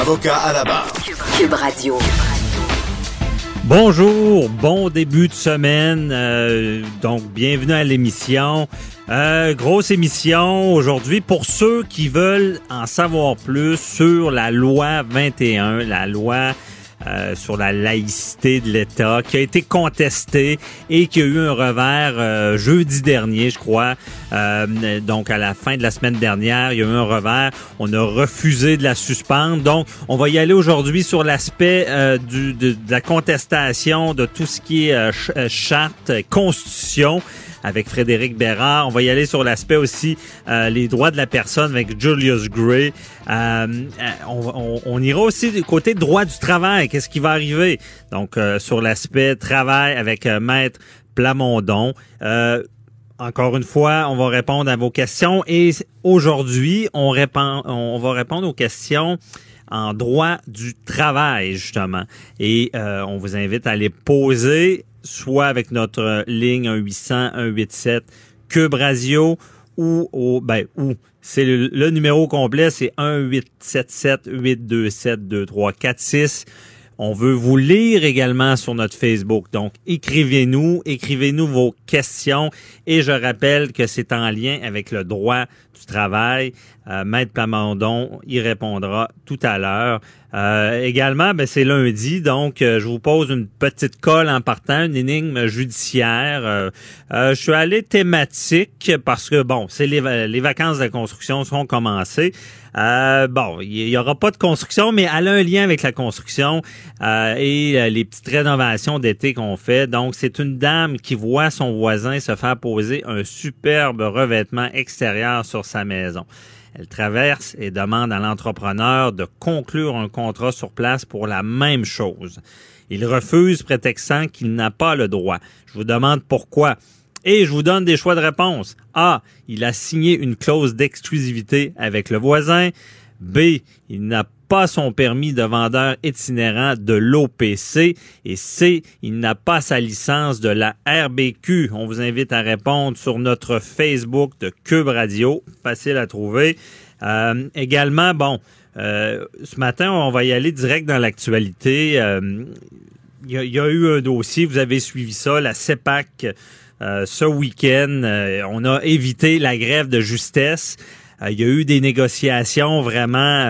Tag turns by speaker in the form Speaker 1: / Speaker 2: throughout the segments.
Speaker 1: Avocat à la barre.
Speaker 2: Cube Radio.
Speaker 3: Bonjour, bon début de semaine. euh, donc, bienvenue à l'émission. Euh, grosse émission aujourd'hui pour ceux qui veulent en savoir plus sur la loi 21, la loi euh, sur la laïcité de l'État, qui a été contestée et qui a eu un revers euh, jeudi dernier, je crois. Euh, donc, à la fin de la semaine dernière, il y a eu un revers. On a refusé de la suspendre. Donc, on va y aller aujourd'hui sur l'aspect euh, de, de la contestation de tout ce qui est euh, euh, charte, constitution avec Frédéric Bérard. On va y aller sur l'aspect aussi euh, les droits de la personne avec Julius Gray. Euh, euh, on, on- on ira aussi du côté droit du travail. Qu'est-ce qui va arriver? Donc, euh, sur l'aspect travail avec euh, Maître Plamondon. Encore une fois, on va répondre à vos questions et aujourd'hui, on répond, on va répondre aux questions en droit du travail, justement. Et euh, on vous invite à les poser soit avec notre ligne 1-800-187 Cube Radio ou au, ben, ou, c'est le, le numéro complet, c'est 1-877-827-2346. On veut vous lire également sur notre Facebook. Donc, écrivez-nous, écrivez-nous vos questions. Et je rappelle que c'est en lien avec le droit du travail. Euh, Maître Plamondon y répondra tout à l'heure. Euh, également, ben, c'est lundi, donc euh, je vous pose une petite colle en partant, une énigme judiciaire. Je suis allé thématique parce que, bon, c'est les, va- les vacances de construction sont commencées. Euh, bon, il y aura pas de construction, mais elle a un lien avec la construction euh, et euh, les petites rénovations d'été qu'on fait. Donc, c'est une dame qui voit son voisin se faire poser un superbe revêtement extérieur sur sa maison. Elle traverse et demande à l'entrepreneur de conclure un contrat sur place pour la même chose. Il refuse, prétextant qu'il n'a pas le droit. Je vous demande pourquoi. Et je vous donne des choix de réponse. A. Il a signé une clause d'exclusivité avec le voisin. B. Il n'a pas son permis de vendeur itinérant de l'OPC. Et C. Il n'a pas sa licence de la RBQ. On vous invite à répondre sur notre Facebook de Cube Radio. Facile à trouver. Euh, également, bon, euh, ce matin, on va y aller direct dans l'actualité. Euh, y, y a eu un dossier, vous avez suivi ça, la CEPAC, euh, ce week-end. euh, on a évité la grève de justesse. Euh, il y a eu des négociations vraiment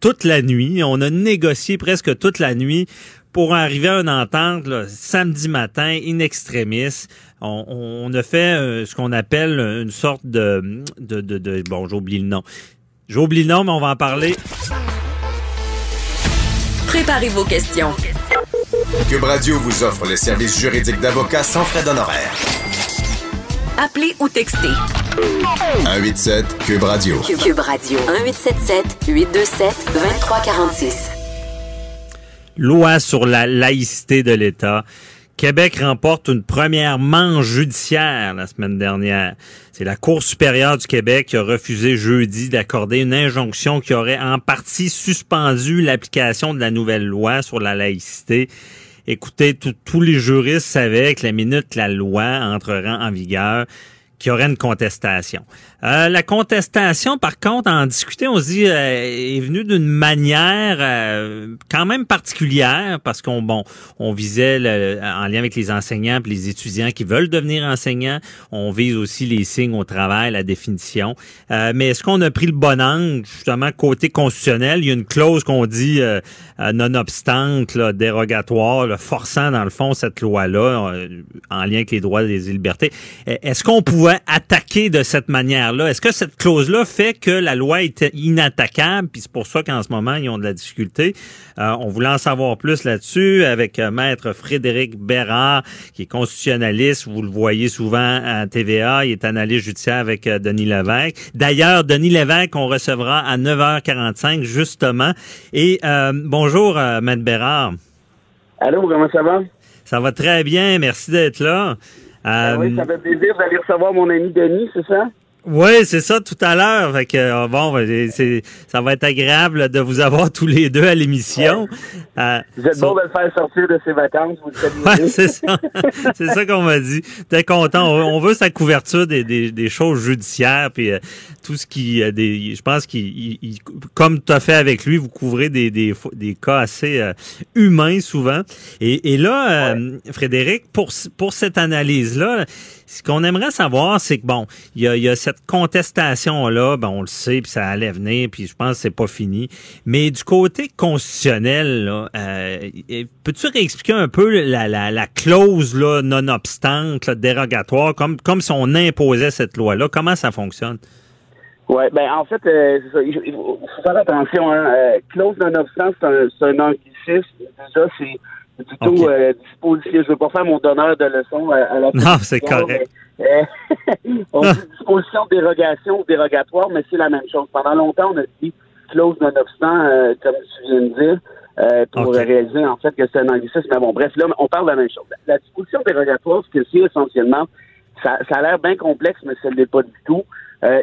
Speaker 3: toute la nuit. On a négocié presque toute la nuit pour arriver à une entente là, samedi matin, in extremis. On, on a fait euh, ce qu'on appelle une sorte de, de, de, de bon, j'oublie le nom. J'oublie le nom, mais on va en parler.
Speaker 2: Préparez vos questions.
Speaker 1: Cube Radio vous offre les services juridiques d'avocats sans frais d'honoraires.
Speaker 2: Appelez ou textez.
Speaker 1: 187 Cube Radio.
Speaker 2: Cube Radio. 1877 827 2346.
Speaker 3: loi sur la laïcité de l'État. Québec remporte une première manche judiciaire la semaine dernière. C'est la Cour supérieure du Québec qui a refusé jeudi d'accorder une injonction qui aurait en partie suspendu l'application de la nouvelle loi sur la laïcité. Écoutez, tous les juristes savaient que la minute la loi entrera en vigueur, qu'il aurait une contestation. Euh, la contestation, par contre, en discuter, on se dit, euh, est venue d'une manière euh, quand même particulière parce qu'on bon, on visait le- en lien avec les enseignants et les étudiants qui veulent devenir enseignants. On vise aussi les signes au travail, la définition. Mais est-ce qu'on a pris le bon angle? Justement côté constitutionnel Il y a une clause qu'on dit nonobstante, là, dérogatoire, là, forçant dans le fond cette loi-là en lien avec les droits et les libertés. Est-ce qu'on pouvait doit attaquer de cette manière-là. Est-ce que cette clause-là fait que la loi est inattaquable? Puis c'est pour ça qu'en ce moment, ils ont de la difficulté. Euh, on voulait en savoir plus là-dessus avec euh, Maître Frédéric Bérard, qui est constitutionnaliste. Vous le voyez souvent à TVA. Il est analyste judiciaire avec euh, Denis Lévesque. D'ailleurs, Denis Lévesque, on recevra à 9h45, justement. Et bonjour, Maître Bérard.
Speaker 4: Allô, comment ça va?
Speaker 3: Ça va très bien. Merci d'être là.
Speaker 4: Ah oui, ça fait plaisir d'aller recevoir mon ami Denis, c'est ça?
Speaker 3: Oui, c'est ça tout à l'heure. Fait que euh, bon, ben, ça va être agréable de vous avoir tous les deux à l'émission.
Speaker 4: Euh, vous êtes bon de le faire sortir de ses vacances, vous le
Speaker 3: ouais, c'est ça. c'est ça qu'on m'a dit. T'es content. On, veut sa couverture des, des, des choses judiciaires, puis euh, tout ce qui, des, je pense qu'il, comme tu as fait avec lui, vous couvrez des, des, des cas assez humains souvent. Et, et là, Frédéric, pour pour cette analyse là ce qu'on aimerait savoir, c'est que bon, il y a, cette contestation-là, ben on le sait, puis ça allait venir, puis je pense que c'est pas fini. Mais du côté constitutionnel, euh, peux-tu réexpliquer un peu la, la, clause là, non-obstante, dérogatoire, comme, comme si on imposait cette loi-là? Comment ça fonctionne?
Speaker 4: Oui, ben en fait, euh, il faut faire attention. Hein. Euh, clause non-obstante, c'est un, un anglicisme. Déjà, c'est du tout euh, disposition. Je veux pas faire mon donneur de leçon à, la
Speaker 3: Non, c'est correct.
Speaker 4: Euh, on dit disposition dérogation ou dérogatoire, mais c'est la même chose. Pendant longtemps, on a dit clause non-obstant, euh, comme tu viens de dire, euh, pour réaliser en fait que c'est un anglicisme. Mais bon, bref, là, on parle de la même chose. La disposition dérogatoire, ce que c'est essentiellement, ça, ça a l'air bien complexe, mais ça ne l'est pas du tout.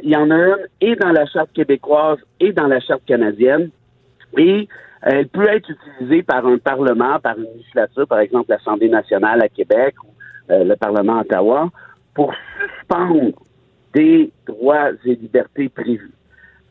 Speaker 4: il y en a une et dans la charte québécoise et dans la charte canadienne. Et elle peut être utilisée par un Parlement, par une législature, par exemple l'Assemblée nationale à Québec ou euh, le Parlement à Ottawa, pour suspendre des droits et libertés prévus.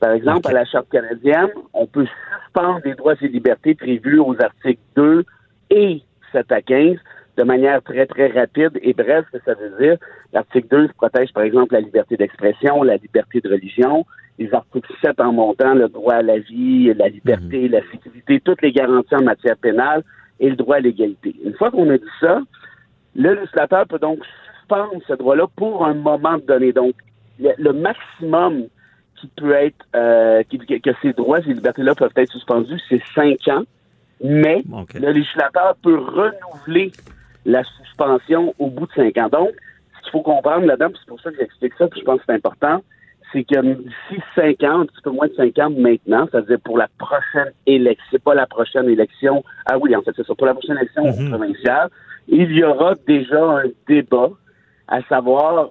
Speaker 4: Par exemple, à la Charte canadienne, on peut suspendre des droits et libertés prévus aux articles 2 et 7 à 15 de manière très, très rapide et bref, ça veut dire. L'article 2 protège, par exemple, la liberté d'expression, la liberté de religion, les articles 7 en montant le droit à la vie, la liberté, mhm. la sécurité, toutes les garanties en matière pénale et le droit à l'égalité. Une fois qu'on a dit ça, le législateur peut donc suspendre ce droit-là pour un moment donné. Donc, le, maximum qui peut être, euh, que ces droits et libertés-là peuvent être suspendus, c'est cinq ans, mais le législateur peut renouveler la suspension au bout de cinq ans. Donc, ce qu'il faut comprendre là-dedans, c'est pour ça que j'explique ça, puis je pense que c'est important, c'est que d'ici cinq ans, un petit peu moins de cinq ans maintenant, c'est-à-dire pour la prochaine élection, c'est pas la prochaine élection, ah oui, en fait, c'est ça, pour la prochaine élection mhm. provinciale, il y aura déjà un débat à savoir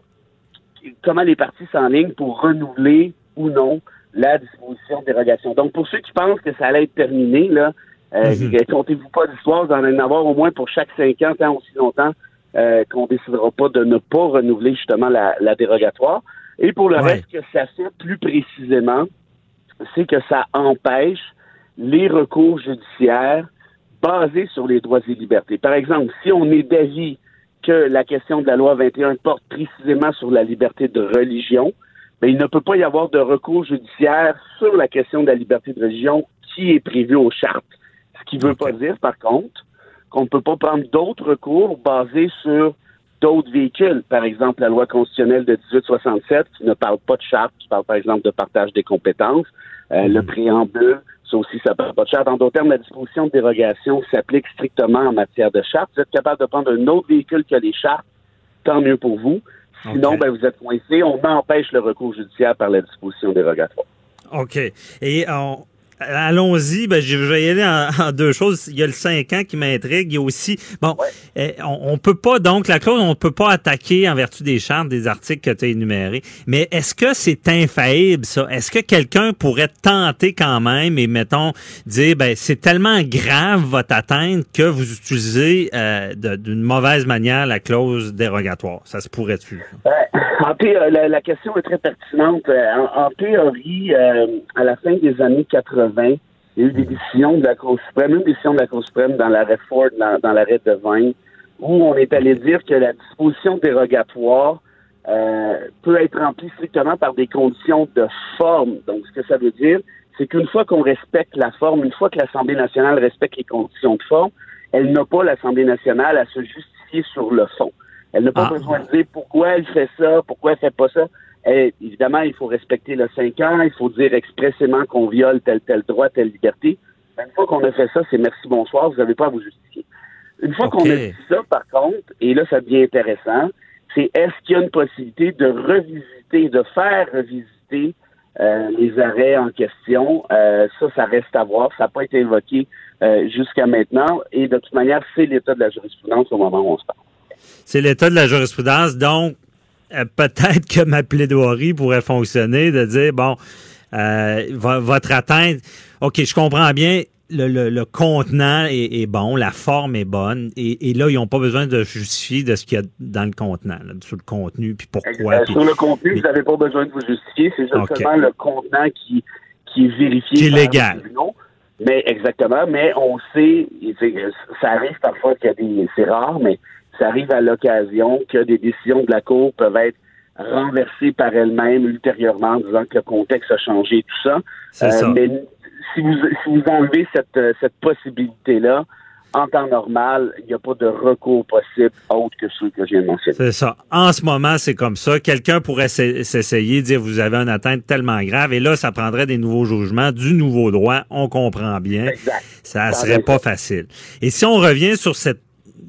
Speaker 4: comment les partis s'enlignent pour renouveler ou non la disposition de dérogation. Donc, pour ceux qui pensent que ça allait être terminé, là, euh, mhm. comptez-vous pas d'histoire, vous en avoir au moins pour chaque cinq ans, tant aussi longtemps euh, qu'on décidera pas de ne pas renouveler justement la, la dérogatoire. Et pour le reste, ce que ça fait plus précisément, c'est que ça empêche les recours judiciaires basés sur les droits et libertés. Par exemple, si on est d'avis que la question de la loi 21 porte précisément sur la liberté de religion, ben, il ne peut pas y avoir de recours judiciaire sur la question de la liberté de religion qui est prévu aux chartes. Ce qui ne veut pas dire, par contre, qu'on ne peut pas prendre d'autres recours basés sur d'autres véhicules. Par exemple, la loi constitutionnelle de 1867 qui ne parle pas de charte, qui parle par exemple de partage des compétences. Euh, le mhm. préambule, ça aussi, ça parle pas de charte. En d'autres termes, la disposition de dérogation s'applique strictement en matière de charte. Vous êtes capable de prendre un autre véhicule que les chartes, tant mieux pour vous. Sinon, ben, vous êtes coincé. On empêche le recours judiciaire par la disposition dérogatoire.
Speaker 3: OK. Et on, Allons-y. Ben, je vais y aller en, deux choses. Il y a le 5 ans qui m'intrigue. Il y a aussi, bon, eh, on, on, peut pas, donc, la clause, on peut pas attaquer en vertu des chartes des articles que tu as énumérés. Mais est-ce que c'est infaillible, ça? Est-ce que quelqu'un pourrait tenter quand même et, mettons, dire, ben, c'est tellement grave votre atteinte que vous utilisez euh, d'une mauvaise manière la clause dérogatoire? Ça se pourrait-tu?
Speaker 4: Ben, en la, la, question est très pertinente. Euh, en, en théorie, euh, à la fin des années 80, il y a eu des décisions de la Cour suprême, une décision de la Cour suprême dans l'arrêt Ford, dans, l'arrêt de Vin, où on est allé dire que la disposition dérogatoire euh, peut être remplie strictement par des conditions de forme. Donc, ce que ça veut dire, c'est qu'une fois qu'on respecte la forme, une fois que l'Assemblée nationale respecte les conditions de forme, elle n'a pas, l'Assemblée nationale, à se justifier sur le fond. Elle n'a pas
Speaker 3: Ah.
Speaker 4: besoin de dire pourquoi elle fait ça, pourquoi elle fait pas ça. Elle- évidemment, il faut respecter le 5 ans, il faut dire expressément qu'on viole tel tel droit, telle liberté. Une fois qu'on a fait ça, c'est merci, bonsoir, vous n'avez pas à vous justifier. Une fois qu'on a dit ça, par contre, et là, ça devient intéressant, c'est est-ce qu'il y a une possibilité de revisiter, de faire revisiter euh, les arrêts en question? Euh, ça, ça reste à voir. Ça n'a pas été évoqué euh, jusqu'à maintenant. Et de toute manière, c'est l'état de la jurisprudence au moment où on se parle.
Speaker 3: C'est l'état de la jurisprudence, donc peut-être que ma plaidoirie pourrait fonctionner de dire, bon, euh, vo- votre atteinte, OK, je comprends bien, le, le- le contenant est, est bon, la forme est bonne, et, et là, ils n'ont pas besoin de justifier de ce qu'il y a dans le contenant, là, sur le contenu, puis pourquoi.
Speaker 4: Euh,
Speaker 3: puis-
Speaker 4: sur le contenu,
Speaker 3: mais-
Speaker 4: vous n'avez pas besoin de vous justifier. C'est juste
Speaker 3: OK.
Speaker 4: seulement le contenant qui, qui est vérifié.
Speaker 3: Qui est légal.
Speaker 4: Mais exactement, mais on sait, ça arrive parfois qu'il y a des, c'est rare, mais ça arrive à l'occasion que des décisions de la Cour peuvent être renversées par elles-mêmes ultérieurement, en disant que le contexte a changé et tout ça.
Speaker 3: Ça.
Speaker 4: Mais si vous, si vous enlevez cette, euh, cette possibilité-là, en temps normal, il n'y a pas de recours possible autre que ceux que je viens de mentionner.
Speaker 3: C'est ça. En ce moment, c'est comme ça. Quelqu'un pourrait s'e- s'essayer, dire vous avez une atteinte tellement grave, et là, ça prendrait des nouveaux jugements, du nouveau droit. On comprend bien.
Speaker 4: Exact.
Speaker 3: Ça
Speaker 4: Ça
Speaker 3: serait pas facile. Et si on revient sur cette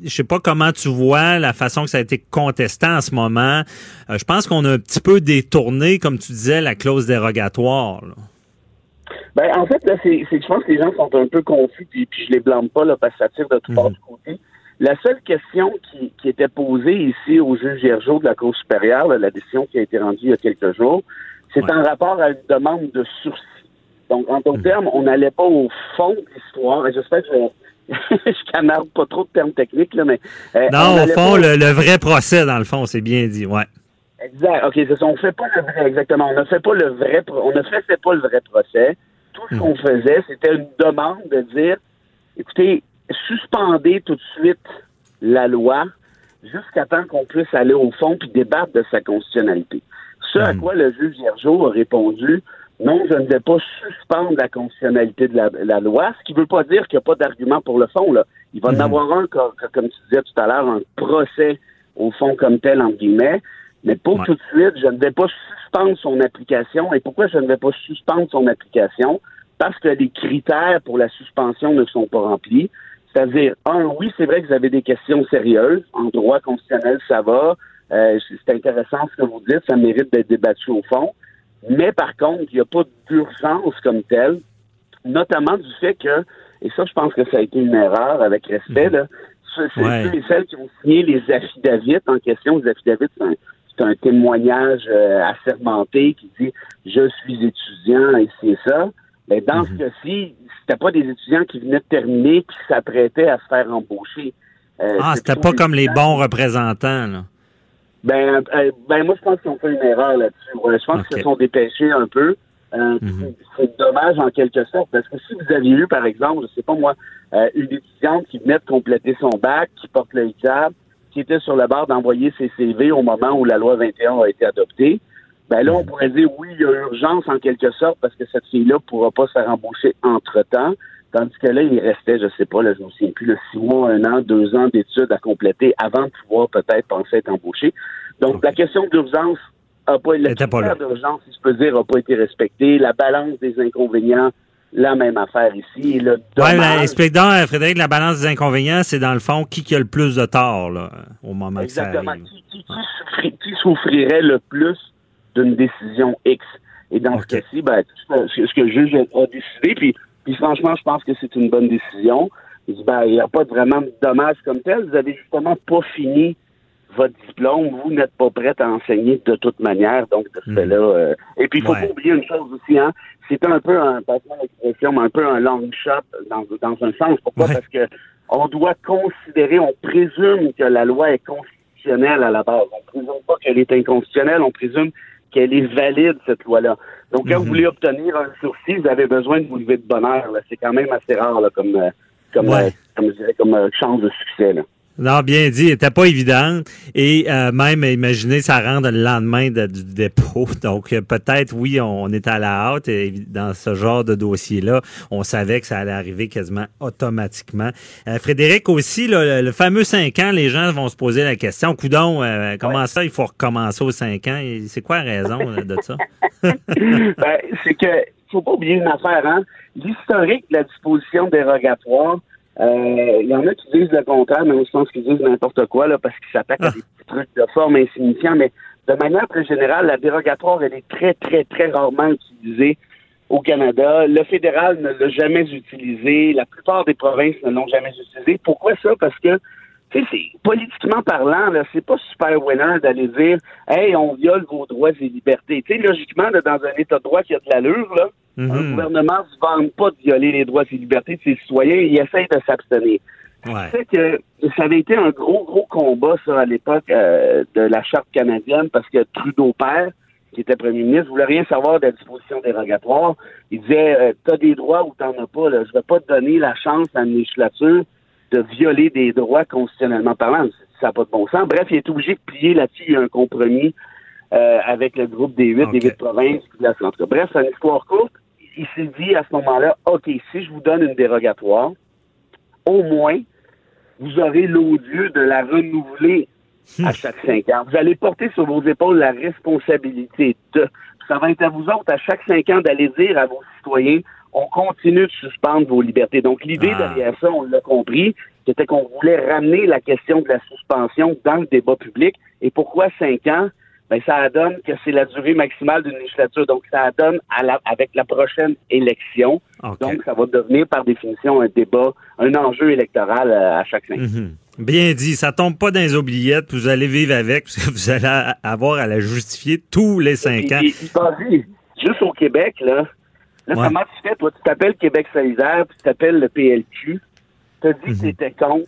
Speaker 3: je sais pas comment tu vois la façon que ça a été contesté en ce moment. Euh, je pense qu'on a un petit peu détourné, comme tu disais, la clause dérogatoire. là.
Speaker 4: Ben, en fait, là, c'est, je pense que les gens sont un peu confus, puis, puis je les blâme pas, là, parce que ça tire de tout part du côté. La seule question qui, qui était posée ici au juge Gergeau de la Cour supérieure, là, la décision qui a été rendue il y a quelques jours, c'est
Speaker 3: Ouais.
Speaker 4: en rapport à une demande de sursis. Donc, en d'autres
Speaker 3: Mhm.
Speaker 4: termes, on n'allait pas au fond de l'histoire. Et J'espère que je, je canarde pas trop de termes techniques, là, mais... euh, on
Speaker 3: Non, au fond,
Speaker 4: pas-
Speaker 3: le, le vrai procès, dans le fond, c'est bien dit. Ouais.
Speaker 4: Exact. OK, c'est ça. On fait pas le vrai, exactement. On ne fait pas le vrai, pro- on ne faisait pas le vrai procès. Tout ce qu'on faisait, c'était une demande de dire, écoutez, suspendez tout de suite la loi jusqu'à temps qu'on puisse aller au fond puis débattre de sa constitutionnalité. Ce à
Speaker 3: Mhm.
Speaker 4: quoi le juge Gergeau a répondu, non, je ne vais pas suspendre la constitutionnalité de la, la loi, ce qui ne veut pas dire qu'il n'y a pas d'argument pour le fond. Là. Il va en
Speaker 3: Mhm.
Speaker 4: avoir un, co- co- comme tu disais tout à l'heure, un procès au fond comme tel, entre guillemets, mais pour
Speaker 3: Ouais.
Speaker 4: tout de suite, je ne vais pas suspendre son application. Et pourquoi je ne vais pas suspendre son application? Parce que les critères pour la suspension ne sont pas remplis. C'est-à-dire, un, oui, c'est vrai que vous avez des questions sérieuses. En droit constitutionnel, ça va. Euh, c'est intéressant ce que vous dites. Ça mérite d'être débattu au fond. Mais par contre, il n'y a pas d'urgence comme telle, notamment du fait que, et ça, je pense que ça a été une erreur avec respect, là, c'est
Speaker 3: Ouais.
Speaker 4: ceux et celles qui ont signé les affidavits en question. Les affidavits, c'est un, c'est un témoignage euh, assermenté qui dit je suis étudiant et c'est ça. Mais dans
Speaker 3: Mhm.
Speaker 4: ce cas-ci, c'était pas des étudiants qui venaient de terminer qui s'apprêtaient à se faire embaucher. Euh,
Speaker 3: Ah, c'était pas comme les bons représentants. Là.
Speaker 4: Ben, euh, ben moi, je pense qu'ils ont fait une erreur là-dessus. Ouais, je pense qu'ils se sont dépêchés un peu. Euh,
Speaker 3: Mhm.
Speaker 4: c'est- C'est dommage en quelque sorte, parce que si vous aviez eu, par exemple, je sais pas moi, euh, une étudiante qui venait de compléter son bac, qui porte le hijab, qui était sur le bord d'envoyer ses CV au moment où la loi 21 a été adoptée, ben là, on pourrait dire oui, il y a urgence en quelque sorte parce que cette fille-là pourra pas se faire embaucher entre-temps. Tandis que là, il restait, je sais pas, là, je ne me souviens plus, là, six mois, un an, deux ans d'études à compléter avant de pouvoir peut-être penser être embauché. Donc, la question d'urgence a pas, le critère d'urgence, si je peux dire, n'a pas été respecté. La balance des inconvénients, la même affaire ici. Le
Speaker 3: Ouais,
Speaker 4: dommage-
Speaker 3: mais explique donc, euh, Frédéric, la balance des inconvénients, c'est dans le fond qui qui a le plus de tort là, au moment que ça
Speaker 4: Exactement.
Speaker 3: arrive.
Speaker 4: Qui, qui- qui souffri- qui souffrirait le plus d'une décision X? Et dans ce cas-ci, ben, ce que le juge a a décidé, puis, puis franchement, je pense que c'est une bonne décision. Il dit, ben, il n'y a pas vraiment de dommage comme tel. Vous avez justement pas fini votre diplôme. Vous n'êtes pas prête à enseigner de toute manière. Donc, de ce
Speaker 3: Mhm.
Speaker 4: fait-là. euh, Et puis, il faut
Speaker 3: Ouais.
Speaker 4: pas oublier une chose aussi, hein. C'est un peu un, l'expression, mais un peu un long shot dans, dans un sens. Pourquoi?
Speaker 3: Ouais.
Speaker 4: Parce que on doit considérer, on présume que la loi est constitutionnelle à la base. On présume pas qu'elle est inconstitutionnelle, on présume qu'elle est valide, cette loi-là. Donc, quand
Speaker 3: Mhm.
Speaker 4: vous voulez obtenir un sursis, vous avez besoin de vous lever de bonheur. là. C'est quand même assez rare là, comme, euh, comme,
Speaker 3: Ouais.
Speaker 4: euh, comme, je dirais, comme euh, chance de succès. Là.
Speaker 3: Non, bien dit, était pas évidente. Et euh, même, imaginez, ça rentre le lendemain de- du dépôt. Donc, euh, peut-être, oui, on, est à la hâte. Et dans ce genre de dossier-là, on savait que ça allait arriver quasiment automatiquement. Euh, Frédéric, aussi, là, le, le fameux 5 ans, les gens vont se poser la question, coudon, euh, comment ça, il faut recommencer aux 5 ans? C'est quoi la raison de ça?
Speaker 4: Ben, c'est que faut pas oublier une affaire, hein. L'historique de la disposition dérogatoire, il y en a qui disent le contraire, mais je pense qu'ils disent n'importe quoi là, parce qu'ils s'attaquent à des petits trucs de forme insignifiants. Mais de manière très générale, la dérogatoire, elle est très, très, très rarement utilisée au Canada. Le fédéral ne l'a jamais utilisé. La plupart des provinces ne l'ont jamais utilisé. Pourquoi ça? Parce que tu sais, c'est politiquement parlant, là, c'est pas super winner d'aller dire Hey, on viole vos droits et libertés. Tu sais, logiquement, là, dans un état de droit qui a de l'allure, là,
Speaker 3: Mhm.
Speaker 4: un gouvernement ne se vante pas de violer les droits et libertés de ses citoyens, il essaie de s'abstenir.
Speaker 3: Ouais.
Speaker 4: C'est que ça avait été un gros, gros combat, ça, à l'époque euh, de la Charte canadienne, parce que Trudeau père, qui était premier ministre, voulait rien savoir de la disposition dérogatoire. Il disait euh, T'as des droits ou t'en as pas, là. Je vais pas te donner la chance à une législature de violer des droits constitutionnellement parlant. Ça n'a pas de bon sens. Bref, il est obligé de plier là-dessus. Il y a un compromis euh, avec le groupe des huit, des huit provinces. puis de la- bref, c'est une histoire courte. Il s'est dit à ce moment-là, OK, si je vous donne une dérogatoire, au moins, vous aurez l'odieux de la renouveler à chaque cinq ans. Vous allez porter sur vos épaules la responsabilité de. Ça va être à vous autres, à chaque cinq ans, d'aller dire à vos citoyens, on continue de suspendre vos libertés. Donc, l'idée
Speaker 3: Ah.
Speaker 4: derrière ça, on l'a compris, c'était qu'on voulait ramener la question de la suspension dans le débat public. Et pourquoi cinq ans? Ben, ça donne que c'est la durée maximale d'une législature. Donc, ça donne à la, avec la prochaine élection. Donc, ça va devenir par définition un débat, un enjeu électoral euh, à chaque cinq ans.
Speaker 3: Mhm. Bien dit, ça tombe pas dans les oubliettes, vous allez vivre avec, parce que vous allez avoir à la justifier tous les cinq ans.
Speaker 4: Puis, puis, vas-y, juste au Québec, là, là
Speaker 3: Ouais.
Speaker 4: comment tu fais? Toi, tu t'appelles Québec solidaire, puis tu t'appelles le PLQ. Tu as dit
Speaker 3: Mhm.
Speaker 4: que tu étais contre.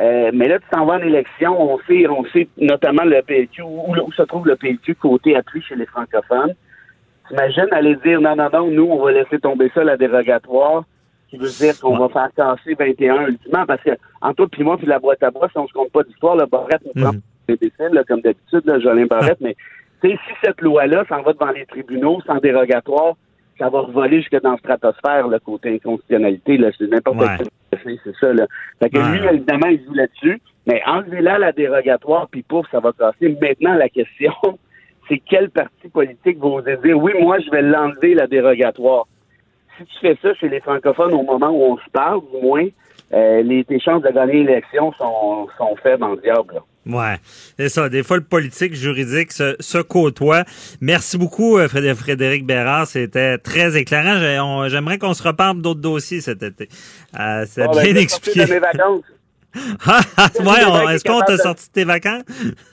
Speaker 4: Euh, mais là, tu t'en vas en élection. On sait, on sait notamment le PLQ, où, où se trouve le PLQ côté appui chez les francophones. T'imagines aller dire non, non, non, nous, on va laisser tomber ça, la dérogatoire, qui veut dire qu'on va faire casser 21 ultimement, parce que en toi puis moi, puis la boîte à bois, si on se compte pas d'histoire, le Barrette nous prend
Speaker 3: Mhm.
Speaker 4: des là, comme d'habitude, Jolin Barrette, mais tu sais, si cette loi-là s'en va devant les tribunaux sans dérogatoire, ça va revoler jusque dans la stratosphère, le côté inconstitutionnalité, là, c'est n'importe
Speaker 3: Ouais.
Speaker 4: quel c'est ça, là. Fait que
Speaker 3: Ouais,
Speaker 4: lui, évidemment, il joue là-dessus, mais enlevez-là la dérogatoire, puis pouf, ça va casser. Maintenant, la question, c'est quel parti politique va oser dire, oui, moi, je vais l'enlever, la dérogatoire. Si tu fais ça chez les francophones au moment où on se parle, du moins, euh, les, tes chances de gagner l'élection sont, sont faibles en diable, là.
Speaker 3: Ouais, c'est ça. Des fois, le politique, juridique se, se côtoie. Merci beaucoup, euh, Frédé- Frédéric Bérard. C'était très éclairant. J'aimerais qu'on se reparle d'autres dossiers cet été. Euh, c'est
Speaker 4: ben,
Speaker 3: bien
Speaker 4: vais
Speaker 3: expliqué.
Speaker 4: de mes vacances.
Speaker 3: Ah, ah, ouais, est-ce qu'on t'a sorti de tes vacances?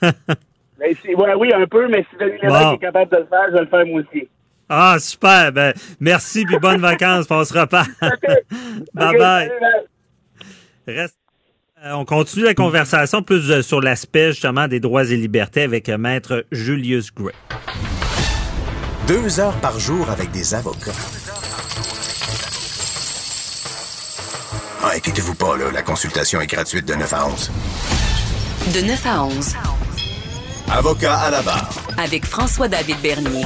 Speaker 4: Ben, ouais, oui, un peu, mais si Denis Lévesque est capable de le faire, je vais le faire moi aussi.
Speaker 3: Ah, super. Ben, merci puis bonnes vacances. on se reparle. bye
Speaker 4: Ok,
Speaker 3: bye.
Speaker 4: salut, bye.
Speaker 3: Reste. Euh, on continue la conversation plus euh, sur l'aspect justement des droits et libertés avec euh, maître Julius Gray.
Speaker 1: Deux heures par jour avec des avocats. Ah, inquiétez-vous pas, là, la consultation est gratuite de 9 à 11.
Speaker 2: De 9 à 11,
Speaker 1: Avocat à la barre.
Speaker 2: avec François-David Bernier.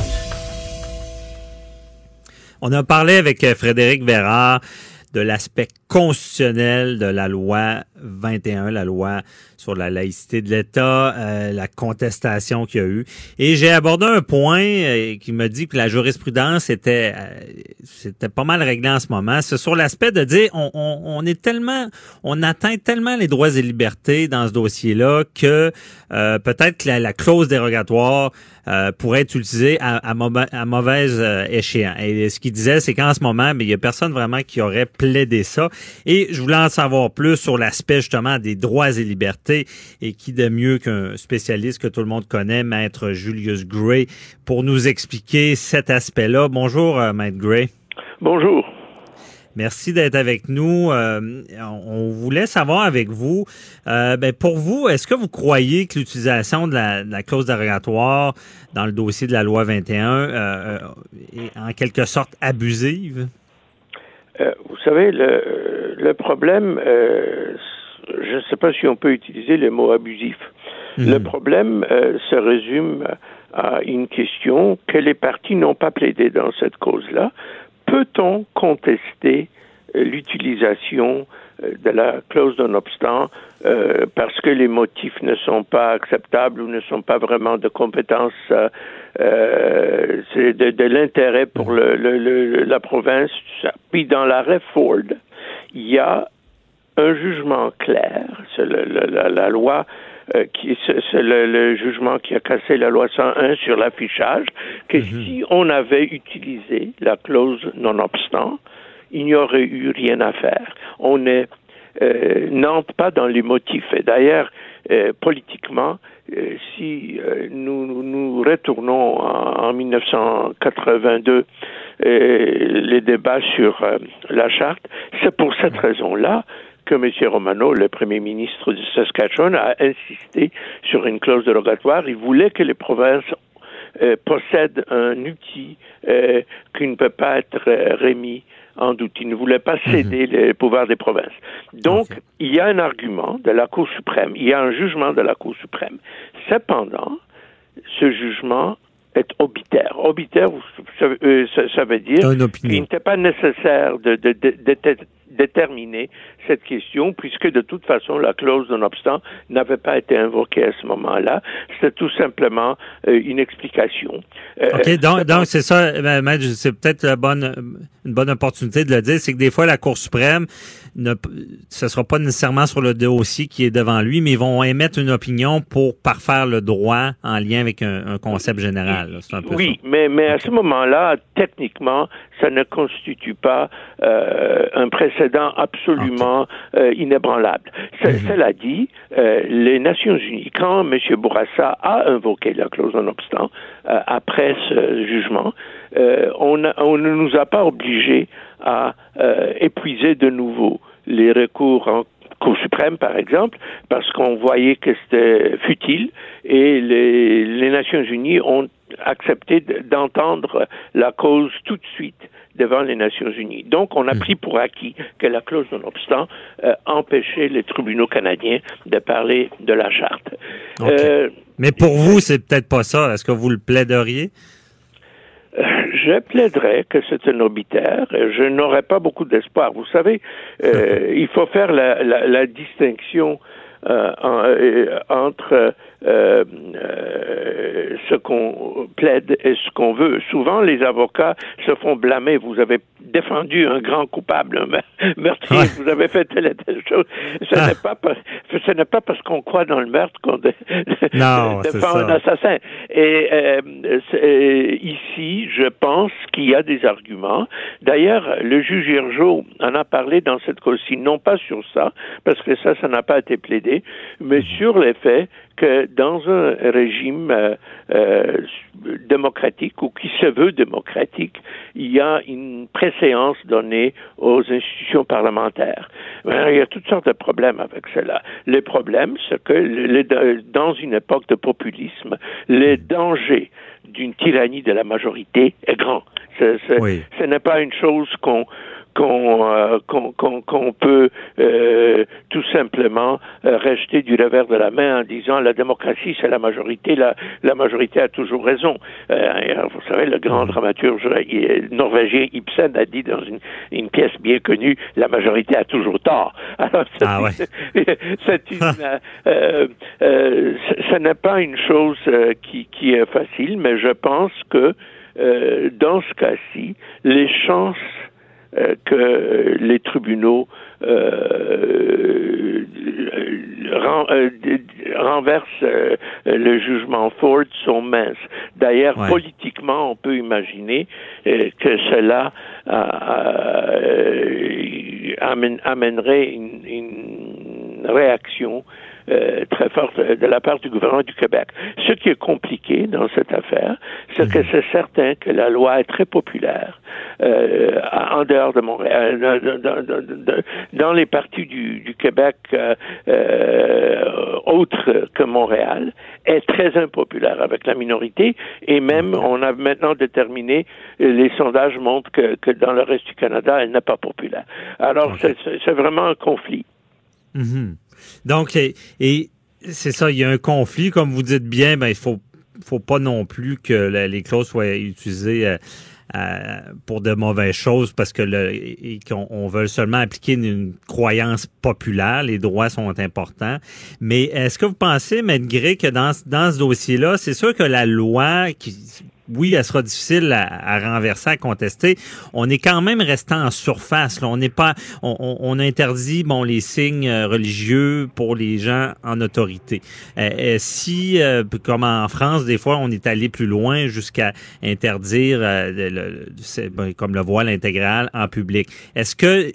Speaker 3: On a parlé avec Frédéric Vérard de l'aspect constitutionnel de la loi 21, la loi sur la laïcité de l'État, euh, la contestation qu'il y a eu. Et j'ai abordé un point euh, qui me dit que la jurisprudence était euh, c'était pas mal réglé en ce moment. C'est sur l'aspect de dire on, on, est tellement on atteint tellement les droits et libertés dans ce dossier-là que peut-être que la, la clause dérogatoire pourrait être utilisée à, à, à mauvaise échéance. Et ce qu'il disait, c'est qu'en ce moment, mais il y a personne vraiment qui aurait plaidé ça. Et je voulais en savoir plus sur l'aspect justement des droits et libertés et qui de mieux qu'un spécialiste que tout le monde connaît, maître Julius Gray, pour nous expliquer cet aspect-là. Bonjour, euh, maître Gray.
Speaker 5: Bonjour.
Speaker 3: Merci d'être avec nous. Euh, on voulait savoir avec vous, euh, ben pour vous, est-ce que vous croyez que l'utilisation de la, de la clause dérogatoire dans le dossier de la loi 21 euh, euh, est en quelque sorte abusive?
Speaker 5: Euh, vous savez, le, le problème, euh, je ne sais pas si on peut utiliser les mots abusifs. Le problème se résume à une question que les partis n'ont pas plaidé dans cette cause-là. Peut-on contester l'utilisation de la clause d'un obstant euh, parce que les motifs ne sont pas acceptables ou ne sont pas vraiment de compétence, euh, euh c'est de, de l'intérêt pour le, le, la province. Puis dans l'arrêt Ford, il y a un jugement clair, c'est la, la, loi euh, qui c'est le, le, jugement qui a cassé la loi 101 sur l'affichage, que mhm. si on avait utilisé la clause non obstant, il n'y aurait eu rien à faire. On est euh, n'entre pas dans les motifs. Et d'ailleurs, euh, politiquement, si euh, nous, nous retournons en, en 1982 les débats sur la charte, c'est pour cette raison-là que M. Romano, le premier ministre de Saskatchewan, a insisté sur une clause dérogatoire. Il voulait que les provinces possèdent un outil qui ne peut pas être remis en doute. Il ne voulait pas mhm. céder les pouvoirs des provinces. Donc, il y a un argument de la Cour suprême, il y a un jugement de la Cour suprême. Cependant, ce jugement est obitaire. Obitaire, ça, euh, veut dire qu'il n'était pas nécessaire de, de, déterminer cette question, puisque de toute façon, la clause non-obstant n'avait pas été invoquée à ce moment-là. C'était tout simplement euh, une explication.
Speaker 3: Euh, OK, donc, donc c'est ça, c'est peut-être la bonne, une bonne opportunité de le dire, c'est que des fois, la Cour suprême, ne, ce sera pas nécessairement sur le dossier qui est devant lui, mais ils vont émettre une opinion pour parfaire le droit en lien avec un, concept général.
Speaker 5: Oui, mais, mais à ce moment-là, techniquement, ça ne constitue pas euh, un précédent absolument euh, inébranlable. Mhm. Cela dit, euh, les Nations Unies, quand M. Bourassa a invoqué la clause non obstant après ce jugement, on, on ne nous a pas obligés à épuiser de nouveau les recours en Cour suprême, par exemple, parce qu'on voyait que c'était futile et les, les Nations Unies ont accepté d'entendre la cause tout de suite devant les Nations Unies. Donc, on a hmm. pris pour acquis que la clause non-obstant euh, empêchait les tribunaux canadiens de parler de la charte.
Speaker 3: Euh, Mais pour vous, c'est peut-être pas ça. Est-ce que vous le plaideriez?
Speaker 5: Je plaiderais que c'est un obitaire. Je n'aurais pas beaucoup d'espoir. Vous savez, euh, il faut faire la, la, la distinction euh, euh, entre euh, ce qu'on plaide et ce qu'on veut. Souvent, les avocats se font blâmer. Vous avez défendu un grand coupable, un meurtrier, vous avez fait telle et telle chose. Ce ah. n'est pas, ce n'est pas parce qu'on croit dans le meurtre qu'on défend un assassin. Et ici, je pense qu'il y a des arguments. D'ailleurs, le juge Hirjo en a parlé dans cette cause-ci, non pas sur ça, parce que ça, ça n'a pas été plaidé, mais sur le fait que dans un régime euh, euh, démocratique ou qui se veut démocratique, il y a une préséance donnée aux institutions parlementaires. il y a toutes sortes de problèmes avec cela. Le problème, c'est que dans une époque de populisme, les dangers d'une tyrannie de la majorité est grand. Ce n'est pas une chose qu'on qu'on euh, qu'on peut euh, tout simplement euh, rejeter du revers de la main en disant la démocratie c'est la majorité, la, la majorité a toujours raison. vous savez, le grand dramaturge norvégien Ibsen a dit dans une, une pièce bien connue, la majorité a toujours tort. Alors, ah c'est une, ce n'est pas une chose qui, qui est facile, mais je pense que dans ce cas-ci, les chances euh, que les tribunaux euh, euh, renversent le jugement Ford sont minces. D'ailleurs, politiquement, on peut imaginer que cela amènerait une, une réaction euh, très forte de la part du gouvernement du Québec. Ce qui est compliqué dans cette affaire, c'est que mhm. c'est certain que la loi est très populaire euh, en dehors de Montréal, dans, dans les parties du, du Québec euh, euh, autres que Montréal, est très impopulaire avec la minorité et même on a maintenant déterminé, les sondages montrent que, que dans le reste du Canada, elle n'est pas populaire. Alors c'est vraiment un conflit.
Speaker 3: Mhm. Donc, et, c'est ça, il y a un conflit, comme vous dites bien, ben il faut faut pas non plus que les clauses soient utilisées euh, euh, pour de mauvaises choses parce que le, qu'on on veut seulement appliquer une, croyance populaire. Les droits sont importants. Mais est-ce que vous pensez, malgré que dans, dans ce dossier-là, c'est sûr que la loi qui oui, elle sera difficile à, renverser, à contester. On est quand même resté en surface. On n'est pas, on, interdit bon les signes euh, religieux pour les gens en autorité. Euh, euh, si, comme en France, des fois, on est allé plus loin jusqu'à interdire, ben, comme le voile intégral en public. Est-ce que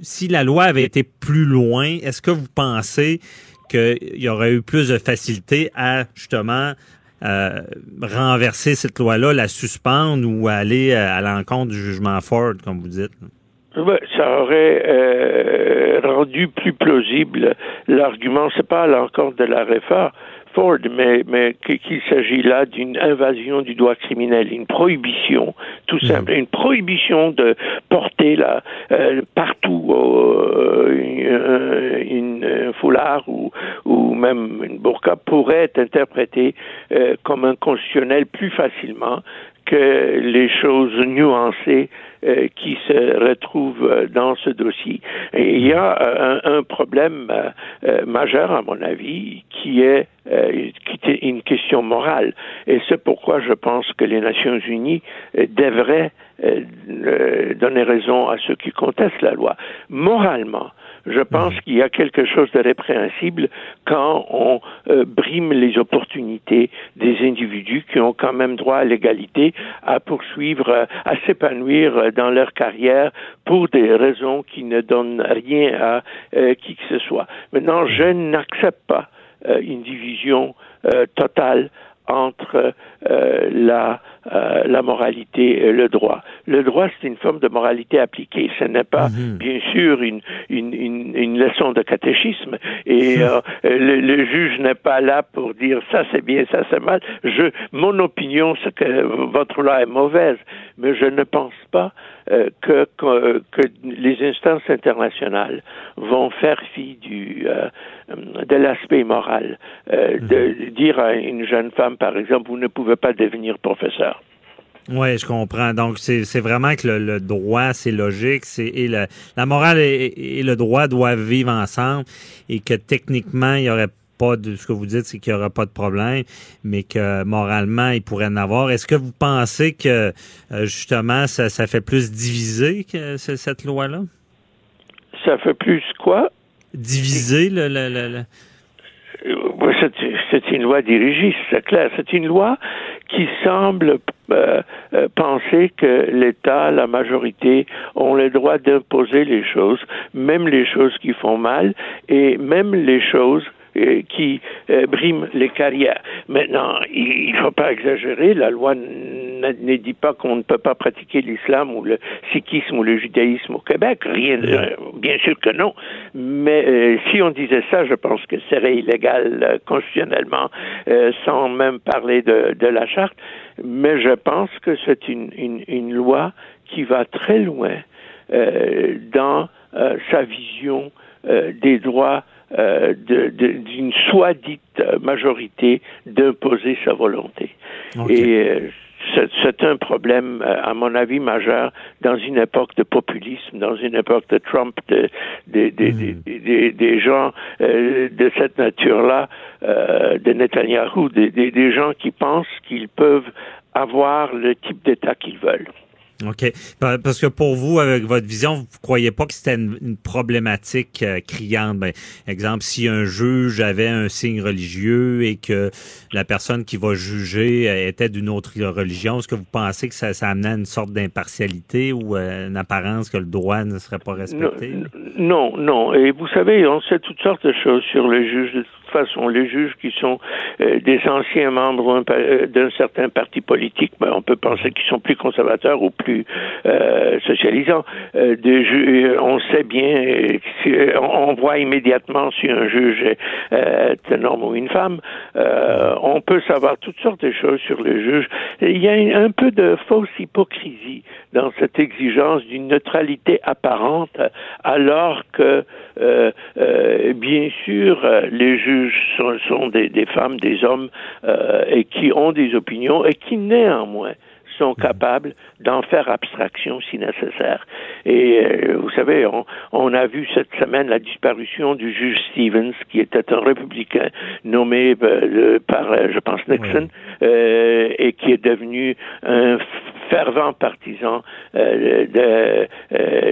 Speaker 3: si la loi avait été plus loin, est-ce que vous pensez qu'il y aurait eu plus de facilité à justement euh, renverser cette loi-là, la suspendre ou aller euh, à l'encontre du jugement Ford, comme vous dites?
Speaker 5: ça aurait euh, rendu plus plausible l'argument. C'est pas à l'encontre de la réforme, Ford, mais, mais qu'il s'agit là d'une invasion du droit criminel, une prohibition, tout mhm. simple, une prohibition de porter là euh, partout euh, une, un foulard ou, ou même une burqa pourrait être interprétée euh, comme un constitutionnel plus facilement que les choses nuancées euh, qui se retrouvent euh, dans ce dossier. Il y a euh, un, problème majeur, à mon avis, qui est une question morale. Et c'est pourquoi je pense que les Nations Unies devraient donner raison à ceux qui contestent la loi. Moralement, je pense mhm. qu'il y a quelque chose de répréhensible quand on euh, brime les opportunités des individus qui ont quand même droit à l'égalité, à poursuivre, euh, à s'épanouir euh, dans leur carrière pour des raisons qui ne donnent rien à qui que ce soit. Maintenant, je n'accepte pas une division totale entre euh, la, euh, la moralité et le droit. Le droit, c'est une forme de moralité appliquée. Ce n'est pas, mhm. bien sûr, une, une, une, une, leçon de catéchisme. Et euh, le, le, juge n'est pas là pour dire ça c'est bien, ça c'est mal. Je, mon opinion, c'est que votre loi est mauvaise, mais je ne pense pas euh, que, que, que, les instances internationales vont faire fi du, euh, de l'aspect moral. Euh, de mhm. dire à une jeune femme, par exemple, vous ne pouvez pas devenir professeur.
Speaker 3: Oui, je comprends. Donc, c'est vraiment que le, droit, c'est logique. C'est et la morale et, et, le droit doivent vivre ensemble et que techniquement, il y aurait pas de ce que vous dites, c'est qu'il n'y aura pas de problème, mais que moralement, il pourrait en avoir. Est-ce que vous pensez que euh, justement, ça, ça fait plus diviser que cette loi-là?
Speaker 5: Ça fait plus quoi?
Speaker 3: Diviser le, le, le,
Speaker 5: C'est une loi dirigiste, c'est clair. C'est une loi qui semble euh, penser que l'État, la majorité, ont le droit d'imposer les choses, même les choses qui font mal, et même les choses euh, qui euh, briment les carrières. Maintenant, il ne faut pas exagérer, la loi ne dit pas qu'on ne peut pas pratiquer l'islam ou le sikhisme ou le judaïsme au Québec, rien, euh, bien sûr que non, mais si on disait ça, je pense que ce serait illégal constitutionnellement, sans même parler de, de, la charte, mais je pense que c'est une, une, une, loi qui va très loin dans sa vision des droits euh, d'une soi-dite majorité d'imposer sa volonté. Et euh, c'est un problème, euh, à mon avis, majeur dans une époque de populisme, dans une époque de Trump, de, de, de, hmm. des gens de cette nature-là, de Netanyahu, des gens qui pensent qu'ils peuvent avoir le type d'État qu'ils veulent.
Speaker 3: OK. Parce que pour vous, avec votre vision, vous ne croyez pas que c'était une, problématique euh, criante? Ben, exemple, si un juge avait un signe religieux et que la personne qui va juger euh, était d'une autre religion, est-ce que vous pensez que ça, ça amenait une sorte d'impartialité ou euh, une apparence que le droit ne serait pas respecté?
Speaker 5: Non, non. Et vous savez, on sait toutes sortes de choses sur le juge. De toute façon, les juges qui sont des anciens membres d'un certain parti politique, ben, on peut penser qu'ils sont plus conservateurs ou plus euh, socialisant. Euh, de on sait bien, on voit immédiatement si un juge est un homme ou une femme. on peut savoir toutes sortes de choses sur le juge. Il y a un peu de fausse hypocrisie dans cette exigence d'une neutralité apparente, alors que, euh, euh, bien sûr, les juges sont, sont des, des, femmes, des hommes, euh, et qui ont des opinions et qui néanmoins sont mhm. capables d'en faire abstraction si nécessaire. Et euh, vous savez, on, on, a vu cette semaine la disparition du juge Stevens, qui était un républicain nommé euh, par, euh, je pense, Nixon, et qui est devenu un fervent partisan de,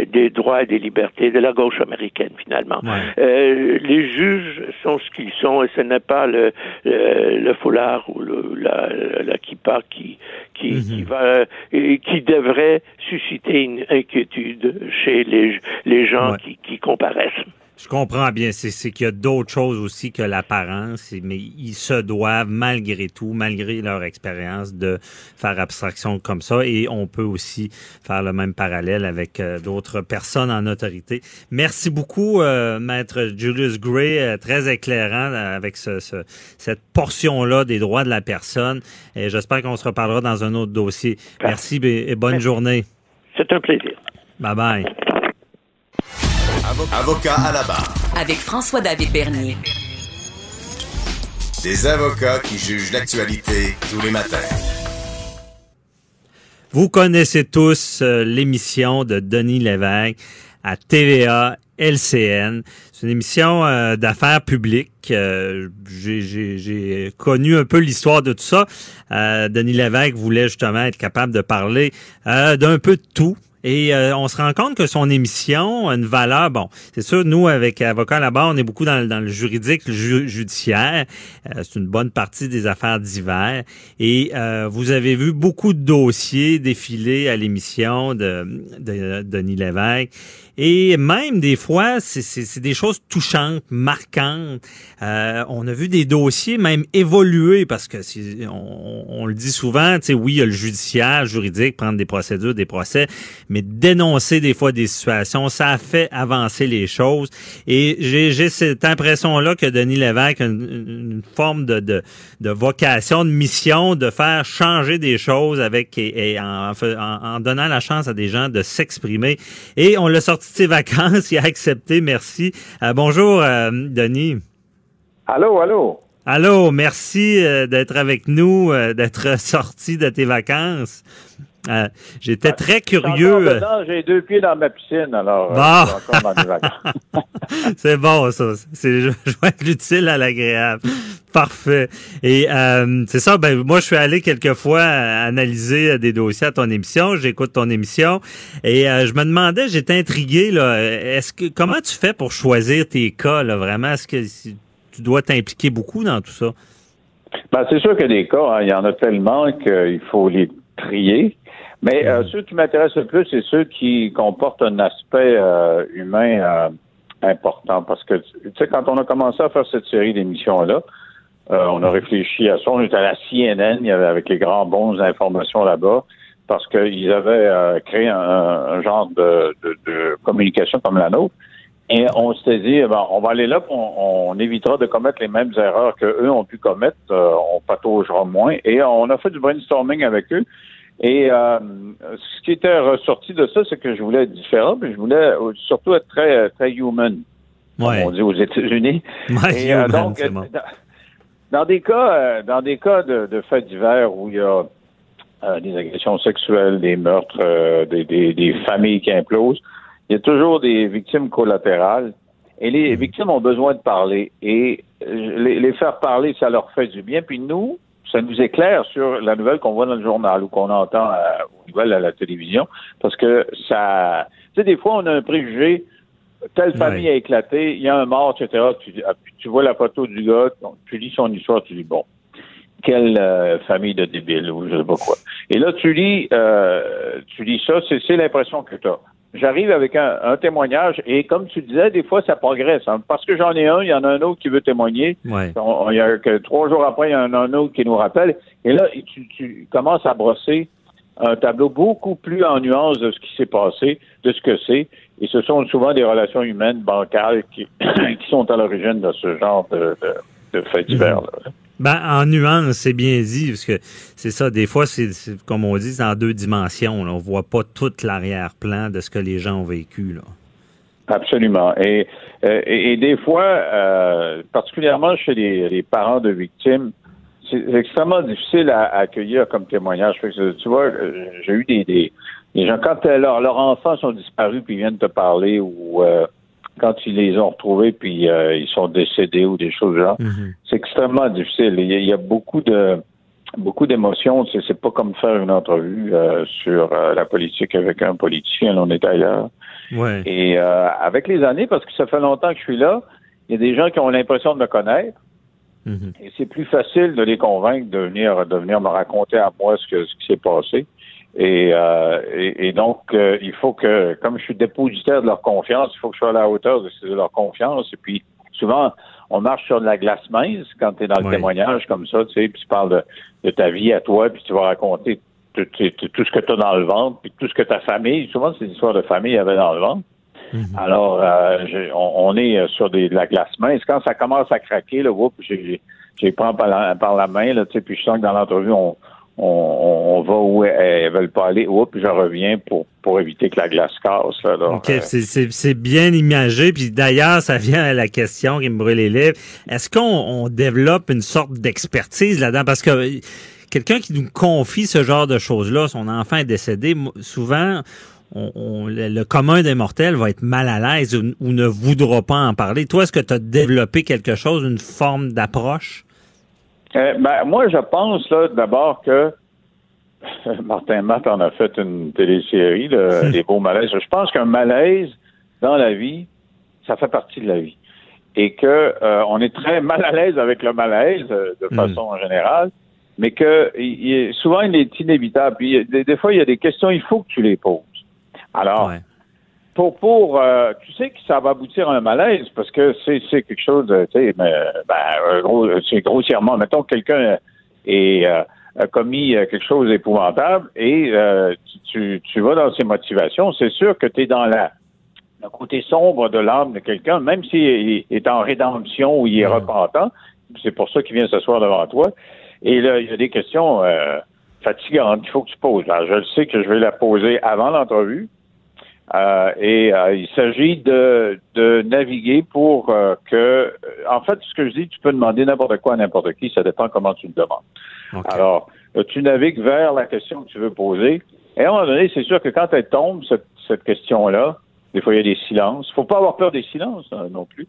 Speaker 5: des droits et des libertés de la gauche américaine, finalement. les juges sont ce qu'ils sont, et ce n'est pas le, le, foulard ou le, la, la kippa qui, qui, qui mhm. va et qui devrait susciter une inquiétude chez les, les gens qui, qui comparaissent.
Speaker 3: Je comprends bien. C'est qu'il y a d'autres choses aussi que l'apparence, mais ils se doivent, malgré tout, malgré leur expérience, de faire abstraction comme ça. Et on peut aussi faire le même parallèle avec euh, d'autres personnes en autorité. Merci beaucoup, euh, Maître Julius Gray, euh, très éclairant avec ce, cette portion-là des droits de la personne. Et j'espère qu'on se reparlera dans un autre dossier. Merci et bonne journée.
Speaker 5: C'est un plaisir.
Speaker 3: Bye bye.
Speaker 1: Avocat à la barre.
Speaker 2: Avec François-David Bernier.
Speaker 1: Des avocats qui jugent l'actualité tous les matins.
Speaker 3: Vous connaissez tous euh, l'émission de Denis Lévesque à TVA LCN. C'est une émission euh, d'affaires publiques. Euh, j'ai connu un peu l'histoire de tout ça. Denis Lévesque voulait justement être capable de parler d'un peu de tout. Et euh, on se rend compte que son émission a une valeur, bon, c'est sûr, nous, avec Avocat là-bas, on est beaucoup dans, dans le juridique, le judiciaire. Euh, c'est une bonne partie des affaires divers. Et euh, vous avez vu beaucoup de dossiers défiler à l'émission de, de, de Denis Lévesque. Et même des fois, c'est des choses touchantes, marquantes. Euh, on a vu des dossiers même évoluer parce que on, on, le dit souvent, tu sais, oui, il y a le judiciaire, juridique, prendre des procédures, des procès, mais dénoncer des fois des situations, ça a fait avancer les choses. Et j'ai cette impression-là que Denis Lévesque a une, forme de, de, de, vocation, de mission, de faire changer des choses avec et, en, en, donnant la chance à des gens de s'exprimer. Et on l'a sorti de ses vacances. Il a accepté. Merci. Euh, bonjour, euh, Denis.
Speaker 6: Allô, allô?
Speaker 3: Allô, merci euh, d'être avec nous, d'être sorti de tes vacances. J'étais ah, très curieux.
Speaker 6: J'ai deux pieds dans ma piscine, alors
Speaker 3: C'est bon, ça. C'est joindre l'utile à l'agréable. Parfait. Et euh, c'est ça, ben moi je suis allé quelques fois analyser des dossiers à ton émission, j'écoute ton émission et euh, je me demandais, j'étais intrigué là, est-ce que comment tu fais pour choisir tes cas là vraiment? Est-ce que tu dois t'impliquer beaucoup dans tout ça?
Speaker 6: Ben, c'est sûr que des cas, hein, il y en a tellement qu'il faut les trier. Mais euh, ceux qui m'intéressent le plus, c'est ceux qui comportent un aspect humain important. Parce que, tu sais, quand on a commencé à faire cette série d'émissions-là, euh, on a réfléchi à ça. On était à la CNN, il y avait avec les grands bons d'information là-bas, parce qu'ils avaient euh, créé un, genre de, communication comme la nôtre. Et on s'était dit, eh ben, on va aller là, on, on, évitera de commettre les mêmes erreurs que eux ont pu commettre, euh, on pataugera moins. Et on a fait du brainstorming avec eux. Et ce qui était ressorti de ça, c'est que je voulais être différent, mais je voulais surtout être très très human, on dit aux États-Unis.
Speaker 3: et donc,
Speaker 6: dans des cas, euh, dans des cas de, faits divers où il y a euh, des agressions sexuelles, des meurtres, euh, des, familles qui implosent, il y a toujours des victimes collatérales. Et les hmm. victimes ont besoin de parler. Et les, faire parler, ça leur fait du bien. Puis nous, ça nous éclaire sur la nouvelle qu'on voit dans le journal ou qu'on entend aux nouvelles à la télévision. Parce que ça. Tu sais, des fois, on a un préjugé telle famille a éclaté, il y a un mort, etc. Ah, tu, vois la photo du gars, tu lis son histoire, tu dis bon, quelle euh, famille de débiles ou je sais pas quoi. Et là, tu lis, euh, tu lis ça, c'est l'impression que tu as. J'arrive avec un, témoignage et comme tu disais, des fois ça progresse. Hein. parce que j'en ai un, il y en a un autre qui veut témoigner.
Speaker 3: il
Speaker 6: y a que trois jours après, il y en a un autre qui nous rappelle. Et là, tu, tu commences à brosser un tableau beaucoup plus en nuance de ce qui s'est passé, de ce que c'est. Et ce sont souvent des relations humaines bancales qui, qui sont à l'origine de ce genre de, de, de faits divers. Là.
Speaker 3: Ben, en nuance, c'est bien dit, parce que c'est ça, des fois, c'est comme on dit, c'est en deux dimensions. Là. On voit pas tout l'arrière-plan de ce que les gens ont vécu. Là.
Speaker 6: Absolument. Et, euh, des fois, euh, particulièrement chez les, parents de victimes, c'est extrêmement difficile à, accueillir comme témoignage. tu vois, euh, j'ai eu des, des, gens, quand leur, leurs enfants sont disparus puis viennent te parler ou euh, quand ils les ont retrouvés puis euh, ils sont décédés ou des choses genre, mm-hmm. c'est extrêmement difficile. Il y, a, il y a beaucoup de beaucoup d'émotions. C'est pas comme faire une entrevue euh, sur euh, la politique avec un politicien. On est ailleurs.
Speaker 3: Ouais.
Speaker 6: Et euh, avec les années, parce que ça fait longtemps que je suis là, il y a des gens qui ont l'impression de me connaître.
Speaker 3: Mm-hmm.
Speaker 6: Et c'est plus facile de les convaincre de venir, de venir me raconter à moi ce, que, ce qui s'est passé. Et, euh, et, et, donc, euh, il faut que, comme je suis dépositaire de leur confiance, il faut que je sois à la hauteur de, de leur confiance. Et puis, souvent, on marche sur de la glace mince quand tu es dans le
Speaker 3: Oui.
Speaker 6: témoignage comme ça, tu sais, puis tu parles de, de ta vie à toi, puis tu vas raconter tout, tout- tout ce que tu as dans le ventre, puis tout ce que ta famille, souvent c'est des histoires de famille avait dans le ventre. Alors, euh, on, on est sur des, de la glace mince. Quand ça commence à craquer, là, j'ai prends par la, par la main, là, tu sais, puis je sens que dans l'entrevue, on, on, on va où elles, elles veulent pas aller. Oups, je reviens pour, pour éviter que la glace casse. Là, Alors,
Speaker 3: OK, c'est- bien imagé. Puis d'ailleurs, ça vient à la question qui me brûle les lèvres. Est-ce qu'on on développe une sorte d'expertise là-dedans? Parce que euh, quelqu'un qui nous confie ce genre de choses-là, son enfant est décédé, souvent, on, on- le, le commun des mortels va être mal à l'aise ou, ou ne voudra pas en parler. Toi, est-ce que tu as développé quelque chose, une forme d'approche?
Speaker 6: Euh, ben, moi, je pense là d'abord que Martin Matt en a fait une télésérie, le- Les beaux malaises. Je pense qu'un malaise dans la vie, ça fait partie de la vie. Et que euh, on est très mal à l'aise avec le malaise euh, de
Speaker 3: Mm.
Speaker 6: façon générale, mais que il, il- souvent il est inévitable. Puis des, des fois, il y a des questions, il faut que tu les poses. Alors,
Speaker 3: Ouais.
Speaker 6: Pour pour euh, tu sais que ça va aboutir à un malaise parce que c'est c'est quelque chose de tu sais mais ben euh, gros c'est grossièrement mettons que quelqu'un est euh, a commis euh, quelque chose d'épouvantable et euh, tu, tu tu vas dans ses motivations c'est sûr que tu es dans la le côté sombre de l'âme de quelqu'un même s'il est en rédemption ou il est repentant c'est pour ça qu'il vient s'asseoir devant toi. Et là il y a des questions euh, fatigantes qu'il faut que tu poses. Alors, je le sais que je vais la poser avant l'entrevue euh, et euh, il s'agit de, de naviguer pour euh, que, en fait, ce que je dis, tu peux demander n'importe quoi à n'importe qui, ça dépend comment tu le demandes. Alors, euh, tu navigues vers la question que tu veux poser. Et à un moment donné, c'est sûr que quand elle tombe, cette, cette question-là, des fois, il y a des silences. faut pas avoir peur des silences hein, non plus.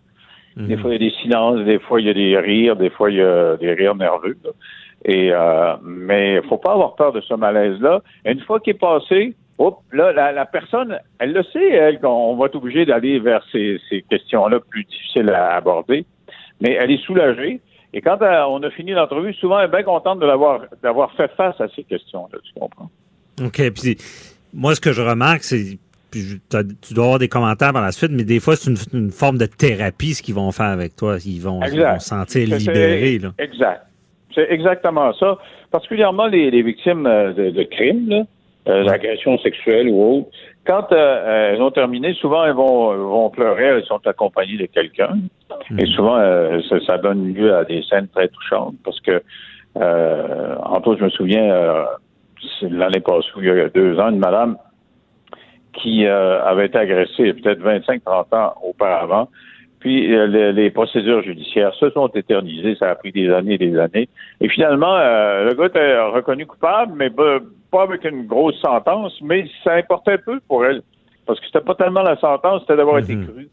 Speaker 6: Des fois, il y a des silences, des fois, il y a des rires, des fois, il y a des rires nerveux. là. Et euh, mais faut pas avoir peur de ce malaise-là. Une fois qu'il est passé, hop, là, la, la personne, elle le sait, elle, qu'on va être obligé d'aller vers ces, ces questions-là plus difficiles à aborder. Mais elle est soulagée. Et quand euh, on a fini l'entrevue, souvent, elle est bien contente de l'avoir d'avoir fait face à ces questions-là, tu comprends?
Speaker 3: OK. Puis moi, ce que je remarque, c'est. Tu dois avoir des commentaires par la suite, mais des fois, c'est une, une forme de thérapie ce qu'ils vont faire avec toi. Ils vont, ils
Speaker 6: Exact.
Speaker 3: vont se sentir libérés. Là.
Speaker 6: Exact. C'est exactement ça. Particulièrement les, les victimes euh, de, de crimes, là, euh, d'agressions sexuelles ou autres. Quand euh, euh, elles ont terminé, souvent elles vont, vont pleurer, elles sont accompagnées de quelqu'un. Et souvent, euh, ça, ça donne lieu à des scènes très touchantes parce que, euh, entre autres, je me souviens, euh, l'année passée, il y a deux ans, une madame qui euh, avait été agressée peut-être 25-30 ans auparavant. Puis euh, les, les procédures judiciaires se sont éternisées, ça a pris des années et des années. Et finalement, euh, le gars était reconnu coupable, mais pas, pas avec une grosse sentence, mais ça importait peu pour elle. Parce que c'était pas tellement la sentence, c'était d'avoir été
Speaker 3: Mhm.
Speaker 6: cru.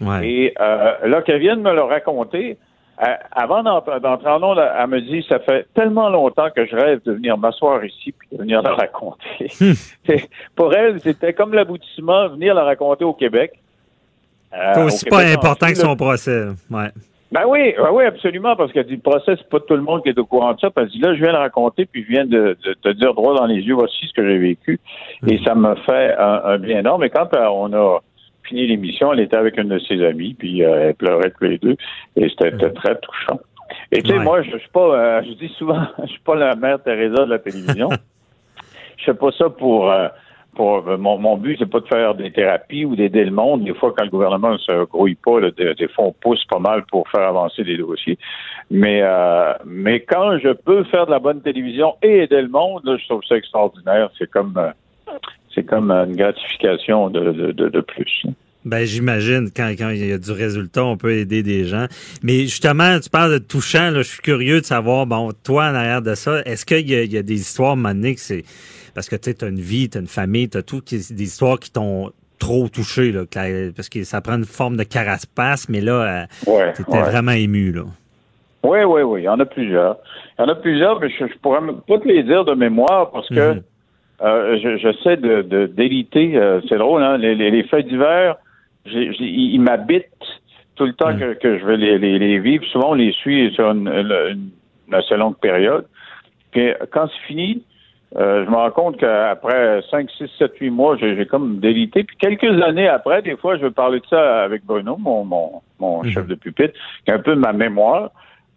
Speaker 3: Ouais.
Speaker 6: Et euh, là, qu'elle vienne me le raconter, euh, avant d'entrer en ondes, elle me dit, ça fait tellement longtemps que je rêve de venir m'asseoir ici puis de venir le raconter. C'est- Pour elle, c'était comme l'aboutissement, venir le raconter au Québec. Euh,
Speaker 3: C'est
Speaker 6: au
Speaker 3: aussi
Speaker 6: Québec
Speaker 3: pas important que son procès. Ouais.
Speaker 6: Ben oui, ben oui, absolument, parce qu'elle dit le procès, c'est pas tout le monde qui est au courant de ça. Elle dit là, je viens le raconter, puis je viens de, de te dire droit dans les yeux, voici ce que j'ai vécu. Et ça m'a fait un, un bien énorme. Et quand euh, on a fini l'émission, elle était avec une de ses amies, puis euh, elle pleurait tous les deux. Et c'était c'était très touchant. Et tu sais,
Speaker 3: Ouais.
Speaker 6: moi, je, je suis pas, euh, je dis souvent, je suis pas la mère Teresa de la télévision. je fais pas ça pour pour mon, mon but, c'est pas de faire des thérapies ou d'aider le monde. Des fois, quand le gouvernement ne se grouille pas, des, des, fois, on pousse pas mal pour faire avancer les dossiers. Mais mais quand je peux faire de la bonne télévision et aider le monde, je trouve ça extraordinaire. C'est comme comme une gratification de, plus.
Speaker 3: Ben, j'imagine, quand, il y a du résultat, on peut aider des gens. Mais justement, tu parles de touchant, je suis curieux de savoir, bon, toi, en arrière de ça, est-ce qu'il y, a des histoires, maintenant que c'est... Parce que, tu sais, une vie, tu une famille, tu as tout, des histoires qui t'ont trop touché, là, parce que ça prend une forme de carapace, mais là,
Speaker 6: euh, ouais,
Speaker 3: tu étais vraiment ému, là.
Speaker 6: Oui, oui, oui, il y en a plusieurs. Il y en a plusieurs, mais je, je pourrais pas te les dire de mémoire parce que mm-hmm. euh, j'essaie de, de d'éliter. Euh, c'est drôle, hein? Les, les, les faits divers, ils m'habitent tout le temps que, que, je vais les, les, les, vivre. Souvent, on les suit sur une, une, assez longue période. Puis quand c'est fini, euh, je me rends compte qu'après 5, 6, 7, 8 mois, j'ai comme délité. Puis quelques années après, des fois, je vais parler de ça avec Bruno, mon, mon, mon mm-hmm. chef de pupitre, qui a un peu de ma mémoire.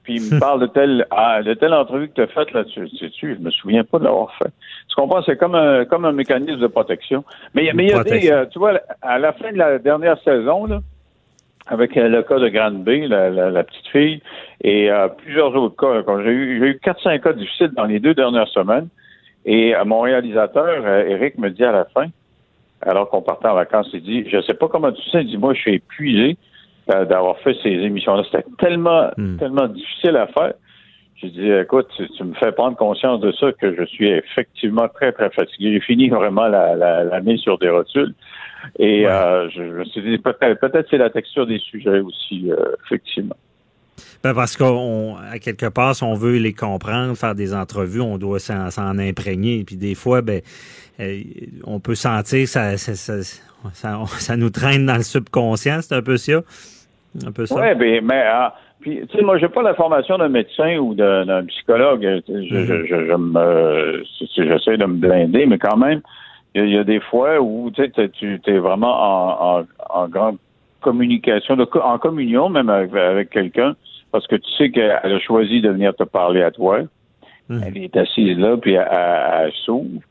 Speaker 6: Puis il me parle de telle, ah, de telle entrevue que tu as faite là-dessus. Je me souviens pas de l'avoir fait. Tu comprends? C'est comme un, comme un mécanisme de protection. Mais, mais il y a des, euh, tu vois, à la fin de la dernière saison, là, avec euh, le cas de Grande B, la, la, petite fille, et euh, plusieurs autres cas. J'ai eu, j'ai eu 4-5 cas difficiles dans les deux dernières semaines. Et mon réalisateur, Eric, me dit à la fin, alors qu'on partait en vacances, il dit, je sais pas comment tu sais, il dit, moi, je suis épuisé d'avoir fait ces émissions-là. C'était tellement, hmm. tellement difficile à faire. J'ai dit, écoute, tu, me fais prendre conscience de ça, que je suis effectivement très, très fatigué. J'ai fini vraiment la, la, la mise sur des rotules. Et euh, je, me suis dit, peut-être peut c'est la texture des sujets aussi, euh, effectivement.
Speaker 3: Ben parce qu'à quelque part, si on veut les comprendre, faire des entrevues, on doit s'en imprégner. Puis des fois, ben, euh, on peut sentir ça, ça, ça, ça, nous traîne dans le subconscient, c'est un peu ça. Un peu ça.
Speaker 6: Oui, ben, mais ah, puis, tu sais, moi, j'ai pas la formation d'un médecin ou d'un psychologue. Je, je, je, je, me, j'essaie de me blinder, mais quand même, il y, a des fois où tu es vraiment en, en, en grande communication, de, en communion même avec, avec quelqu'un, parce que tu sais qu'elle a choisi de venir te parler à toi. Mmh. Elle est assise là, puis elle, elle, elle s'ouvre.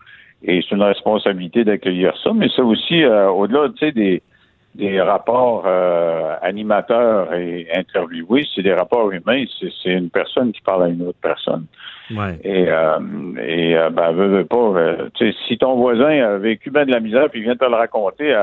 Speaker 6: Et c'est une responsabilité d'accueillir ça, mais c'est aussi, euh, au-delà, tu sais, des, des rapports euh, animateurs et interviewés, c'est des rapports humains, c'est une personne qui parle à une autre personne.
Speaker 3: Ouais.
Speaker 6: Et, euh, et euh, ben, veux, veux pas, tu sais, si ton voisin a vécu bien de la misère puis vient te le raconter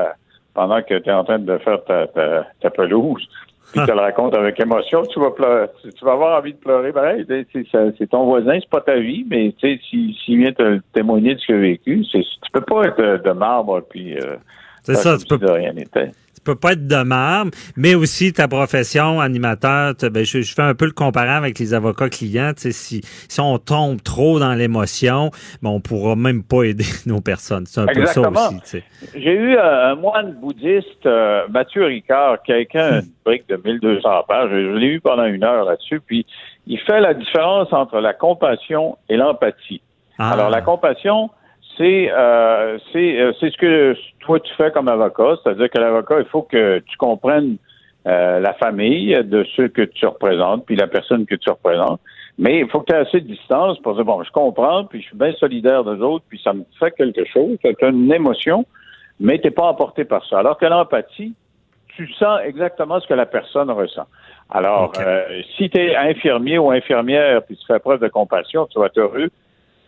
Speaker 6: pendant que tu es en train de faire ta, ta, ta pelouse, puis tu le racontes avec émotion, tu vas pleurer, tu vas avoir envie de pleurer. Ben, c'est ton voisin, c'est pas ta vie, mais tu sais, s'il si vient te témoigner de ce qu'il a vécu, tu peux pas être de marbre puis euh,
Speaker 3: c'est ça, tu peux,
Speaker 6: de rien n'était
Speaker 3: tu peux pas être de marbre, mais aussi ta profession animateur. Ben, je, fais un peu le comparant avec les avocats clients. Si, si on tombe trop dans l'émotion, ben, on pourra même pas aider nos personnes. C'est un peu ça aussi.
Speaker 6: J'ai eu un moine bouddhiste, euh, Mathieu Ricard, quelqu'un, une brique de 1200 pages. Je l'ai eu pendant une heure là-dessus. Puis il fait la différence entre la compassion et l'empathie. Ah. Alors la compassion, c'est euh, euh, c'est ce que toi tu fais comme avocat, c'est-à-dire que l'avocat, il faut que tu comprennes euh, la famille de ceux que tu représentes, puis la personne que tu représentes. Mais il faut que tu aies assez de distance pour dire bon, je comprends, puis je suis bien solidaire des autres, puis ça me fait quelque chose, tu as une émotion, mais tu n'es pas emporté par ça. Alors que l'empathie, tu sens exactement ce que la personne ressent. Alors, si tu es infirmier ou infirmière, puis tu fais preuve de compassion, tu vas être heureux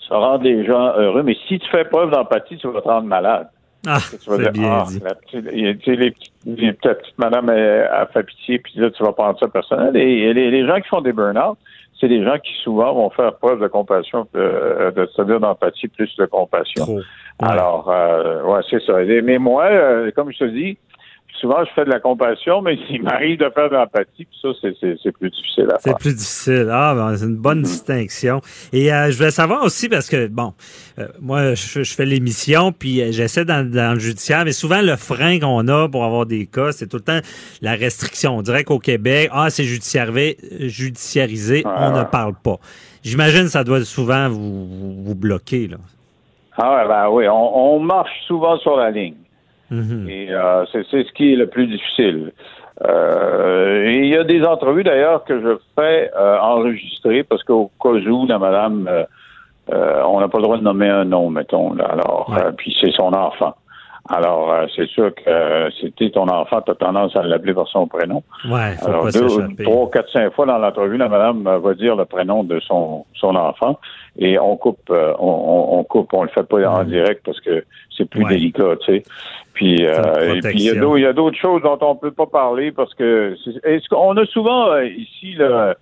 Speaker 6: ça rend les gens heureux. Mais si tu fais preuve d'empathie, tu vas te rendre malade.
Speaker 3: Ah, c'est bien ah, dit.
Speaker 6: La petite, les, les, petites madame a, fait pitié, puis là, tu vas prendre ça personnel. Et, les, gens qui font des burn-out, c'est des gens qui souvent vont faire preuve de compassion, euh, de, c'est-à-dire d'empathie plus de compassion. Alors, euh, ouais, c'est ça. Mais moi, euh, comme je te dis, souvent, je fais de la compassion, mais il m'arrive de faire de l'empathie, puis ça, c'est plus difficile à
Speaker 3: faire. C'est plus difficile. Ah, ben, c'est une bonne mm-hmm. distinction. Et euh, je voulais savoir aussi, parce que, bon, euh, moi, je, fais l'émission, puis euh, j'essaie dans, le judiciaire, mais souvent, le frein qu'on a pour avoir des cas, c'est tout le temps la restriction. On dirait qu'au Québec, ah, c'est judiciarisé, judiciarisé on ne parle pas. J'imagine que ça doit souvent vous, vous, bloquer, là.
Speaker 6: Ah, ben oui, on marche souvent sur la ligne. Mm-hmm. Et euh, c'est ce qui est le plus difficile. Euh, il y a des entrevues d'ailleurs que je fais euh, enregistrer parce qu'au cas où la madame on n'a pas le droit de nommer un nom, mettons. Là. Alors, puis c'est son enfant. Alors, euh, c'est sûr que euh, c'était ton enfant, tu as tendance à l'appeler par son prénom.
Speaker 3: Ouais, faut
Speaker 6: Alors,
Speaker 3: pas
Speaker 6: deux, trois, quatre, cinq fois dans l'entrevue, la madame va dire le prénom de son, son enfant et on coupe, euh, on, on, coupe, on le fait pas en direct parce que c'est plus délicat, tu sais. Puis, et puis il y a d'autres choses dont on peut pas parler parce que est-ce qu'on a souvent ici là,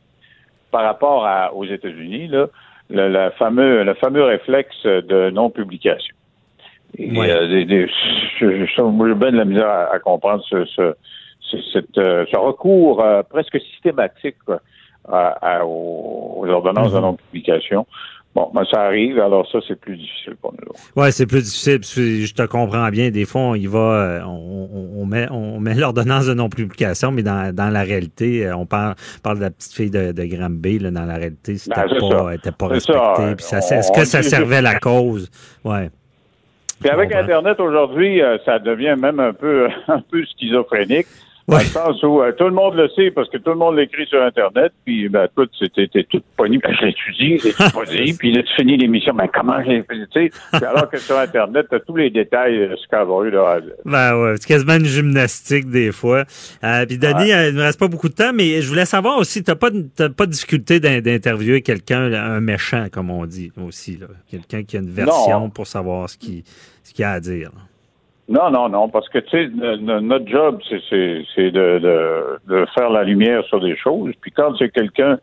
Speaker 6: par rapport à, aux États-Unis là, le, fameux le fameux réflexe de non publication. Et, euh, des, je, j'ai bien de la misère à, comprendre ce, ce, cette, euh, ce recours euh, presque systématique à, aux, ordonnances de mm-hmm. non-publication. Bon, ben, ça arrive, alors ça, c'est plus difficile pour nous.
Speaker 3: Oui, c'est plus difficile. Je te comprends bien. Des fois, on y va, on, on met, on met l'ordonnance de non-publication, mais dans, dans la réalité, on parle, parle de la petite fille de, de Granby, là, dans la réalité, c'était ben, pas, était pas ça, est-ce que ça servait la cause? Ouais.
Speaker 6: Puis avec Internet aujourd'hui, euh, ça devient même un peu un peu schizophrénique. Dans le sens où euh, tout le monde le sait parce que tout le monde l'écrit sur Internet, puis ben, tout, c'était tout pogné. Ben, je l'étudie, je l'ai puis là, tu finis l'émission, ben comment j'ai fait. Alors que sur Internet, tu as tous les détails de ce a eu là.
Speaker 3: Ben ouais, c'est quasiment une gymnastique des fois. Euh, puis Denis, il ne reste pas beaucoup de temps, mais je voulais savoir aussi, tu n'as pas, pas de difficulté d'interviewer quelqu'un, un méchant, comme on dit aussi, là. Quelqu'un qui a une version pour savoir ce qu'il ce qu'il a à dire.
Speaker 6: Non, non, non, parce que tu sais, notre job, c'est de, de, faire la lumière sur des choses. Puis quand c'est quelqu'un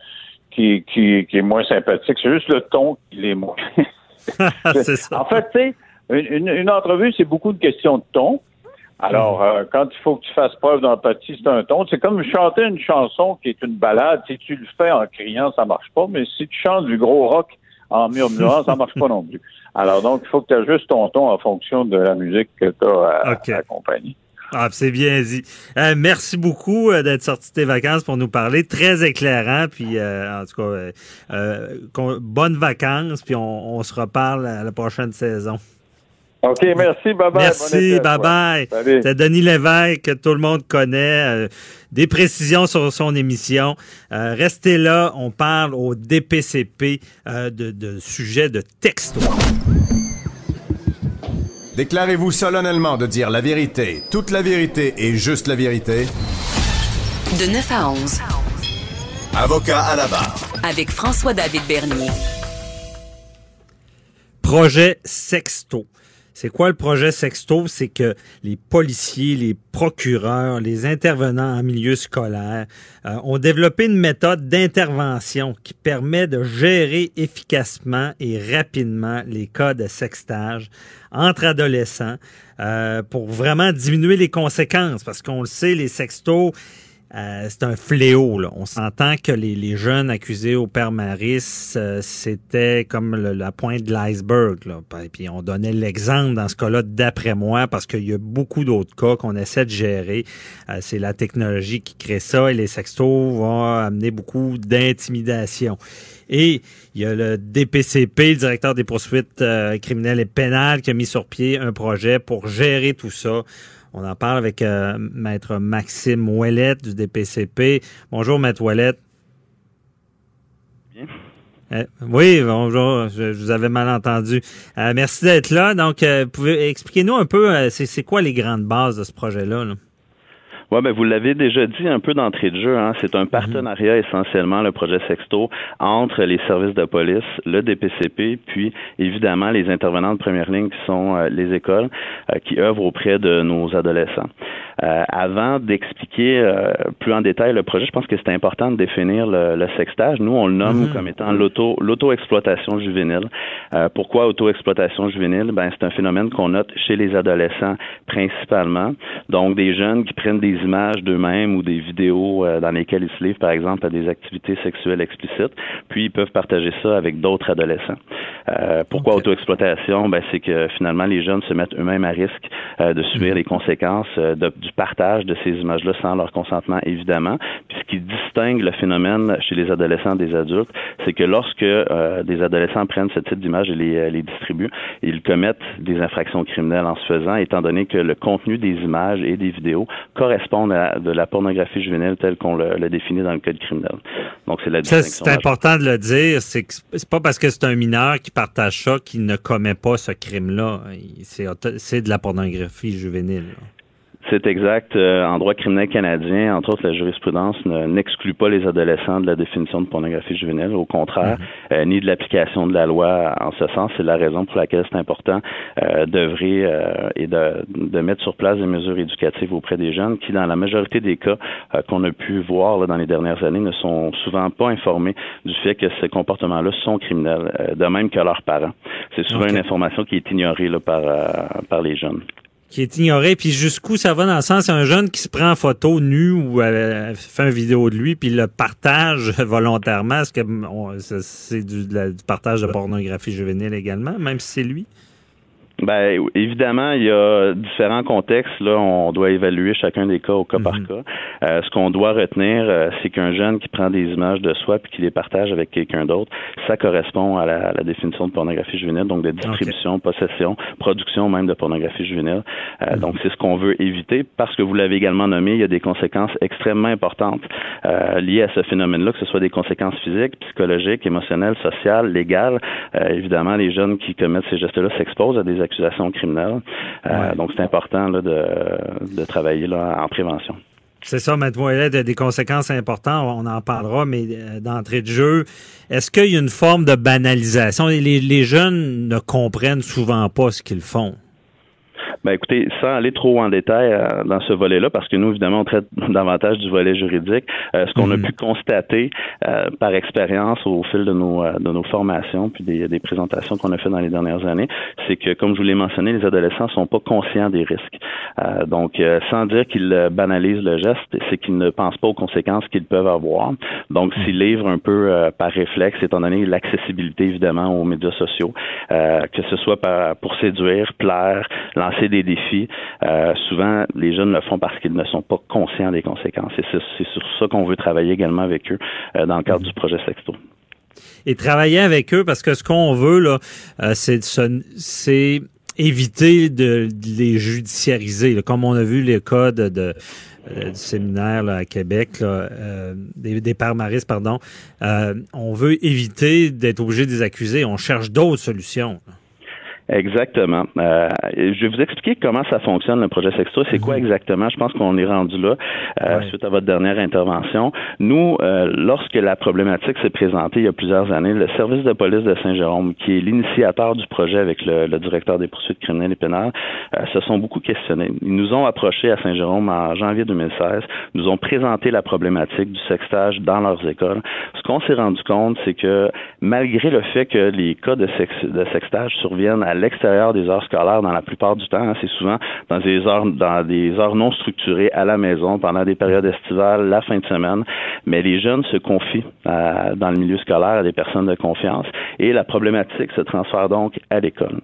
Speaker 6: qui, qui, qui, est moins sympathique, c'est juste le ton qui est moins.
Speaker 3: ça.
Speaker 6: En fait, tu sais, une, une, entrevue, c'est beaucoup de questions de ton. Alors, euh, quand il faut que tu fasses preuve d'empathie, c'est un ton. C'est comme chanter une chanson qui est une balade. Si tu le fais en criant, ça marche pas. Mais si tu chantes du gros rock en murmurant, ça marche pas non plus. Alors donc, il faut que tu ajustes ton ton en fonction de la musique que tu as à, accompagner.
Speaker 3: Ah, c'est bien dit. Euh, merci beaucoup euh, d'être sorti de tes vacances pour nous parler. Très éclairant. Puis, euh, en tout cas, bonnes vacances. Puis, on, on se reparle à la prochaine saison.
Speaker 6: OK, merci, bye bye.
Speaker 3: Merci, bye bye. C'est Denis Lévesque, que tout le monde connaît. Euh, des précisions sur son émission. Euh, restez là, on parle au DPCP euh, de, de sujet de texto.
Speaker 1: Déclarez-vous solennellement de dire la vérité, toute la vérité et juste la vérité.
Speaker 2: De 9 à 11.
Speaker 1: Avocat à la barre.
Speaker 2: Avec François-David Bernier.
Speaker 3: Projet Sexto. C'est quoi le projet Sexto? C'est que les policiers, les procureurs, les intervenants en milieu scolaire euh, ont développé une méthode d'intervention qui permet de gérer efficacement et rapidement les cas de sextage entre adolescents euh, pour vraiment diminuer les conséquences. Parce qu'on le sait, les sextos, euh, c'est un fléau. Là. On s'entend que les, jeunes accusés au Père Maris, euh, c'était comme la pointe de l'iceberg. Puis on donnait l'exemple dans ce cas-là, d'après moi, parce qu'il y a beaucoup d'autres cas qu'on essaie de gérer. Euh, c'est la technologie qui crée ça et les sextos vont amener beaucoup d'intimidation. Et il y a le DPCP, le directeur des poursuites criminelles et pénales, qui a mis sur pied un projet pour gérer tout ça. On en parle avec euh, Maître Maxime Ouellette du DPCP. Bonjour, Maître Ouellette. Bien. Euh, oui, bonjour, je, vous avais mal entendu. Euh, merci d'être là. Donc, pouvez expliquer-nous un peu, c'est quoi les grandes bases de ce projet-là? là?
Speaker 7: Oui, ben vous l'avez déjà dit un peu d'entrée de jeu. Hein. C'est un mhm. partenariat essentiellement, le projet Sexto, entre les services de police, le DPCP, puis évidemment les intervenants de première ligne qui sont euh, les écoles euh, qui œuvrent auprès de nos adolescents. Euh, avant d'expliquer plus en détail le projet, je pense que c'est important de définir le, sextage. Nous, on le nomme mhm. comme étant l'auto l'auto-exploitation juvénile. pourquoi auto-exploitation juvénile? Ben, c'est un phénomène qu'on note chez les adolescents principalement. Donc, des jeunes qui prennent des images d'eux-mêmes ou des vidéos euh, dans lesquelles ils se livrent, par exemple, à des activités sexuelles explicites, puis ils peuvent partager ça avec d'autres adolescents. Euh, pourquoi auto-exploitation? Ben, c'est que finalement, les jeunes se mettent eux-mêmes à risque euh, de subir les conséquences du partage de ces images-là sans leur consentement, évidemment. Puis ce qui distingue le phénomène chez les adolescents des adultes, c'est que lorsque euh, des adolescents prennent ce type d'images et les, euh, les distribuent, ils commettent des infractions criminelles en se faisant, étant donné que le contenu des images et des vidéos correspondent à de la pornographie juvénile telle qu'on le, définit dans le code criminel.
Speaker 3: Donc c'est la distinction. C'est important de le dire, c'est que c'est pas parce que c'est un mineur qui partage ça qu'il ne commet pas ce crime-là. C'est de la pornographie juvénile.
Speaker 7: C'est exact. Euh, en droit criminel canadien, entre autres, la jurisprudence n'exclut pas les adolescents de la définition de pornographie juvénile, au contraire, mhm. euh, ni de l'application de la loi en ce sens. C'est la raison pour laquelle c'est important euh, d'œuvrer euh, et de, de, mettre sur place des mesures éducatives auprès des jeunes qui, dans la majorité des cas qu'on a pu voir là, dans les dernières années, ne sont souvent pas informés du fait que ces comportements-là sont criminels, de même que leurs parents. C'est souvent une information qui est ignorée là, par, par les jeunes
Speaker 3: qui est ignoré. Puis jusqu'où ça va dans le sens, un jeune qui se prend en photo nu ou euh, fait une vidéo de lui, puis le partage volontairement, est-ce que c'est du, du, partage de pornographie juvénile également, même si c'est lui?
Speaker 7: Ben évidemment, il y a différents contextes. Là, on doit évaluer chacun des cas au cas par mhm. cas. Euh, ce qu'on doit retenir, euh, c'est qu'un jeune qui prend des images de soi puis qui les partage avec quelqu'un d'autre, ça correspond à la, définition de pornographie juvénile, donc de distribution, possession, production même de pornographie juvénile. Euh, mhm. Donc c'est ce qu'on veut éviter parce que vous l'avez également nommé, il y a des conséquences extrêmement importantes liées à ce phénomène-là, que ce soit des conséquences physiques, psychologiques, émotionnelles, sociales, légales. évidemment, les jeunes qui commettent ces gestes-là s'exposent à des accusations criminelles. Euh, donc, c'est important de, de, travailler là, en prévention.
Speaker 3: C'est ça, Maître Moellet, des conséquences importantes, on en parlera, mais euh, d'entrée de jeu, est-ce qu'il y a une forme de banalisation? Les, les jeunes ne comprennent souvent pas ce qu'ils font.
Speaker 7: Ben écoutez, sans aller trop en détail euh, dans ce volet-là, parce que nous, évidemment, on traite davantage du volet juridique, euh, ce qu'on a mhm. pu constater euh, par expérience au fil de nos, de nos formations, puis des, des présentations qu'on a fait dans les dernières années, c'est que, comme je vous l'ai mentionné, les adolescents sont pas conscients des risques. donc, sans dire qu'ils banalisent le geste, c'est qu'ils ne pensent pas aux conséquences qu'ils peuvent avoir. Donc, mhm. s'ils livrent un peu par réflexe, étant donné l'accessibilité, évidemment, aux médias sociaux, que ce soit par, pour séduire, plaire, lancer des défis. Euh, souvent, les jeunes le font parce qu'ils ne sont pas conscients des conséquences. Et c'est sur ça qu'on veut travailler également avec eux euh, dans le cadre du projet Sexto
Speaker 3: et travailler avec eux parce que ce qu'on veut euh, c'est éviter de, les judiciariser. Comme on a vu les cas du séminaire à Québec, des, des pardon, on veut éviter d'être obligé de les accuser. On cherche d'autres solutions.
Speaker 7: Exactement. Euh, je vais vous expliquer comment ça fonctionne le projet Sexto. C'est quoi mhm. exactement? Je pense qu'on est rendu là euh, suite à votre dernière intervention. Nous, euh, lorsque la problématique s'est présentée il y a plusieurs années, le service de police de Saint-Jérôme, qui est l'initiateur du projet avec le, directeur des poursuites criminelles et pénales, se sont beaucoup questionnés. Ils nous ont approchés à Saint-Jérôme en janvier 2016, nous ont présenté la problématique du sextage dans leurs écoles. Ce qu'on s'est rendu compte, c'est que malgré le fait que les cas de, sex, de sextage surviennent à l'extérieur des heures scolaires dans la plupart du temps. Hein. c'est souvent dans des heures dans des heures non structurées à la maison pendant des périodes estivales, la fin de semaine. Mais les jeunes se confient euh, dans le milieu scolaire à des personnes de confiance et la problématique se transfère donc à l'école.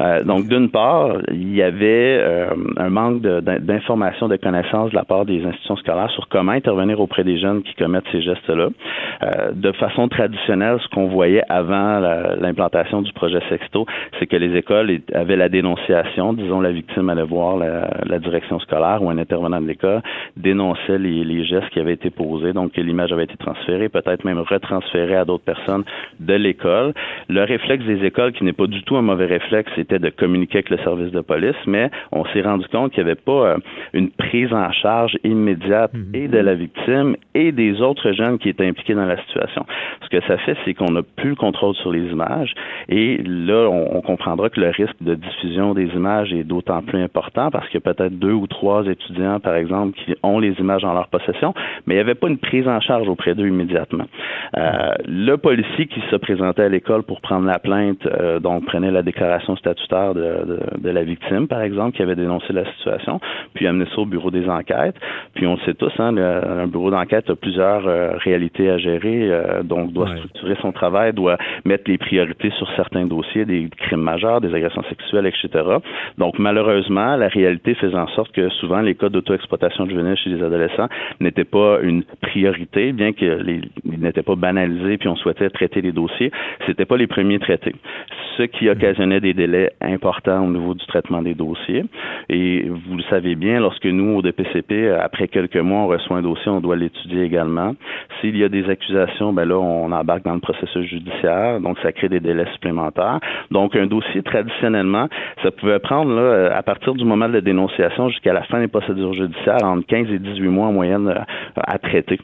Speaker 7: Euh, donc d'une part, il y avait euh, un manque d'informations, de, de, connaissances de la part des institutions scolaires sur comment intervenir auprès des jeunes qui commettent ces gestes-là. de façon traditionnelle, ce qu'on voyait avant l'implantation du projet Sexto, c'est que les les écoles avaient la dénonciation, disons la victime allait voir la, direction scolaire ou un intervenant de l'école dénonçait les, gestes qui avaient été posés, donc que l'image avait été transférée, peut-être même retransférée à d'autres personnes de l'école. Le réflexe des écoles, qui n'est pas du tout un mauvais réflexe, c'était de communiquer avec le service de police, mais on s'est rendu compte qu'il n'y avait pas euh, une prise en charge immédiate mhm. et de la victime et des autres jeunes qui étaient impliqués dans la situation. Ce que ça fait, c'est qu'on n'a plus le contrôle sur les images et là, on, on comprendra que le risque de diffusion des images est d'autant plus important parce qu'il y a peut-être deux ou trois étudiants, par exemple, qui ont les images en leur possession, mais il n'y avait pas une prise en charge auprès d'eux immédiatement. Euh, le policier qui se présentait à l'école pour prendre la plainte, euh, donc prenait la déclaration statutaire de, de, la victime, par exemple, qui avait dénoncé la situation, puis amenait ça au bureau des enquêtes. Puis on le sait tous, hein, un bureau d'enquête a plusieurs euh, réalités à gérer, donc doit structurer son travail, doit mettre les priorités sur certains dossiers, des crimes majeurs des agressions sexuelles, etc. Donc, malheureusement, la réalité faisait en sorte que souvent les cas d'auto-exploitation juvénile chez les adolescents n'étaient pas une priorité, bien qu'ils n'étaient pas banalisés, puis on souhaitait traiter les dossiers. C'était pas les premiers traités. Ce qui occasionnait des délais importants au niveau du traitement des dossiers. Et vous le savez bien, lorsque nous, au DPCP, après quelques mois, on reçoit un dossier, on doit l'étudier également. S'il y a des accusations, ben là, on embarque dans le processus judiciaire, donc ça crée des délais supplémentaires. Donc, un dossier, traditionnellement, ça pouvait prendre, là, à partir du moment de la dénonciation jusqu'à la fin des procédures judiciaires, entre 15 et 18 mois en moyenne euh, à traiter,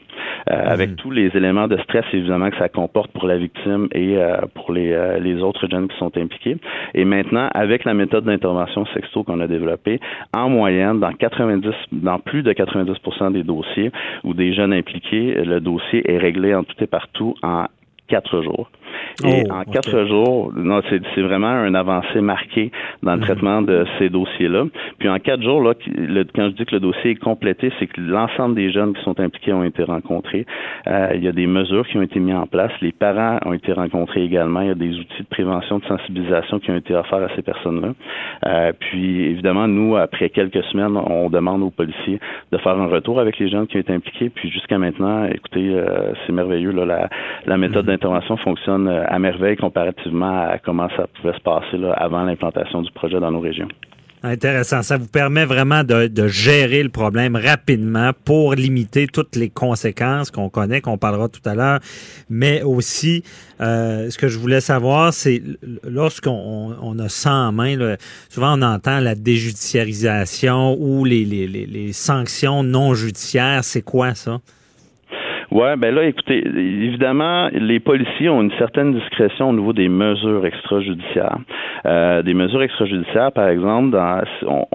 Speaker 7: euh, avec mhm. tous les éléments de stress, évidemment, que ça comporte pour la victime et euh, pour les, les autres jeunes qui sont impliqués. Et maintenant, avec la méthode d'intervention sexto qu'on a développée, en moyenne, dans 90, dans plus de 90% des dossiers ou des jeunes impliqués, le dossier est réglé en tout et partout en quatre jours. Et oh, en quatre jours, non, c'est vraiment un avancée marqué dans le mhm. traitement de ces dossiers-là. Puis en quatre jours, là, quand je dis que le dossier est complété, c'est que l'ensemble des jeunes qui sont impliqués ont été rencontrés. Euh, il y a des mesures qui ont été mises en place. Les parents ont été rencontrés également. Il y a des outils de prévention, de sensibilisation qui ont été offerts à ces personnes-là. Euh, puis évidemment, nous, après quelques semaines, on demande aux policiers de faire un retour avec les jeunes qui ont été impliqués. Puis jusqu'à maintenant, écoutez, euh, c'est merveilleux. Là, la, la méthode mhm. d'intervention fonctionne euh, à merveille comparativement à comment ça pouvait se passer avant l'implantation du projet dans nos régions.
Speaker 3: Intéressant. Ça vous permet vraiment de, gérer le problème rapidement pour limiter toutes les conséquences qu'on connaît, qu'on parlera tout à l'heure. Mais aussi, euh, ce que je voulais savoir, c'est lorsqu'on on a ça en main, souvent on entend la déjudiciarisation ou les sanctions non judiciaires. C'est quoi ça?
Speaker 7: Ouais, ben là, écoutez, évidemment, les policiers ont une certaine discrétion au niveau des mesures extrajudiciaires. Euh, des mesures extrajudiciaires, par exemple, dans,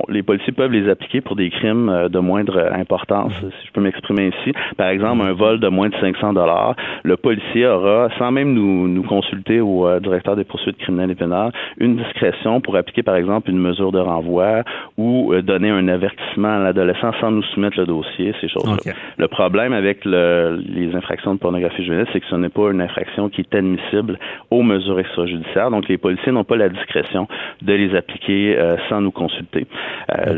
Speaker 7: les policiers peuvent les appliquer pour des crimes euh, de moindre importance, mhm. si je peux m'exprimer ici. Par exemple, un vol de moins de 500 dollars, le policier aura, sans même nous, nous consulter au euh, directeur des poursuites criminelles et pénales, une discrétion pour appliquer, par exemple, une mesure de renvoi ou euh, donner un avertissement à l'adolescent sans nous soumettre le dossier, ces choses-là. Le problème avec le les infractions de pornographie juvénile, c'est que ce n'est pas une infraction qui est admissible aux mesures extrajudiciaires. Donc, les policiers n'ont pas la discrétion de les appliquer euh, sans nous consulter. Euh,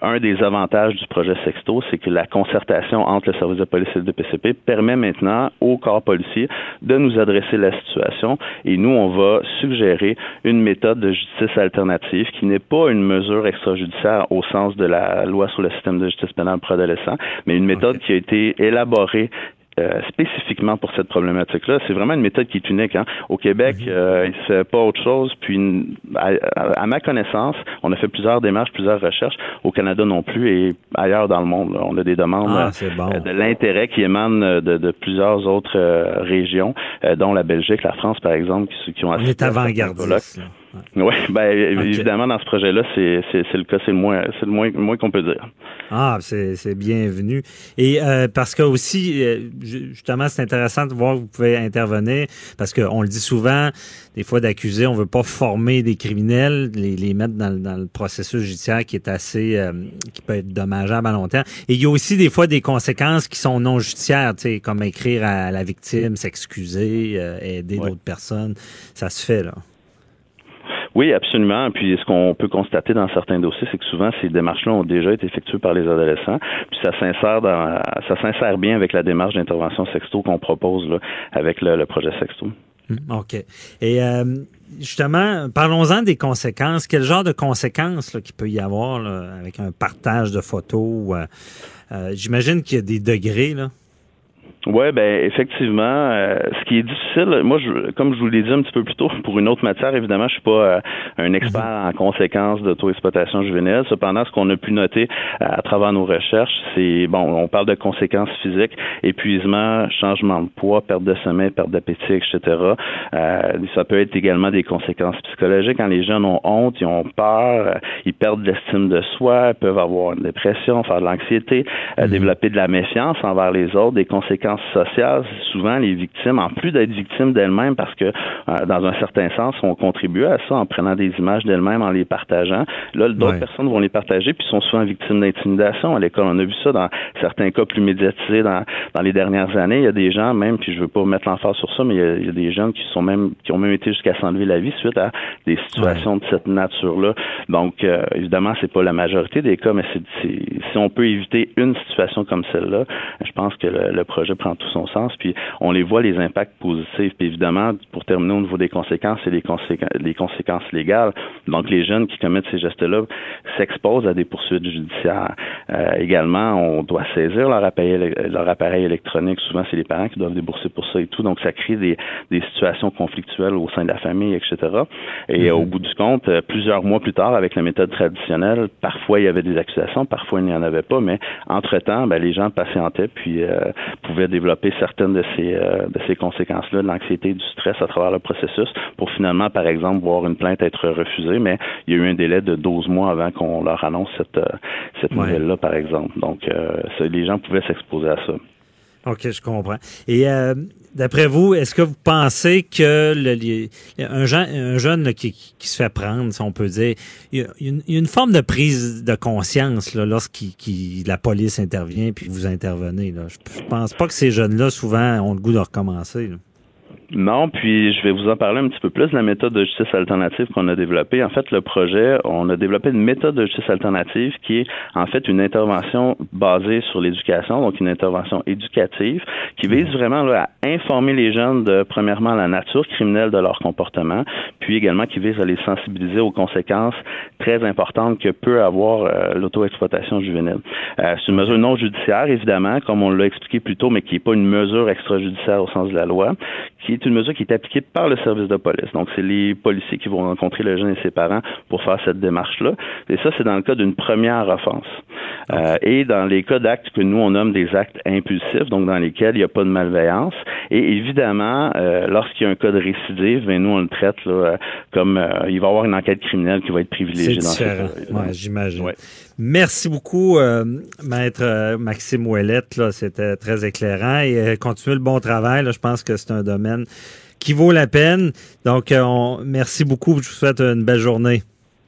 Speaker 7: un des avantages du projet Sexto, c'est que la concertation entre le service de police et le DPCP permet maintenant au corps policier de nous adresser la situation et nous, on va suggérer une méthode de justice alternative qui n'est pas une mesure extrajudiciaire au sens de la loi sur le système de justice pénale pour adolescents, mais une méthode qui a été élaborée euh, spécifiquement pour cette problématique-là. C'est vraiment une méthode qui est unique. Hein. Au Québec, mhm. euh, il ne fait pas autre chose. Puis, à, ma connaissance, on a fait plusieurs démarches, plusieurs recherches. Au Canada non plus et ailleurs dans le monde. On a des demandes ah, euh, de l'intérêt qui émane de, plusieurs autres régions, dont la Belgique, la France, par exemple, qui, qui ont...
Speaker 3: On est avant-gardiste.
Speaker 7: Oui, ben, évidemment, dans ce projet-là, c'est, le cas, c'est le moins, c'est le moins, moins qu'on peut dire.
Speaker 3: Ah, c'est, bienvenu. Et euh, parce que aussi, euh, justement, c'est intéressant de voir que vous pouvez intervenir, parce qu'on le dit souvent, des fois d'accuser, on veut pas former des criminels, les, les mettre dans, dans, le processus judiciaire qui est assez, euh, qui peut être dommageable à long terme. Et il y a aussi des fois des conséquences qui sont non judiciaires, tu sais, comme écrire à la victime, s'excuser, aider d'autres personnes. Ça se fait, là.
Speaker 7: Oui, absolument. Puis ce qu'on peut constater dans certains dossiers, c'est que souvent ces démarches-là ont déjà été effectuées par les adolescents. Puis ça s'insère dans ça s'insère bien avec la démarche d'intervention sexto qu'on propose là, avec le, projet sexto.
Speaker 3: Hum, OK. Et euh, justement, parlons-en des conséquences. Quel genre de conséquences qu'il peut y avoir avec un partage de photos? Euh, euh, j'imagine qu'il y a des degrés. Là.
Speaker 7: Oui, ben effectivement, euh, ce qui est difficile, moi, je, comme je vous l'ai dit un petit peu plus tôt, pour une autre matière, évidemment, je suis pas euh, un expert mhm. en conséquences d'auto-exploitation juvénile. Cependant, ce qu'on a pu noter euh, à travers nos recherches, c'est bon, on parle de conséquences physiques, épuisement, changement de poids, perte de sommeil, perte d'appétit, etc. ça peut être également des conséquences psychologiques quand les jeunes ont honte, ils ont peur, ils perdent l'estime de soi, peuvent avoir une dépression, faire de l'anxiété, mhm. développer de la méfiance envers les autres, des conséquences conséquences sociales, souvent les victimes, en plus d'être victimes d'elles-mêmes, parce que euh, dans un certain sens, on contribue à ça en prenant des images d'elles-mêmes, en les partageant. Là, d'autres personnes vont les partager, puis sont souvent victimes d'intimidation à l'école. On a vu ça dans certains cas plus médiatisés dans, dans les dernières années. Il y a des gens même, puis je veux pas mettre l'emphase sur ça, mais il y, a, des jeunes qui sont même qui ont même été jusqu'à s'enlever la vie suite à des situations de cette nature-là. Donc, euh, évidemment, c'est pas la majorité des cas, mais c'est, si on peut éviter une situation comme celle-là, je pense que le, projet prend tout son sens. Puis on les voit les impacts positifs. Puis évidemment, pour terminer au niveau des conséquences, c'est les, conséquences, les conséquences légales. Donc les jeunes qui commettent ces gestes-là s'exposent à des poursuites judiciaires. Euh, également, on doit saisir leur appareil, leur appareil électronique. Souvent, c'est les parents qui doivent débourser pour ça et tout. Donc ça crée des, des situations conflictuelles au sein de la famille, etc. Et mm-hmm. au bout du compte, euh, plusieurs mois plus tard, avec la méthode traditionnelle, parfois il y avait des accusations, parfois il n'y en avait pas, mais entre-temps, ben, les gens patientaient puis euh, pouvaient développer certaines de ces, euh, de ces conséquences-là, de l'anxiété, du stress à travers le processus, pour finalement, par exemple, voir une plainte être refusée, mais il y a eu un délai de 12 mois avant qu'on leur annonce cette, cette nouvelle-là, par exemple. Donc, les gens pouvaient s'exposer à ça.
Speaker 3: OK, je comprends. Et euh, d'après vous, est-ce que vous pensez que le, un, jeune, un jeune qui, qui, se fait prendre, si on peut dire, il y a une, une forme de prise de conscience lorsque la police intervient puis vous intervenez. Là? Je, je pense pas que ces jeunes-là, souvent, ont le goût de recommencer. Là.
Speaker 7: Non, puis je vais vous en parler un petit peu plus de la méthode de justice alternative qu'on a développée. En fait, le projet, on a développé une méthode de justice alternative qui est en fait une intervention basée sur l'éducation, donc une intervention éducative qui vise vraiment à informer les jeunes de, premièrement, la nature criminelle de leur comportement, puis également qui vise à les sensibiliser aux conséquences très importantes que peut avoir euh, l'auto-exploitation juvénile. Euh, c'est une mesure non judiciaire, évidemment, comme on l'a expliqué plus tôt, mais qui n'est pas une mesure extrajudiciaire au sens de la loi, qui une mesure qui est appliquée par le service de police. Donc, c'est les policiers qui vont rencontrer le jeune et ses parents pour faire cette démarche-là. Et ça, c'est dans le cas d'une première offense. Euh, et dans les cas d'actes que nous, on nomme des actes impulsifs, donc dans lesquels il n'y a pas de malveillance. Et évidemment, euh, lorsqu'il y a un cas de récidive, ben, nous, on le traite là, comme euh, il va y avoir une enquête criminelle qui va être privilégiée dans ce
Speaker 3: cas j'imagine. Merci beaucoup, euh, Maître euh, Maxime Ouellette. C'était très éclairant et euh, continuez le bon travail. je pense que c'est un domaine qui vaut la peine. Donc, merci beaucoup. Je vous souhaite une belle journée.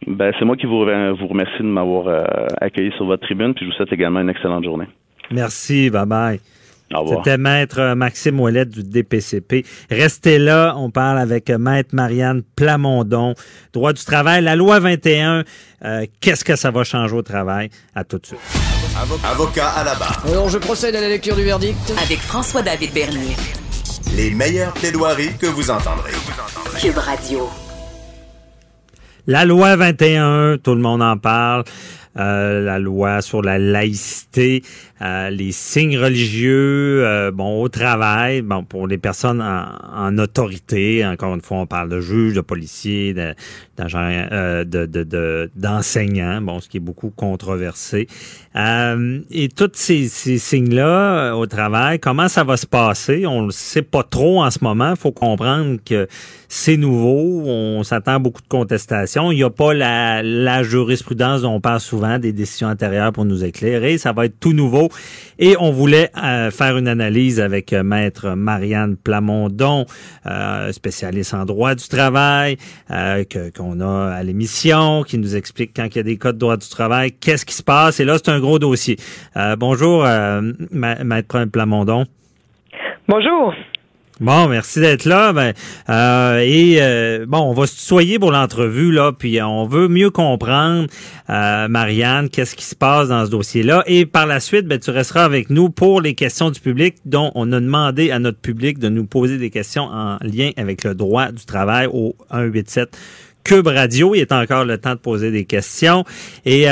Speaker 7: Ben, c'est moi qui vous, vous remercie de m'avoir accueilli sur votre tribune, puis je vous souhaite également une excellente journée.
Speaker 3: Merci, bye bye. C'était Maître Maxime Ouellette du DPCP. Restez là, on parle avec Maître Marianne Plamondon. Droit du travail, la loi 21, euh, qu'est-ce que ça va changer au travail? À tout de suite.
Speaker 1: Avocat à la barre.
Speaker 8: Alors, je procède à la lecture du verdict.
Speaker 2: Avec François-David Bernier.
Speaker 1: Les meilleures plaidoiries que vous entendrez.
Speaker 2: Cube Radio.
Speaker 3: La loi 21, tout le monde en parle. Euh, la loi sur la laïcité, euh, les signes religieux, euh, bon, au travail, bon, pour les personnes en, autorité, encore une fois, on parle de juges, de policiers, d'agents, de, d'enseignants, bon, ce qui est beaucoup controversé. et tous ces, ces signes-là au travail, comment ça va se passer? On ne sait pas trop en ce moment. Faut comprendre que c'est nouveau. On s'attend à beaucoup de contestations. Il n'y a pas la, la jurisprudence dont on parle souvent des décisions antérieures pour nous éclairer. Ça va être tout nouveau. Et on voulait euh, faire une analyse avec euh, Maître Marianne Plamondon, euh, spécialiste en droit du travail, qu'on a à l'émission, qui nous explique quand il y a des cas de droit du travail, qu'est-ce qui se passe. Et là, c'est un gros dossier. bonjour, Maître Plamondon.
Speaker 9: Bonjour.
Speaker 3: Bon, merci d'être là. Ben, euh, et euh, bon, on va se tutoyer pour l'entrevue là, puis on veut mieux comprendre, euh, Marianne, qu'est-ce qui se passe dans ce dossier-là. Et par la suite, ben, tu resteras avec nous pour les questions du public, dont on a demandé à notre public de nous poser des questions en lien avec le droit du travail au 187. Cube Radio, il est encore le temps de poser des questions. Et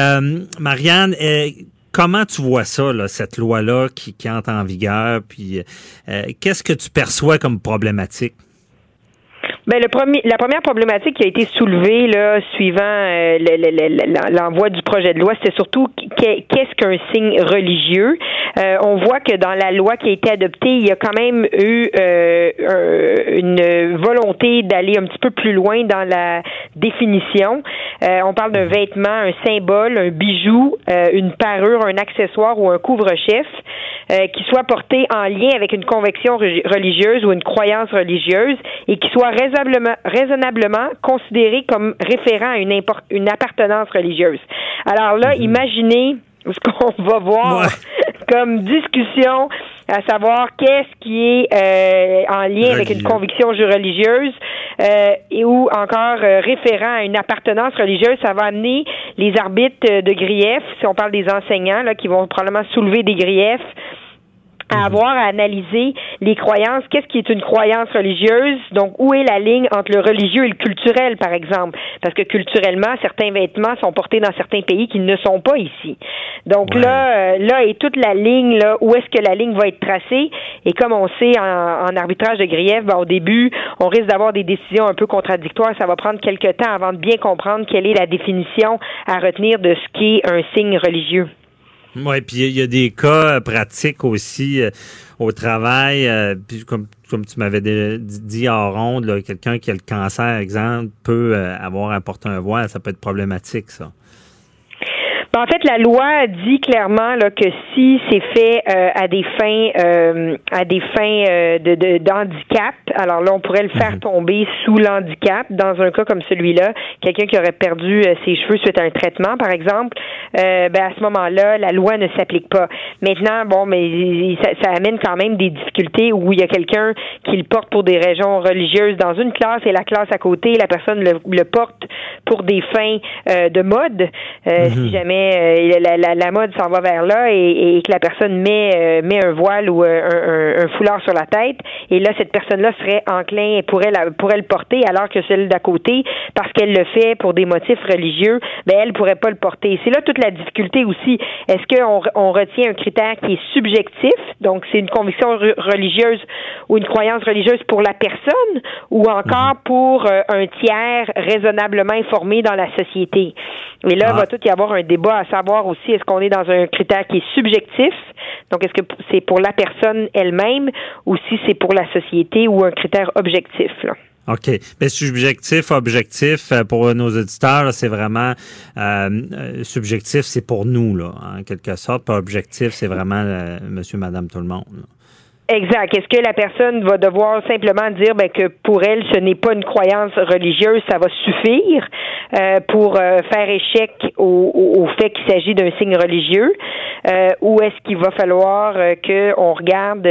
Speaker 3: Marianne, Comment tu vois ça, cette loi-là qui, entre en vigueur? Puis euh, qu'est-ce que tu perçois comme problématique?
Speaker 9: Ben le premier, la première problématique qui a été soulevée là, suivant euh, l'envoi du projet de loi, c'était surtout qu'est-ce qu'un signe religieux? euh, on voit que dans la loi qui a été adoptée, il y a quand même eu une volonté d'aller un petit peu plus loin dans la définition. on parle d'un vêtement, un symbole, un bijou, une parure, un accessoire ou un couvre-chef qui soit porté en lien avec une conviction religieuse ou une croyance religieuse et qui soit raisonnablement, raisonnablement considéré comme référent à une, une appartenance religieuse. Alors là, mhm. imaginez ce qu'on va voir comme discussion, à savoir qu'est-ce qui est euh, en lien avec une conviction religieuse euh, et ou encore euh, référent à une appartenance religieuse, ça va amener les arbitres de griefs, si on parle des enseignants, là, qui vont probablement soulever des griefs à mhm. avoir à analyser les croyances. Qu'est-ce qui est une croyance religieuse? Donc, où est la ligne entre le religieux et le culturel, par exemple? Parce que culturellement, certains vêtements sont portés dans certains pays qui ne sont pas ici. Donc là, euh, là est toute la ligne, là, où est-ce que la ligne va être tracée? Et comme on sait en, arbitrage de grief, ben, au début, on risque d'avoir des décisions un peu contradictoires. Ça va prendre quelques temps avant de bien comprendre quelle est la définition à retenir de ce qui est un signe religieux.
Speaker 3: Oui, puis il y, a des cas pratiques aussi euh, au travail. Euh, puis comme, comme tu m'avais dit en ronde, quelqu'un qui a le cancer, exemple, peut euh, avoir apporté un voile. Ça peut être problématique, ça.
Speaker 9: Ben, en fait, la loi dit clairement là, que si c'est fait euh, à des fins euh, à des fins euh, de d'handicap, alors là on pourrait le faire mhm. tomber sous l'handicap. Dans un cas comme celui-là, quelqu'un qui aurait perdu ses cheveux suite à un traitement, par exemple, ben à ce moment-là, la loi ne s'applique pas. Maintenant, bon, mais ça, ça, amène quand même des difficultés où il y a quelqu'un qui le porte pour des raisons religieuses dans une classe et la classe à côté, la personne le, le porte pour des fins de mode. Si mhm. jamais euh, la, la, mode s'en va vers là et, et, que la personne met euh, met un voile ou euh, un, un, foulard sur la tête. Et là cette personne-là serait enclin et pourrait la, pourrait le porter alors que celle d'à côté parce qu'elle le fait pour des motifs religieux ben elle pourrait pas le porter. C'est là toute la difficulté aussi. Est-ce qu'on on retient un critère qui est subjectif? Donc c'est une conviction religieuse ou une croyance religieuse pour la personne ou encore mhm. pour un tiers raisonnablement informé dans la société? Et là, il va ah. tout y avoir un débat à savoir aussi est-ce qu'on est dans un critère qui est subjectif, donc est-ce que c'est pour la personne elle-même ou si c'est pour la société ou un critère objectif.
Speaker 3: OK. Mais subjectif, objectif, euh, pour nos auditeurs, c'est vraiment euh, euh, subjectif, c'est pour nous, là, en quelque sorte. Pas objectif, c'est vraiment monsieur, madame, tout le monde.
Speaker 9: Exact. Est-ce que la personne va devoir simplement dire ben, que pour elle, ce n'est pas une croyance religieuse, ça va suffire euh, pour euh, faire échec au, au, fait qu'il s'agit d'un signe religieux, euh, ou est-ce qu'il va falloir que on regarde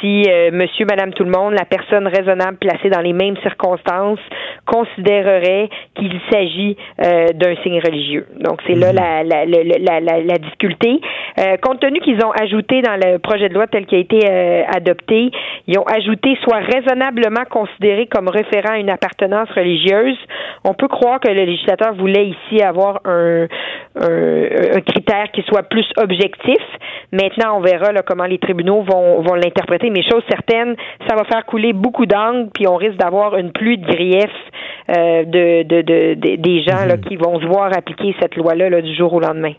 Speaker 9: si Monsieur, Madame, tout le monde, la personne raisonnable placée dans les mêmes circonstances considérerait qu'il s'agit d'un signe religieux? Donc c'est là mhm. la, la, la, la, la difficulté. compte tenu qu'ils ont ajouté dans le projet de loi tel qu'il a été euh, adopté, ils ont ajouté soit raisonnablement considéré comme référent à une appartenance religieuse. On peut croire que le législateur voulait ici avoir un, un, critère qui soit plus objectif. Maintenant, on verra là, comment les tribunaux vont, vont l'interpréter. Mais chose certaine, ça va faire couler beaucoup d'angles, puis on risque d'avoir une pluie de griefs euh, de, de, de, des gens là, mhm. qui vont se voir appliquer cette loi-là là, du jour au lendemain.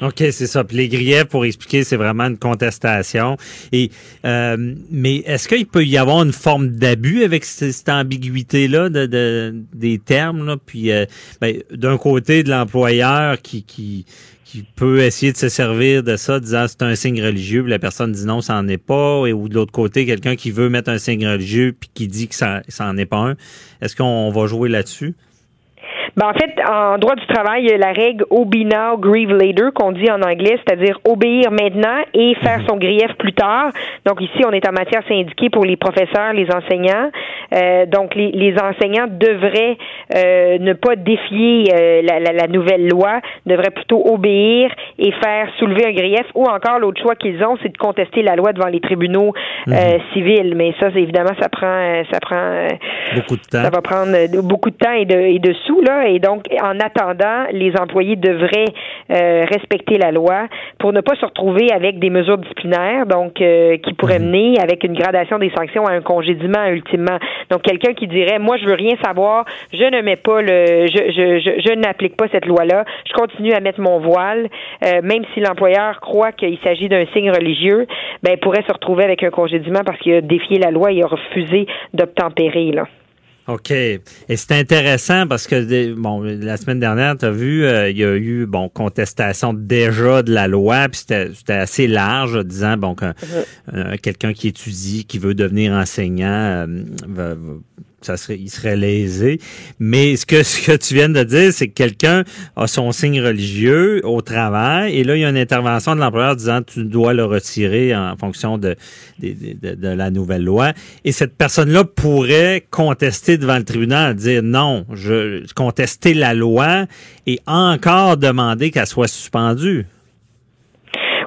Speaker 3: OK, c'est ça. Puis les griefs, pour expliquer, c'est vraiment une contestation. Et euh, mais est-ce qu'il peut y avoir une forme d'abus avec cette, ambiguïté-là de, de, des termes? Là? Puis euh, ben, d'un côté de l'employeur qui, qui qui peut essayer de se servir de ça, disant c'est un signe religieux, puis la personne dit non, ça n'en est pas, et ou de l'autre côté, quelqu'un qui veut mettre un signe religieux puis qui dit que ça, ça en est pas un. Est-ce qu'on va jouer là-dessus?
Speaker 9: Ben, en fait, en droit du travail, il y a la règle obey now, grieve later, qu'on dit en anglais, c'est-à-dire obéir maintenant et faire mhm. son grief plus tard. Donc ici, on est en matière syndiquée pour les professeurs, les enseignants. Euh, donc les, les, enseignants devraient euh, ne pas défier euh, la, la, la, nouvelle loi, devraient plutôt obéir et faire soulever un grief. Ou encore, l'autre choix qu'ils ont, c'est de contester la loi devant les tribunaux mhm. civils. Mais ça, évidemment, ça prend, ça prend
Speaker 3: beaucoup de temps.
Speaker 9: Ça va prendre beaucoup de temps et de, et de sous là. Et donc, en attendant, les employés devraient euh, respecter la loi pour ne pas se retrouver avec des mesures disciplinaires, donc euh, qui pourraient mhm. mener avec une gradation des sanctions à un congédiement ultimement. Donc, quelqu'un qui dirait, moi, je veux rien savoir, je ne mets pas le, je, je, je, je n'applique pas cette loi-là, je continue à mettre mon voile, euh, même si l'employeur croit qu'il s'agit d'un signe religieux, ben, pourrait se retrouver avec un congédiement parce qu'il a défié la loi et a refusé d'obtempérer, là.
Speaker 3: OK. Et c'est intéressant parce que bon, la semaine dernière, tu as vu, euh, il y a eu bon contestation déjà de la loi, puis c'était assez large, disant bon que uh-huh. quelqu'un qui étudie, qui veut devenir enseignant, euh, va, il serait lésé. Mais ce que, tu viens de dire, c'est que quelqu'un a son signe religieux au travail et là, il y a une intervention de l'employeur disant tu dois le retirer en fonction de, de, de, la nouvelle loi. Et cette personne-là pourrait contester devant le tribunal, dire non, je contester la loi et encore demander qu'elle soit suspendue.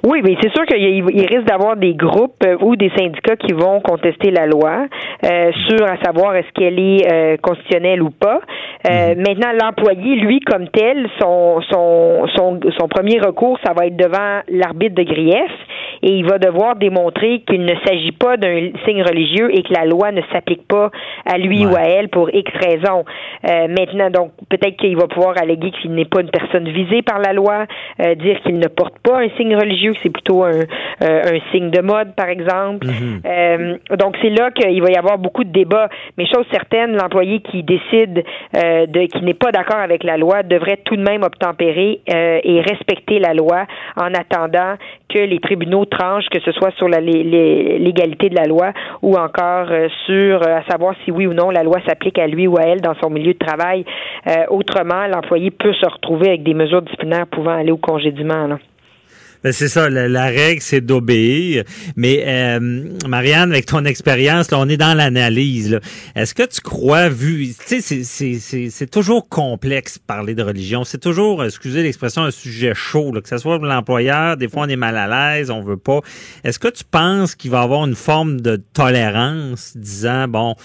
Speaker 9: Oui, mais c'est sûr qu'il risque d'avoir des groupes euh, ou des syndicats qui vont contester la loi euh, sur à savoir est-ce qu'elle est euh, constitutionnelle ou pas. Euh, mhm. Maintenant, l'employé, lui, comme tel, son, son, son, son premier recours, ça va être devant l'arbitre de grief et il va devoir démontrer qu'il ne s'agit pas d'un signe religieux et que la loi ne s'applique pas à lui ou à elle pour X raisons. Euh, maintenant, donc, peut-être qu'il va pouvoir alléguer qu'il n'est pas une personne visée par la loi, euh, dire qu'il ne porte pas un signe religieux, que c'est plutôt un, euh, un signe de mode, par exemple. Mhm. donc, c'est là qu'il va y avoir beaucoup de débats. Mais chose certaine, l'employé qui décide de qui n'est pas d'accord avec la loi devrait tout de même obtempérer et respecter la loi en attendant que les tribunaux tranchent, que ce soit sur la légalité de la loi ou encore euh, sur euh, à savoir si oui ou non la loi s'applique à lui ou à elle dans son milieu de travail. Euh, autrement, l'employé peut se retrouver avec des mesures disciplinaires pouvant aller au congédiement. Là.
Speaker 3: Ben c'est ça, la, règle, c'est d'obéir. Mais euh, Marianne, avec ton expérience, là, on est dans l'analyse. Est-ce que tu crois, vu, tu sais, c'est toujours complexe parler de religion. C'est toujours, excusez l'expression, un sujet chaud. que ce soit l'employeur, des fois on est mal à l'aise, on veut pas. Est-ce que tu penses qu'il va y avoir une forme de tolérance, disant bon,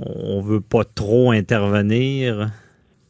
Speaker 3: on veut pas trop intervenir?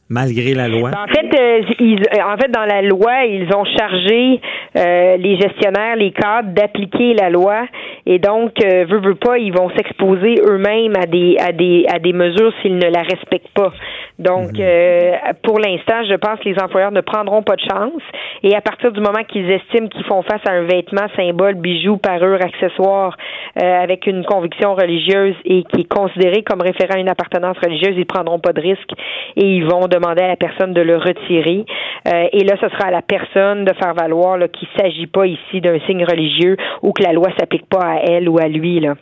Speaker 3: Malgré la loi?
Speaker 9: En fait, euh, ils, en fait, dans la loi, ils ont chargé euh, les gestionnaires, les cadres d'appliquer la loi, et donc, euh, veut, veut pas, ils vont s'exposer eux-mêmes à des à des à des mesures s'ils ne la respectent pas. Donc, mhm. euh, pour l'instant, je pense que les employeurs ne prendront pas de chance. Et à partir du moment qu'ils estiment qu'ils font face à un vêtement, symbole, bijou, parure, accessoire, euh, avec une conviction religieuse et qui est considéré comme référent à une appartenance religieuse, ils prendront pas de risque et ils vont demander à la personne de le retirer. Euh, et là, ce sera à la personne de faire valoir qu'il ne s'agit pas ici d'un signe religieux ou que la loi s'applique pas à elle ou à lui. Là.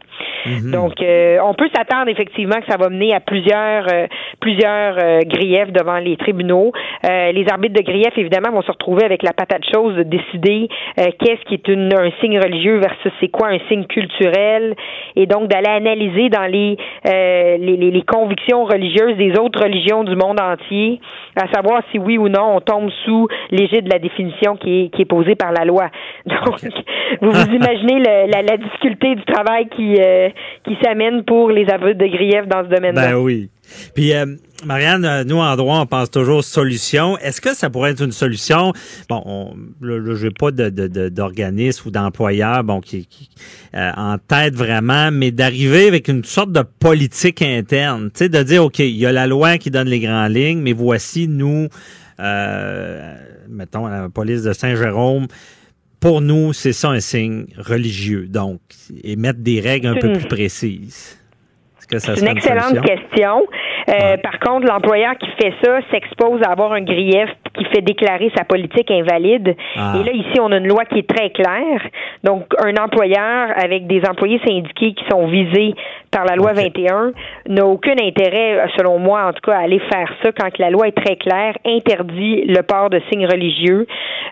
Speaker 9: Mhm. Donc, euh, on peut s'attendre effectivement que ça va mener à plusieurs, euh, plusieurs euh, griefs devant les tribunaux. les arbitres de grief, évidemment, vont se retrouver avec la patate chose de décider qu'est-ce qui est une, un signe religieux versus c'est quoi un signe culturel, et donc d'aller analyser dans les, les, les, les, convictions religieuses des autres religions du monde entier, à savoir si oui ou non on tombe sous l'égide de la définition qui est, qui est posée par la loi. Donc, vous vous imaginez le, la, la, difficulté du travail qui qui s'amène pour les aveux de grief dans ce domaine-là.
Speaker 3: Ben oui. Puis, euh, Marianne, euh, nous, en droit, on pense toujours solution. Est-ce que ça pourrait être une solution? Bon, on, là, je n'ai pas d'organisme de, ou d'employeur bon, qui, euh, en tête vraiment, mais d'arriver avec une sorte de politique interne. Tu sais, de dire, OK, il y a la loi qui donne les grandes lignes, mais voici, nous, mettons, la police de Saint-Jérôme, pour nous, c'est ça un signe religieux, donc, et mettre des règles un peu plus précises.
Speaker 9: C'est une excellente question. Euh, par contre, l'employeur qui fait ça s'expose à avoir un grief qui fait déclarer sa politique invalide. Ah. Et là, ici, on a une loi qui est très claire. Donc, un employeur avec des employés syndiqués qui sont visés par la loi 21 n'a aucun intérêt, selon moi, en tout cas, à aller faire ça quand la loi est très claire, interdit le port de signes religieux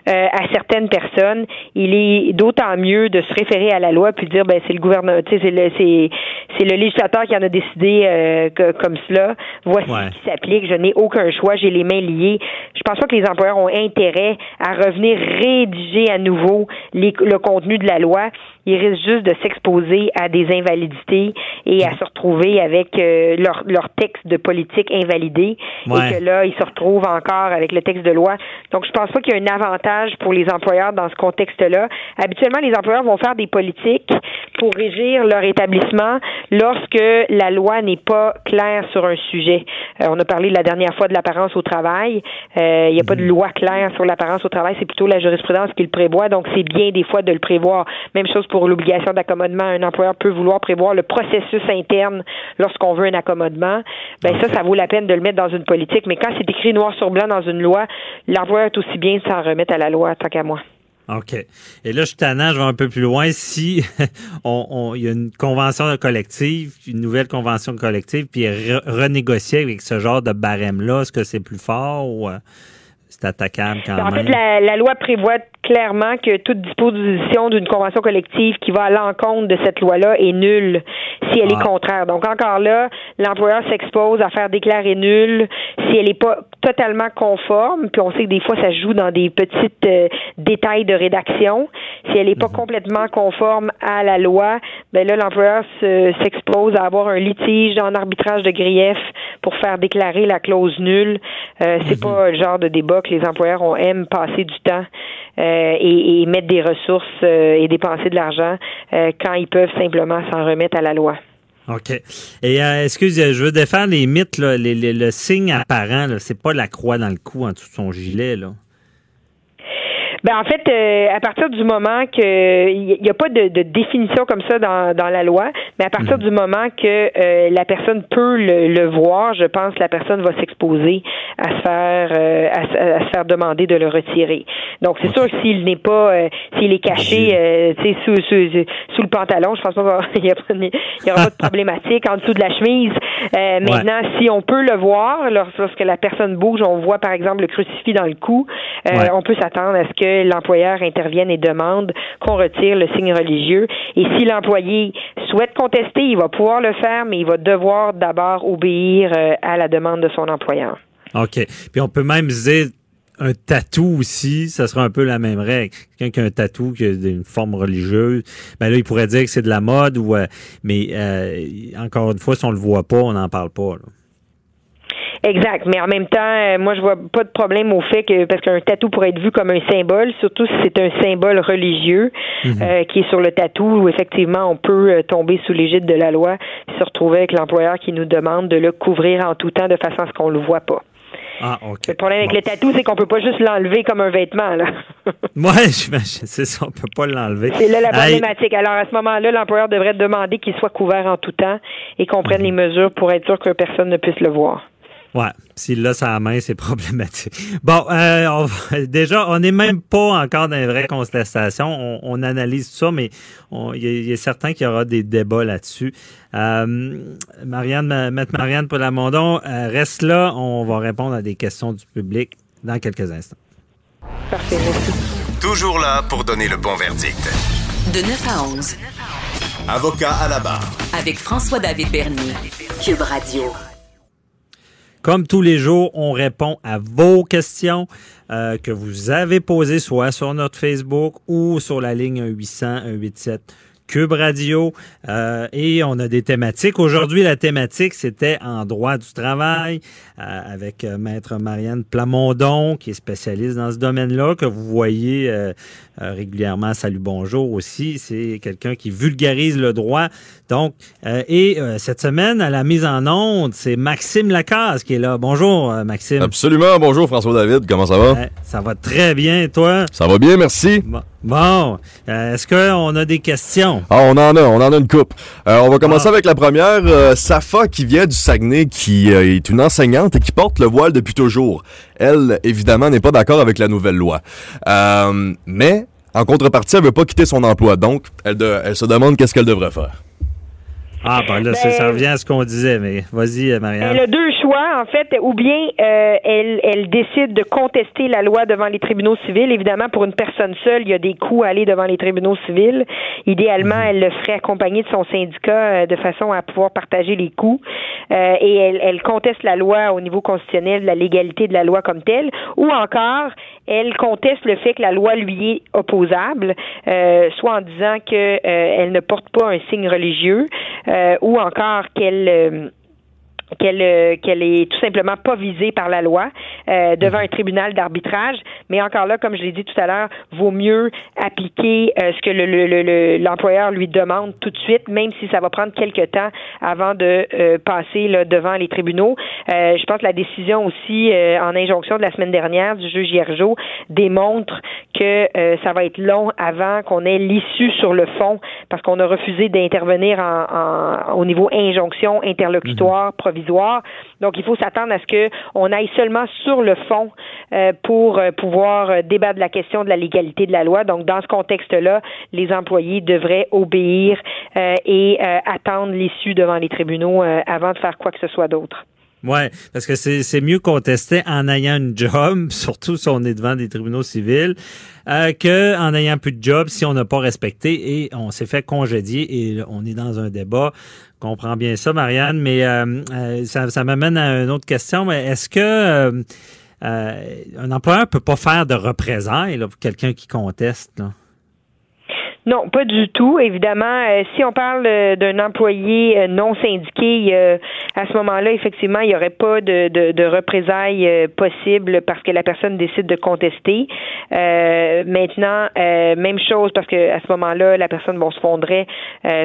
Speaker 9: euh, à certaines personnes. Il est d'autant mieux de se référer à la loi puis dire, ben, c'est le gouvernement, c'est le, c'est, c'est le législateur qui en a décidé euh, comme cela. Voici ce qui s'applique. Je n'ai aucun choix. J'ai les mains liées. Je pense pas que les employeurs ont intérêt à revenir rédiger à nouveau le contenu de la loi ils risquent juste de s'exposer à des invalidités et à se retrouver avec euh, leur, leur texte de politique invalidé et que là, ils se retrouvent encore avec le texte de loi. Donc, je pense pas qu'il y a un avantage pour les employeurs dans ce contexte-là. Habituellement, les employeurs vont faire des politiques pour régir leur établissement lorsque la loi n'est pas claire sur un sujet. Euh, on a parlé la dernière fois de l'apparence au travail. Euh, il n'y a pas de loi claire sur l'apparence au travail, c'est plutôt la jurisprudence qui le prévoit. Donc, c'est bien des fois de le prévoir. Même chose pour l'obligation d'accommodement. Un employeur peut vouloir prévoir le processus interne lorsqu'on veut un accommodement. Ben ça, ça vaut la peine de le mettre dans une politique. Mais quand c'est écrit noir sur blanc dans une loi, l'employeur est aussi bien de s'en remettre à la loi, tant qu'à moi.
Speaker 3: OK. Et là, je suis je vais un peu plus loin. Si on, il y a une convention collective, une nouvelle convention collective, puis renégocier avec ce genre de barème-là, est-ce que c'est plus fort ou euh, c'est attaquable quand même?
Speaker 9: En fait, la, la loi prévoit clairement que toute disposition d'une convention collective qui va à l'encontre de cette loi-là est nulle si elle est ah. contraire. Donc encore là, l'employeur s'expose à faire déclarer nulle si elle n'est pas totalement conforme, puis on sait que des fois ça joue dans des petits euh, détails de rédaction. Si elle n'est pas mhm. complètement conforme à la loi, ben là l'employeur s'expose à avoir un litige en arbitrage de grief pour faire déclarer la clause nulle. Euh, c'est mhm. pas le genre de débat que les employeurs ont aiment passer du temps euh, et, mettre des ressources euh, et dépenser de l'argent euh, quand ils peuvent simplement s'en remettre à la loi.
Speaker 3: OK. Et excusez, je veux défendre les mythes, le signe apparent, c'est pas la croix dans le cou en dessous de son gilet, là.
Speaker 9: Ben en fait, euh, à partir du moment que il n'y a pas de, de, définition comme ça dans, dans la loi, mais à partir mhm. du moment que euh, la personne peut le, le, voir, je pense que la personne va s'exposer à se faire euh, à, se faire demander de le retirer. Donc c'est sûr que s'il n'est pas s'il est caché tu sous, sous, sous le pantalon, je pense pas qu'il y, y, aura pas de problématique en dessous de la chemise. Maintenant, si on peut le voir lorsque la personne bouge, on voit par exemple le crucifix dans le cou, on peut s'attendre à ce que l'employeur intervienne et demande qu'on retire le signe religieux. Et si l'employé souhaite contester, il va pouvoir le faire, mais il va devoir d'abord obéir euh, à la demande de son employeur.
Speaker 3: OK. Puis on peut même dire un tatou aussi, ça sera un peu la même règle. Quelqu'un qui a un tatou qui a une forme religieuse, ben là, il pourrait dire que c'est de la mode euh, mais euh, encore une fois, si on le voit pas, on n'en parle pas.
Speaker 9: Exact. Mais en même temps, euh, moi, je vois pas de problème au fait que, parce qu'un tatou pourrait être vu comme un symbole, surtout si c'est un symbole religieux mhm. euh, qui est sur le tatou, où effectivement, on peut euh, tomber sous l'égide de la loi et se retrouver avec l'employeur qui nous demande de le couvrir en tout temps de façon à ce qu'on le voit pas.
Speaker 3: Ah,
Speaker 9: Le problème avec le tatou, c'est qu'on peut pas juste l'enlever comme un vêtement. Là.
Speaker 3: ouais, c'est ça, on peut pas l'enlever.
Speaker 9: C'est là la problématique. Alors à ce moment-là, l'employeur devrait demander qu'il soit couvert en tout temps et qu'on prenne mhm. les mesures pour être sûr que personne ne puisse le voir.
Speaker 3: Ouais, s'il l'a sa main, c'est problématique. Bon, euh, déjà, on n'est même pas encore dans les vraies constatations. On, analyse tout ça, mais il est certain qu'il y aura des débats là-dessus. Euh, Marianne, Maître Marianne Polamondon, euh, reste là. On va répondre à des questions du public dans quelques instants.
Speaker 9: Parfait,
Speaker 1: Toujours là pour donner le bon verdict.
Speaker 2: De 9 à 11.
Speaker 1: Avocat à la barre.
Speaker 2: Avec François-David Bernier. Cube Radio.
Speaker 3: Comme tous les jours, on répond à vos questions euh, que vous avez posées soit sur notre Facebook ou sur la ligne 800 187 Cube Radio. Euh, et on a des thématiques. Aujourd'hui, la thématique, c'était en droit du travail euh, avec Maître Marianne Plamondon, qui est spécialiste dans ce domaine-là, que vous voyez régulièrement Salut Bonjour aussi. C'est quelqu'un qui vulgarise le droit. Donc, et cette semaine, à la mise en onde, c'est Maxime Lacasse qui est là. Bonjour, Maxime.
Speaker 10: Absolument. Bonjour, François-David. Comment ça va?
Speaker 3: ça va très bien, toi?
Speaker 10: Ça va bien, merci.
Speaker 3: Bon, est-ce qu'on a des questions?
Speaker 10: Ah, on en a, on en a une coupe. Euh, on va commencer ah. avec la première. Euh, Safa, qui vient du Saguenay, qui euh, est une enseignante et qui porte le voile depuis toujours. Elle, évidemment, n'est pas d'accord avec la nouvelle loi. mais, en contrepartie, elle veut pas quitter son emploi. Donc, elle, elle se demande qu'est-ce qu'elle devrait faire.
Speaker 3: Ah, ben là, ça ben, revient à ce qu'on disait, mais vas-y, euh, Marianne.
Speaker 9: Elle a deux choix, en fait, ou bien euh, elle, elle décide de contester la loi devant les tribunaux civils. Évidemment, pour une personne seule, il y a des coûts à aller devant les tribunaux civils. Idéalement, mhm. elle le ferait accompagner de son syndicat euh, de façon à pouvoir partager les coûts. et elle, elle conteste la loi au niveau constitutionnel, la légalité de la loi comme telle. Ou encore, elle conteste le fait que la loi lui est opposable, soit en disant que elle ne porte pas un signe religieux, euh, ou encore qu'elle euh, qu'elle euh, qu'elle est tout simplement pas visée par la loi euh, devant un tribunal d'arbitrage. Mais encore là, comme je l'ai dit tout à l'heure, vaut mieux appliquer euh, ce que le, l'employeur lui demande tout de suite, même si ça va prendre quelques temps avant de passer là, devant les tribunaux. je pense que la décision aussi en injonction de la semaine dernière du juge Hiergeau démontre que ça va être long avant qu'on ait l'issue sur le fond parce qu'on a refusé d'intervenir en, au niveau injonction interlocutoire Donc, il faut s'attendre à ce qu'on aille seulement sur le fond euh, pour euh, pouvoir euh, débattre la question de la légalité de la loi. Donc, dans ce contexte-là, les employés devraient obéir et attendre l'issue devant les tribunaux avant de faire quoi que ce soit d'autre.
Speaker 3: Ouais, parce que c'est mieux contester en ayant une job, surtout si on est devant des tribunaux civils, euh, que en ayant plus de job si on n'a pas respecté et on s'est fait congédier et on est dans un débat. Comprends bien ça, Marianne, mais euh, euh, ça, ça m'amène à une autre question. Est-ce que euh, un employeur peut pas faire de représailles là, pour quelqu'un qui conteste? Là?
Speaker 9: Non, pas du tout. Évidemment, euh, si on parle euh, d'un employé euh, non syndiqué, à ce moment-là, effectivement, il n'y aurait pas de, de, de représailles possibles parce que la personne décide de contester. maintenant, même chose parce que à ce moment-là, la personne bon, se fondrait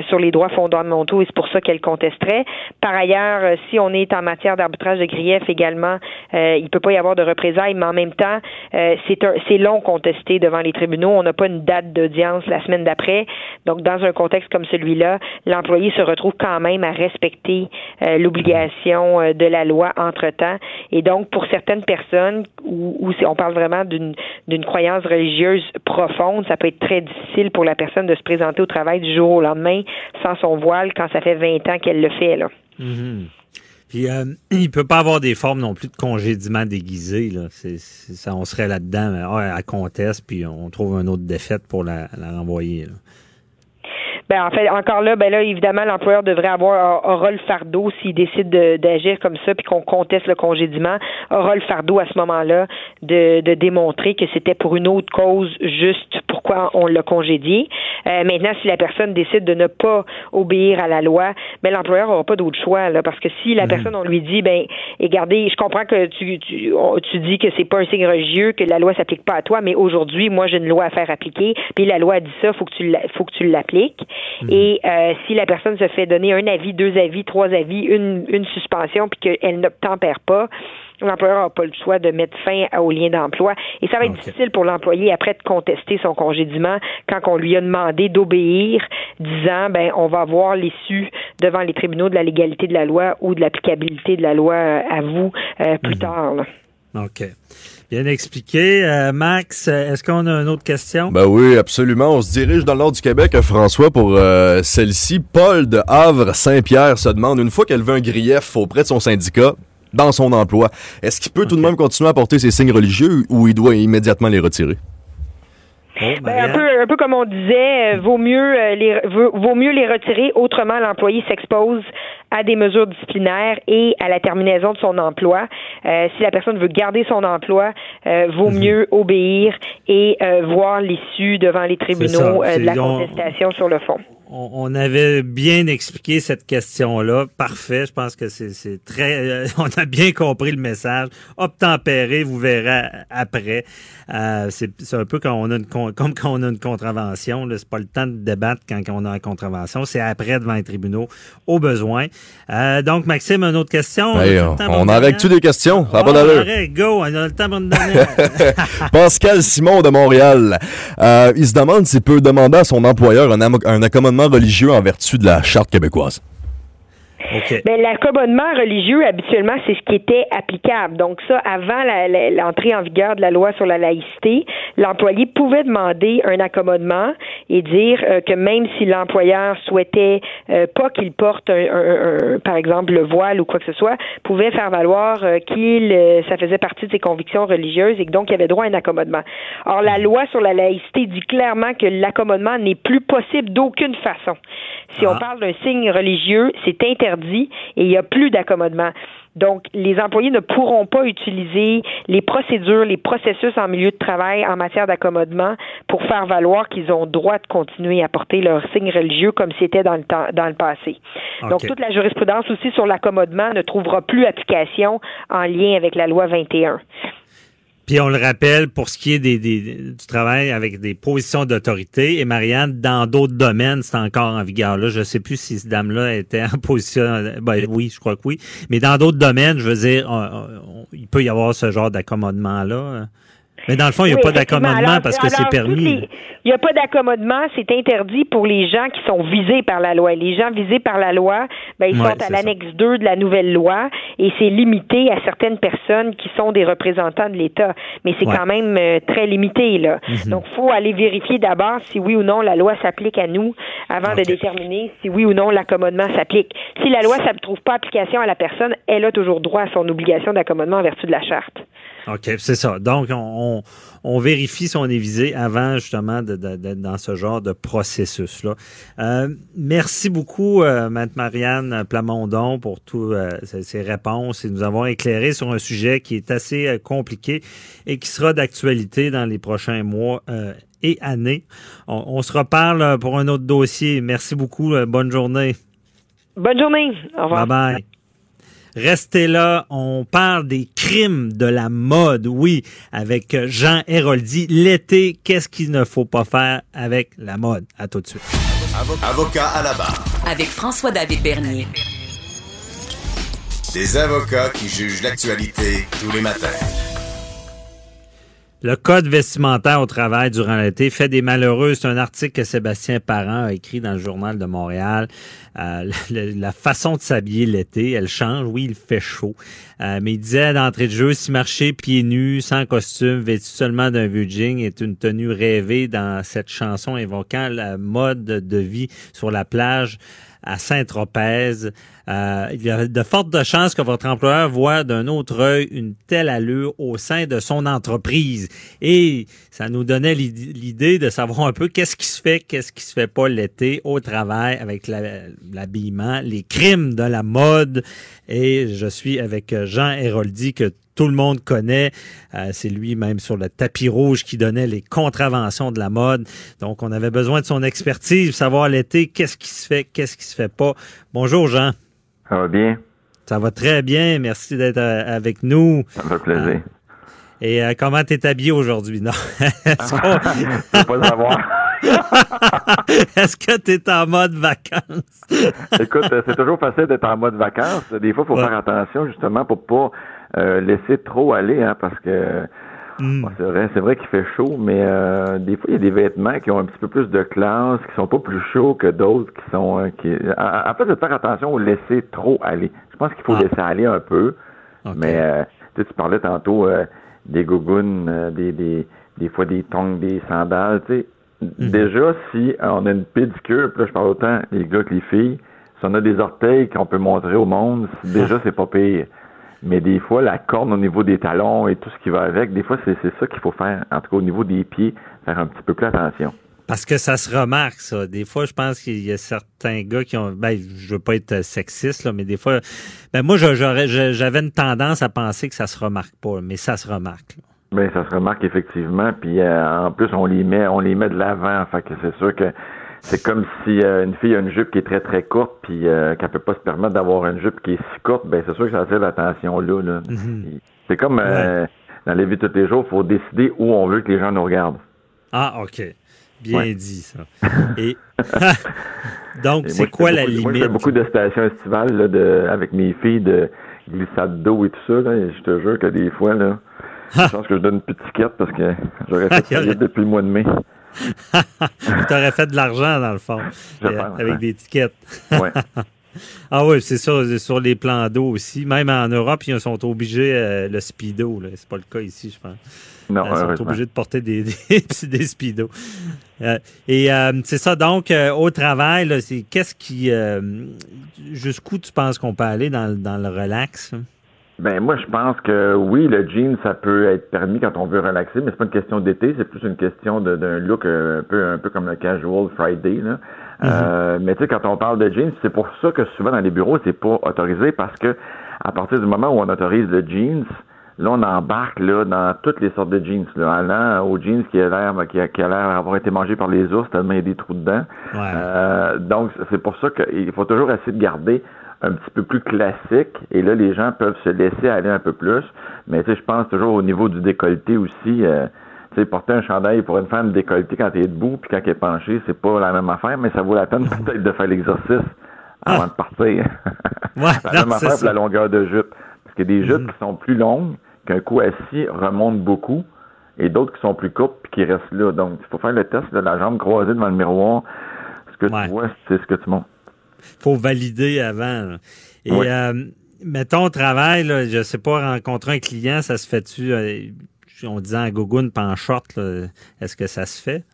Speaker 9: sur les droits fondamentaux et c'est pour ça qu'elle contesterait. Par ailleurs, si on est en matière d'arbitrage de grief également, il peut pas y avoir de représailles, mais en même temps, c'est long contester devant les tribunaux. On n'a pas une date d'audience la semaine après, Donc, dans un contexte comme celui-là, l'employé se retrouve quand même à respecter euh, l'obligation euh, de la loi entre-temps. Et donc, pour certaines personnes où, on parle vraiment d'une, d'une croyance religieuse profonde, ça peut être très difficile pour la personne de se présenter au travail du jour au lendemain sans son voile quand ça fait 20 ans qu'elle le fait. Là.
Speaker 3: Mm-hmm. Puis euh, il peut pas avoir des formes non plus de congédiement déguisé. Là. Ça, on serait là-dedans, à ah, conteste, puis on trouve une autre défaite pour la, renvoyer.
Speaker 9: Ben, en fait, encore là, ben là, évidemment, l'employeur devrait avoir aura le fardeau s'il décide d'agir comme ça, puis qu'on conteste le congédiement, aura le fardeau à ce moment-là de, de démontrer que c'était pour une autre cause juste pourquoi on l'a congédié. Euh, maintenant, si la personne décide de ne pas obéir à la loi, ben l'employeur n'aura pas d'autre choix, là, parce que si la personne on lui dit, ben, regardez, je comprends que tu, tu, tu dis que c'est pas un signe religieux, que la loi s'applique pas à toi, mais aujourd'hui, moi, j'ai une loi à faire appliquer, puis la loi dit ça, faut que tu faut que tu l'appliques. Mhm. Et euh, si la personne se fait donner un avis, deux avis, trois avis, une, une suspension, puis qu'elle n'obtempère pas, l'employeur n'a pas le choix de mettre fin au lien d'emploi. Et ça va être difficile pour l'employé après de contester son congédiement quand on lui a demandé d'obéir, disant ben on va voir l'issue devant les tribunaux de la légalité de la loi ou de l'applicabilité de la loi euh, à vous euh, plus mhm. tard.
Speaker 3: OK. Bien expliqué. Euh, Max, est-ce qu'on a une autre question?
Speaker 10: Ben oui, absolument. On se dirige dans le nord du Québec, François, pour celle-ci. Paul de Havre-Saint-Pierre se demande, une fois qu'elle veut un grief auprès de son syndicat, dans son emploi. Est-ce qu'il peut tout de même continuer à porter ses signes religieux ou il doit immédiatement les retirer?
Speaker 9: Ben, un, peu, un peu comme on disait, euh, vaut mieux euh, les vaut mieux les retirer. Autrement, l'employé s'expose à des mesures disciplinaires et à la terminaison de son emploi. Euh, si la personne veut garder son emploi, vaut mhm. mieux obéir et voir l'issue devant les tribunaux de la contestation sur le fond
Speaker 3: on, avait bien expliqué cette question-là. Parfait. Je pense que c'est très. Euh, on a bien compris le message. Obtempérer, vous verrez après. Euh, c'est un peu quand on a une comme quand on a une contravention. C'est pas le temps de débattre quand on a une contravention. C'est après devant les tribunaux, au besoin. Euh, donc, Maxime, une autre question?
Speaker 10: on, a avec tu des questions? Ça.
Speaker 3: Go, on a le temps pour une
Speaker 10: Pascal Simon de Montréal. il se demande s'il peut demander à son employeur un, un accommodement religieux en vertu de la Charte québécoise?
Speaker 9: Okay. Ben, l'accommodement religieux, habituellement, c'est ce qui était applicable. Donc ça, avant l'entrée en vigueur de la loi sur la laïcité, l'employé pouvait demander un accommodement et dire euh, que même si l'employeur souhaitait euh, pas qu'il porte, un, par exemple, le voile ou quoi que ce soit, pouvait faire valoir euh, qu'il ça faisait partie de ses convictions religieuses et que donc il avait droit à un accommodement. Or, la loi sur la laïcité dit clairement que l'accommodement n'est plus possible d'aucune façon. Si on ah. parle d'un signe religieux, c'est interdit interdit et il n'y a plus d'accommodement. Donc, les employés ne pourront pas utiliser les procédures, les processus en milieu de travail en matière d'accommodement pour faire valoir qu'ils ont droit de continuer à porter leur signe religieux comme c'était dans le temps, dans le passé. Donc, toute la jurisprudence aussi sur l'accommodement ne trouvera plus application en lien avec la loi 21.
Speaker 3: Puis on le rappelle, pour ce qui est des, du travail avec des positions d'autorité, et Marianne, dans d'autres domaines, c'est encore en vigueur. Là, je sais plus si cette dame-là était en position. Ben, oui, je crois que oui. Mais dans d'autres domaines, je veux dire, il peut y avoir ce genre d'accommodement-là. Mais dans le fond, il n'y a pas d'accommodement parce que c'est permis.
Speaker 9: Il n'y a pas d'accommodement, c'est interdit pour les gens qui sont visés par la loi. Les gens visés par la loi, ben, ils sont à l'annexe 2 de la nouvelle loi et c'est limité à certaines personnes qui sont des représentants de l'État. Mais c'est quand même euh, très limité, là. Mhm. Donc, il faut aller vérifier d'abord si oui ou non la loi s'applique à nous avant de déterminer si oui ou non l'accommodement s'applique. Si la loi ne trouve pas application à la personne, elle a toujours droit à son obligation d'accommodement en vertu de la charte.
Speaker 3: OK, c'est ça. Donc, on, on, vérifie si on est visé avant justement d'être dans ce genre de processus-là. Euh, merci beaucoup, euh, Marianne Plamondon, pour toutes euh, ces, réponses et nous avons éclairé sur un sujet qui est assez euh, compliqué et qui sera d'actualité dans les prochains mois et années. On, on, se reparle pour un autre dossier. Merci beaucoup. bonne journée.
Speaker 9: Bonne journée. Au revoir.
Speaker 3: Bye bye. Restez là, on parle des crimes de la mode, oui, avec Jean Héroldi. L'été, qu'est-ce qu'il ne faut pas faire avec la mode? À tout de suite.
Speaker 1: Avocat à la barre.
Speaker 2: Avec François-David Bernier.
Speaker 1: Des avocats qui jugent l'actualité tous les matins.
Speaker 3: Le code vestimentaire au travail durant l'été fait des malheureux. C'est un article que Sébastien Parent a écrit dans le journal de Montréal. Euh, la, façon de s'habiller l'été, elle change. Oui, il fait chaud. Euh, mais il disait d'entrée de jeu, si marcher pieds nus, sans costume, vêtu seulement d'un vieux jean est une tenue rêvée dans cette chanson évoquant la mode de vie sur la plage à Saint-Tropez. Euh, il y a de fortes chances que votre employeur voit d'un autre œil une telle allure au sein de son entreprise. Et ça nous donnait l'idée de savoir un peu qu'est-ce qui se fait, qu'est-ce qui se fait pas l'été au travail avec l'habillement, les crimes de la mode. Et je suis avec Jean Héroldi que tout le monde connaît. Euh, c'est lui même sur le tapis rouge qui donnait les contraventions de la mode. Donc, on avait besoin de son expertise, savoir l'été, qu'est-ce qui se fait, qu'est-ce qui se fait pas. Bonjour, Jean.
Speaker 11: Ça va bien?
Speaker 3: Ça va très bien. Merci d'être euh, avec nous.
Speaker 11: Ça me fait plaisir. Euh,
Speaker 3: et comment t'es habillé aujourd'hui? Non? Est-ce
Speaker 11: qu'on... pas savoir.
Speaker 3: Est-ce que tu es en mode vacances?
Speaker 11: Écoute, c'est toujours facile d'être en mode vacances. Des fois, il faut faire attention justement pour pas euh, laisser trop aller, hein, parce que hmm. c'est vrai, qu'il fait chaud, mais euh, des fois il y a des vêtements qui ont un petit peu plus de classe, qui sont pas plus chauds que d'autres, qui sont euh, qui. En, fait, de faire attention au laisser trop aller. Je pense qu'il faut ah. laisser aller un peu, mais tu parlais tantôt des gougounes, des, des des fois des tongs, des sandales, tu sais. Hmm. Déjà, si on a une pédicure, puis là je parle autant les gars que les filles, si on a des orteils qu'on peut montrer au monde, déjà c'est pas pire. Mais des fois, la corne au niveau des talons et tout ce qui va avec, des fois, c'est ça qu'il faut faire. En tout cas, au niveau des pieds, faire un petit peu plus attention.
Speaker 3: Parce que ça se remarque, ça. Des fois, je pense qu'il y a certains gars qui ont. Ben, je veux pas être sexiste, là, mais des fois. Ben, moi, j'avais une tendance à penser que ça se remarque pas, mais ça se remarque.
Speaker 11: Ben, ça se remarque effectivement. Puis euh, en plus, on les met, on les met de l'avant. Fait que c'est sûr que c'est comme si euh, une fille a une jupe qui est très très courte puis euh, qu'elle peut pas se permettre d'avoir une jupe qui est si courte, ben c'est sûr que ça attire l'attention là. là. Mhm. C'est comme euh, dans les vies de tous les jours, il faut décider où on veut que les gens nous regardent.
Speaker 3: Ah, OK. Bien dit, ça. Et donc, c'est quoi la limite? Moi,
Speaker 11: je fais beaucoup de stations estivales là, de, avec mes filles de glissade d'eau et tout ça. Là, et je te jure que des fois, là, je pense que je donne une petite quête parce que j'aurais fait ça depuis le mois de mai.
Speaker 3: tu aurais fait de l'argent, dans le fond, euh, avec des étiquettes. ah oui, c'est ça, sur les plans d'eau aussi. Même en Europe, ils sont obligés, euh, le speedo, c'est pas le cas ici, je pense. Non, ils sont obligés de porter des, des, des speedos. Euh, et c'est ça, donc, au travail, c'est qu'est-ce qui... Jusqu'où tu penses qu'on peut aller dans, dans le relax?
Speaker 11: Ben moi je pense que oui, le jean ça peut être permis quand on veut relaxer, mais c'est pas une question d'été, c'est plus une question d'un look un peu un peu comme le casual Friday là. Euh, mais tu sais, quand on parle de jeans, c'est pour ça que souvent dans les bureaux, c'est pas autorisé parce que à partir du moment où on autorise le jeans, là, on embarque là, dans toutes les sortes de jeans, là, allant aux jeans qui a l'air qui a, qui a l'air avoir été mangé par les ours tellement il y a des trous dedans. Euh, donc, c'est pour ça qu'il faut toujours essayer de garder un petit peu plus classique et là, les gens peuvent se laisser aller un peu plus. Mais tu sais, je pense toujours au niveau du décolleté aussi. Euh, tu sais, porter un chandail pour une femme décolletée quand elle est debout puis quand elle est penchée, c'est pas la même affaire, mais ça vaut la peine peut-être de faire l'exercice avant de partir.
Speaker 3: Ouais,
Speaker 11: la même affaire pour la longueur de jupe. Parce qu'il y a des jupes
Speaker 3: Mhm.
Speaker 11: qui sont plus longues, qu'un coup assis remonte beaucoup, et d'autres qui sont plus courtes puis qui restent là. Donc, il faut faire le test de la jambe croisée devant le miroir. Ce que tu vois, c'est ce que tu montes.
Speaker 3: Faut valider avant. Et
Speaker 11: Oui.
Speaker 3: euh, mettons au travail, là, je sais pas, rencontrer un client, ça se fait-tu, euh, on disait en gogoune pas en short, est-ce que ça se fait?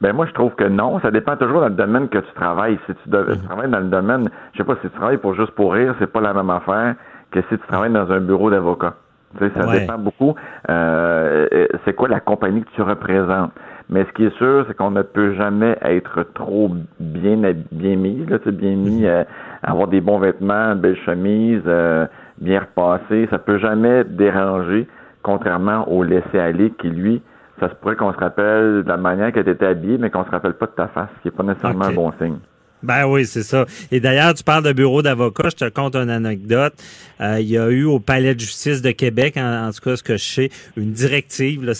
Speaker 11: Ben moi je trouve que non. Ça dépend toujours dans le domaine que tu travailles. Si tu, de- tu travailles dans le domaine, je sais pas si tu travailles pour juste pour rire, c'est pas la même affaire que si tu travailles dans un bureau d'avocat. Tu sais, ça
Speaker 12: Ouais.
Speaker 11: dépend beaucoup. euh, c'est quoi la compagnie que tu représentes? Mais ce qui est sûr, c'est qu'on ne peut jamais être trop bien bien mis, là, tu sais, bien mis, euh, avoir des bons vêtements, une belle chemise, euh, bien repassé. Ça peut jamais déranger, contrairement au laisser-aller qui, lui, ça se pourrait qu'on se rappelle de la manière que tu étais habillé, mais qu'on se rappelle pas de ta face, ce qui n'est pas nécessairement un bon signe.
Speaker 3: Ben oui, c'est ça. Et d'ailleurs, tu parles de bureau d'avocat, je te conte une anecdote. Euh, il y a eu au Palais de justice de Québec, en, tout cas ce que je sais, une directive là,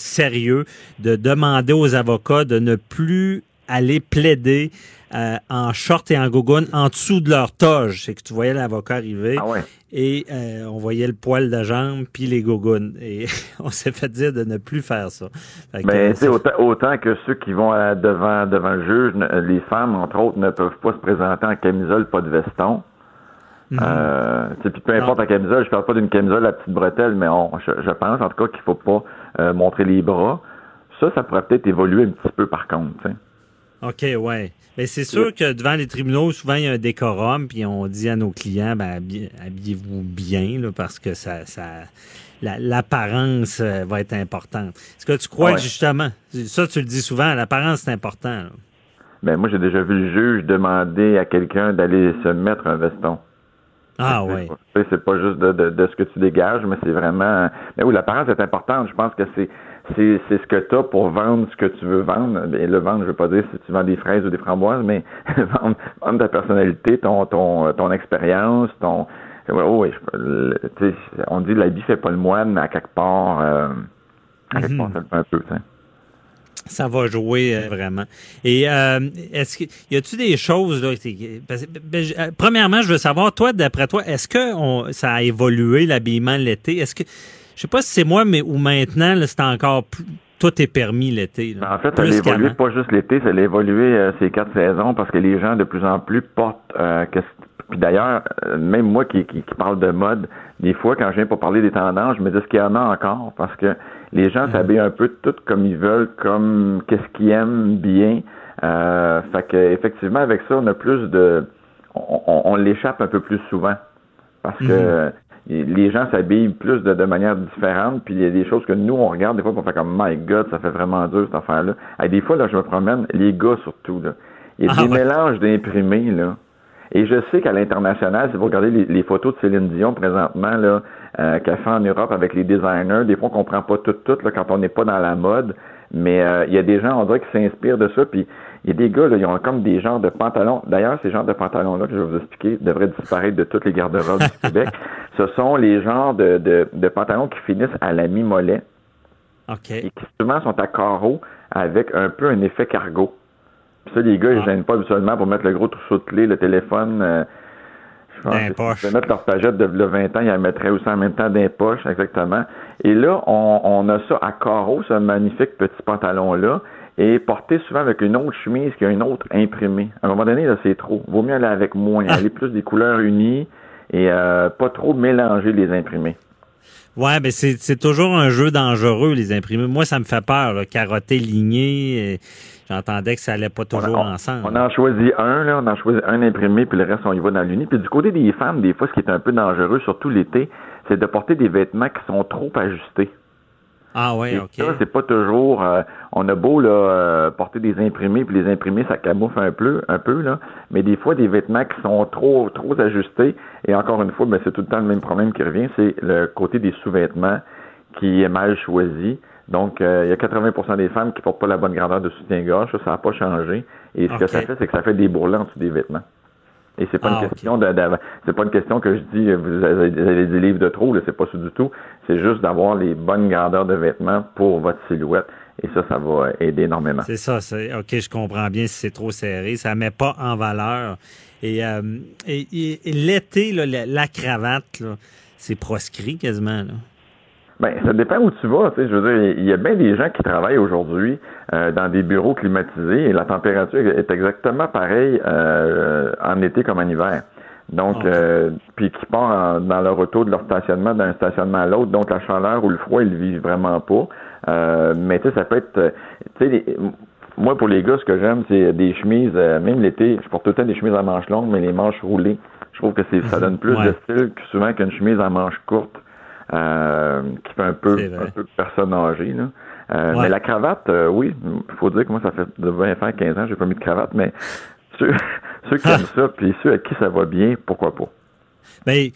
Speaker 3: de demander aux avocats de ne plus aller plaider euh, en short et en gogoune en dessous de leur toge. C'est que tu voyais l'avocat arriver et euh, on voyait le poil de jambe puis les gougounes. Et on s'est fait dire de ne plus faire ça. Que,
Speaker 11: Mais
Speaker 3: euh,
Speaker 11: tu sais, autant, autant que ceux qui vont à- devant, devant le juge, les femmes, entre autres, ne peuvent pas se présenter en camisole, pas de veston.
Speaker 3: Mhm.
Speaker 11: Euh, tu sais, puis peu importe la camisole, je parle pas d'une camisole à petite bretelle, mais on, je, je pense en tout cas qu'il faut pas euh, montrer les bras. Ça, ça pourrait peut-être évoluer un petit peu par contre.
Speaker 3: OK, ouais. Mais c'est sûr que devant les tribunaux, souvent, il y a un décorum, puis on dit à nos clients, ben, habi- habillez-vous bien, là, parce que ça, ça, la- l'apparence euh, va être importante. Est-ce que tu crois
Speaker 11: Ouais.
Speaker 3: que justement, ça, tu le dis souvent, l'apparence, c'est important. là.
Speaker 11: Ben, moi, j'ai déjà vu le juge demander à quelqu'un d'aller se mettre un veston.
Speaker 3: Ah,
Speaker 11: sais, C'est pas juste de, de, de ce que tu dégages, mais c'est vraiment. Mais oui, l'apparence est importante. Je pense que c'est c'est c'est ce que tu as pour vendre ce que tu veux vendre. Et le vendre, je veux pas dire si tu vends des fraises ou des framboises, mais vendre, vendre ta personnalité, ton ton ton expérience, ton. Ouais, oui, je- on dit l'habit fait pas le moine, mais à quelque part, euh, à quelque part, ça le fait un peu. tu sais.
Speaker 3: Ça va jouer euh, vraiment. Et euh, est-ce que y a-tu des choses là parce ben, je- euh, Premièrement, je veux savoir toi, d'après toi, est-ce que on- ça a évolué l'habillement l'été? Est-ce que je sais pas si c'est moi, mais ou maintenant c'est encore plus, tout est permis l'été.
Speaker 11: En fait, ça a évolué pas juste l'été, ça a évolué euh, ces quatre saisons parce que les gens de plus en plus portent. euh, puis d'ailleurs, euh, même moi qui, qui, qui parle de mode, des fois quand je viens pour parler des tendances, je me dis ce qu'il y en a encore? Parce que les gens s'habillent un peu tout comme ils veulent, comme qu'est-ce qu'ils aiment bien. Euh, fait que effectivement avec ça, on a plus de, on, on- on l'échappe un peu plus souvent parce que euh, les gens s'habillent plus de, de manière différente, puis il y a des choses que nous, on regarde, des fois, on fait comme, my God, ça fait vraiment dur, cette affaire-là. Et des fois, là, je me promène, les gars surtout, là. Il y a
Speaker 3: Ah
Speaker 11: des
Speaker 3: ouais.
Speaker 11: mélanges d'imprimés, là. Et je sais qu'à l'international, si vous regardez les, les photos de Céline Dion présentement, là, euh, qu'elle fait en Europe avec les designers, des fois, on comprend pas tout, tout, là, quand on n'est pas dans la mode. Mais euh, il y a des gens, on dirait, qui s'inspirent de ça. Puis il y a des gars, là, ils ont comme des genres de pantalons. D'ailleurs, ces genres de pantalons-là, que je vais vous expliquer, devraient disparaître de toutes les garde-robes du Québec. Ce sont les genres de, de, de pantalons qui finissent à la mi-mollet
Speaker 3: OK.
Speaker 11: et qui souvent sont à carreaux avec un peu un effet cargo. Puis ça, les gars, ils
Speaker 3: Ah.
Speaker 11: gênent pas habituellement pour mettre le gros trousseau de clés, le téléphone. euh, je pense mettre leur pagette de là, 20 ans, ils la mettraient aussi en même temps dans les poches, exactement. Et là, on, on a ça à carreaux, ce magnifique petit pantalon-là, et porté souvent avec une autre chemise qui a une autre imprimée. À un moment donné, là, c'est trop. Vaut mieux aller avec moins,
Speaker 3: Ah.
Speaker 11: aller plus des couleurs unies et euh, pas trop mélanger les imprimés.
Speaker 3: Ouais, mais c'est c'est toujours un jeu dangereux, les imprimés. Moi, ça me fait peur, là, carotter, ligné. J'entendais que ça allait pas toujours
Speaker 11: on,
Speaker 3: ensemble.
Speaker 11: On en choisit un, là, on en choisit un imprimé, puis le reste, on y va dans l'uni. Puis du côté des femmes, des fois, ce qui est un peu dangereux, surtout l'été, c'est de porter des vêtements qui sont trop ajustés.
Speaker 3: Ah ouais,
Speaker 11: Et
Speaker 3: OK.
Speaker 11: ça, c'est pas toujours. euh, on a beau là, euh, porter des imprimés, puis les imprimés, ça camoufle un peu, un peu, là, mais des fois, des vêtements qui sont trop, trop ajustés, et encore une fois, ben, c'est tout le temps le même problème qui revient, c'est le côté des sous-vêtements qui est mal choisi. Donc, euh, il y a 80% des femmes qui portent pas la bonne grandeur de soutien-gorge, ça n'a pas changé. Et ce que ça fait, c'est que ça fait des bourrelets en dessous des vêtements. Et c'est pas une ah, question de, c'est pas une question que je dis vous avez, des livres de trop, c'est pas ça du tout. C'est juste d'avoir les bonnes grandeurs de vêtements pour votre silhouette. Et ça, ça va aider énormément.
Speaker 3: C'est ça, c'est OK, je comprends bien si c'est trop serré. Ça met pas en valeur. Et, euh, l'été, la, cravate, c'est proscrit quasiment. Là.
Speaker 11: Ben, ça dépend où tu vas. Je veux dire, il y a bien des gens qui travaillent aujourd'hui euh, dans des bureaux climatisés et la température est exactement pareille euh, en été comme en hiver. Donc, euh, puis qui partent dans leur auto de leur stationnement d'un stationnement à l'autre. Donc, la chaleur ou le froid, ils ne vivent vraiment pas. Mais tu sais, ça peut être, tu sais, moi pour les gars, ce que j'aime, c'est des chemises. même l'été, je porte tout le temps des chemises à manches longues, mais les manches roulées. Je trouve que c'est, ça donne plus de style que souvent qu'une chemise à manches courtes. Euh, qui fait un peu, un peu personne âgée. Là. Euh, mais la cravate, euh, oui, il faut dire que moi, ça fait de 20 ans, 15 ans, j'ai pas mis de cravate, mais ceux, ceux qui aiment ça, puis ceux à qui ça va bien, pourquoi pas?
Speaker 3: Ben,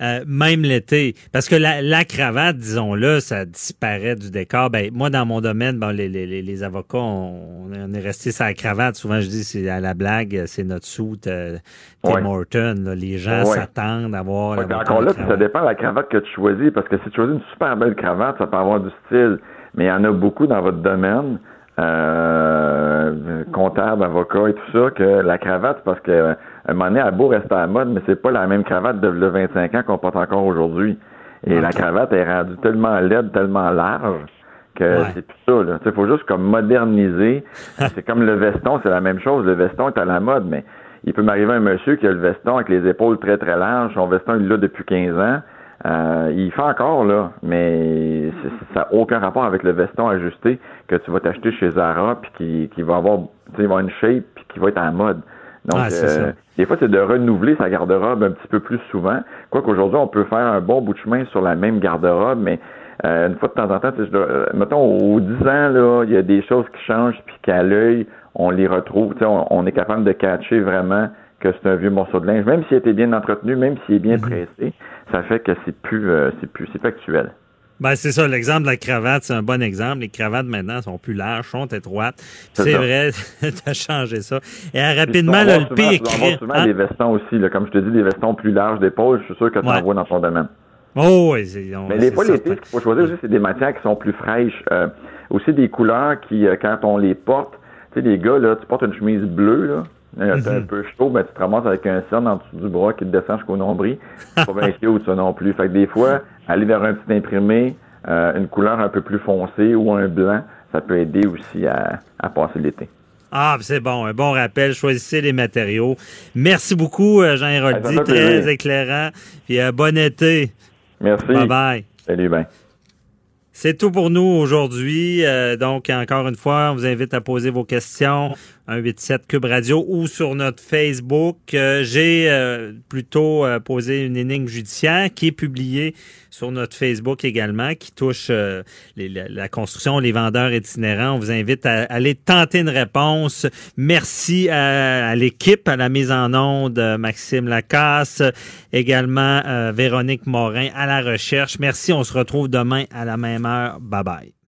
Speaker 3: euh, même l'été. Parce que la, la cravate, disons-le, ça disparaît du décor. Ben, moi, dans mon domaine, bon, les, les, les avocats, on, on, est resté la cravate. Souvent, je dis, c'est à la blague, c'est notre soute euh, Tim Horton. Les gens s'attendent à voir
Speaker 11: ouais, Encore là, ça dépend de la cravate que tu choisis. Parce que si tu choisis une super belle cravate, ça peut avoir du style. Mais il y en a beaucoup dans votre domaine. Euh, comptable, avocat et tout ça, que la cravate, parce que un moment donné, a beau rester à la mode, mais c'est pas la même cravate de 25 ans qu'on porte encore aujourd'hui. Et la cravate est rendue tellement laide, tellement large que c'est tout ça. Il faut juste comme moderniser. c'est comme le veston, c'est la même chose. Le veston est à la mode, mais il peut m'arriver un monsieur qui a le veston avec les épaules très très larges. Son veston, il l'a depuis 15 ans. Euh, il fait encore, là, mais ça n'a aucun rapport avec le veston ajusté que tu vas t'acheter chez Zara, puis qui, qui va avoir, tu sais, une shape, puis qui va être à la mode. Donc, euh, des fois, c'est de renouveler sa garde-robe un petit peu plus souvent. Quoi qu'aujourd'hui, on peut faire un bon bout de chemin sur la même garde-robe, mais euh, une fois de temps en temps, euh, mettons, aux 10 ans, là, il y a des choses qui changent, puis qu'à l'œil, on les retrouve. On, on est capable de catcher vraiment que c'est un vieux morceau de linge, même s'il été bien entretenu, même s'il est bien mm-hmm. pressé, ça fait que c'est plus, c'est plus, c'est plus actuel.
Speaker 3: Ben, c'est ça, l'exemple de la cravate, c'est un bon exemple. Les cravates maintenant sont plus larges, sont étroites. C'est vrai, tu as changé ça. Et rapidement, le pire.
Speaker 11: On souvent hein? des vestons aussi, là, comme je te dis, des vestons plus larges d'épaule, je suis sûr que tu en vois dans ton domaine.
Speaker 3: Oh, oui,
Speaker 11: Mais des fois, ce qu'il faut choisir aussi, c'est des matières qui sont plus fraîches. Euh, aussi des couleurs qui, euh, quand on les porte, tu sais, les gars, là, tu portes une chemise bleue, là, c'est un mhm. peu chaud, mais tu te ramasses avec un cerne en dessous du bras qui te descend jusqu'au nombril. C'est pas bien cute, ça non plus. Fait que des fois, aller vers un petit imprimé, euh, une couleur un peu plus foncée ou un blanc, ça peut aider aussi à, passer l'été.
Speaker 3: Ah, c'est bon, un bon rappel. Choisissez les matériaux. Merci beaucoup, euh, Jean Héroldi, très éclairant. Puis euh, bon été.
Speaker 11: Merci.
Speaker 3: Bye bye.
Speaker 11: Salut, ben.
Speaker 3: C'est tout pour nous aujourd'hui. donc, encore une fois, on vous invite à poser vos questions 187 Cube Radio ou sur notre Facebook. Euh, j'ai euh, plutôt euh, posé une énigme judiciaire qui est publiée sur notre Facebook également, qui touche la, construction, les vendeurs itinérants. On vous invite à, aller tenter une réponse. Merci à, l'équipe, à la mise en onde, Maxime Lacasse, également Véronique Morin à la recherche. Merci. On se retrouve demain à la même heure. Bye bye.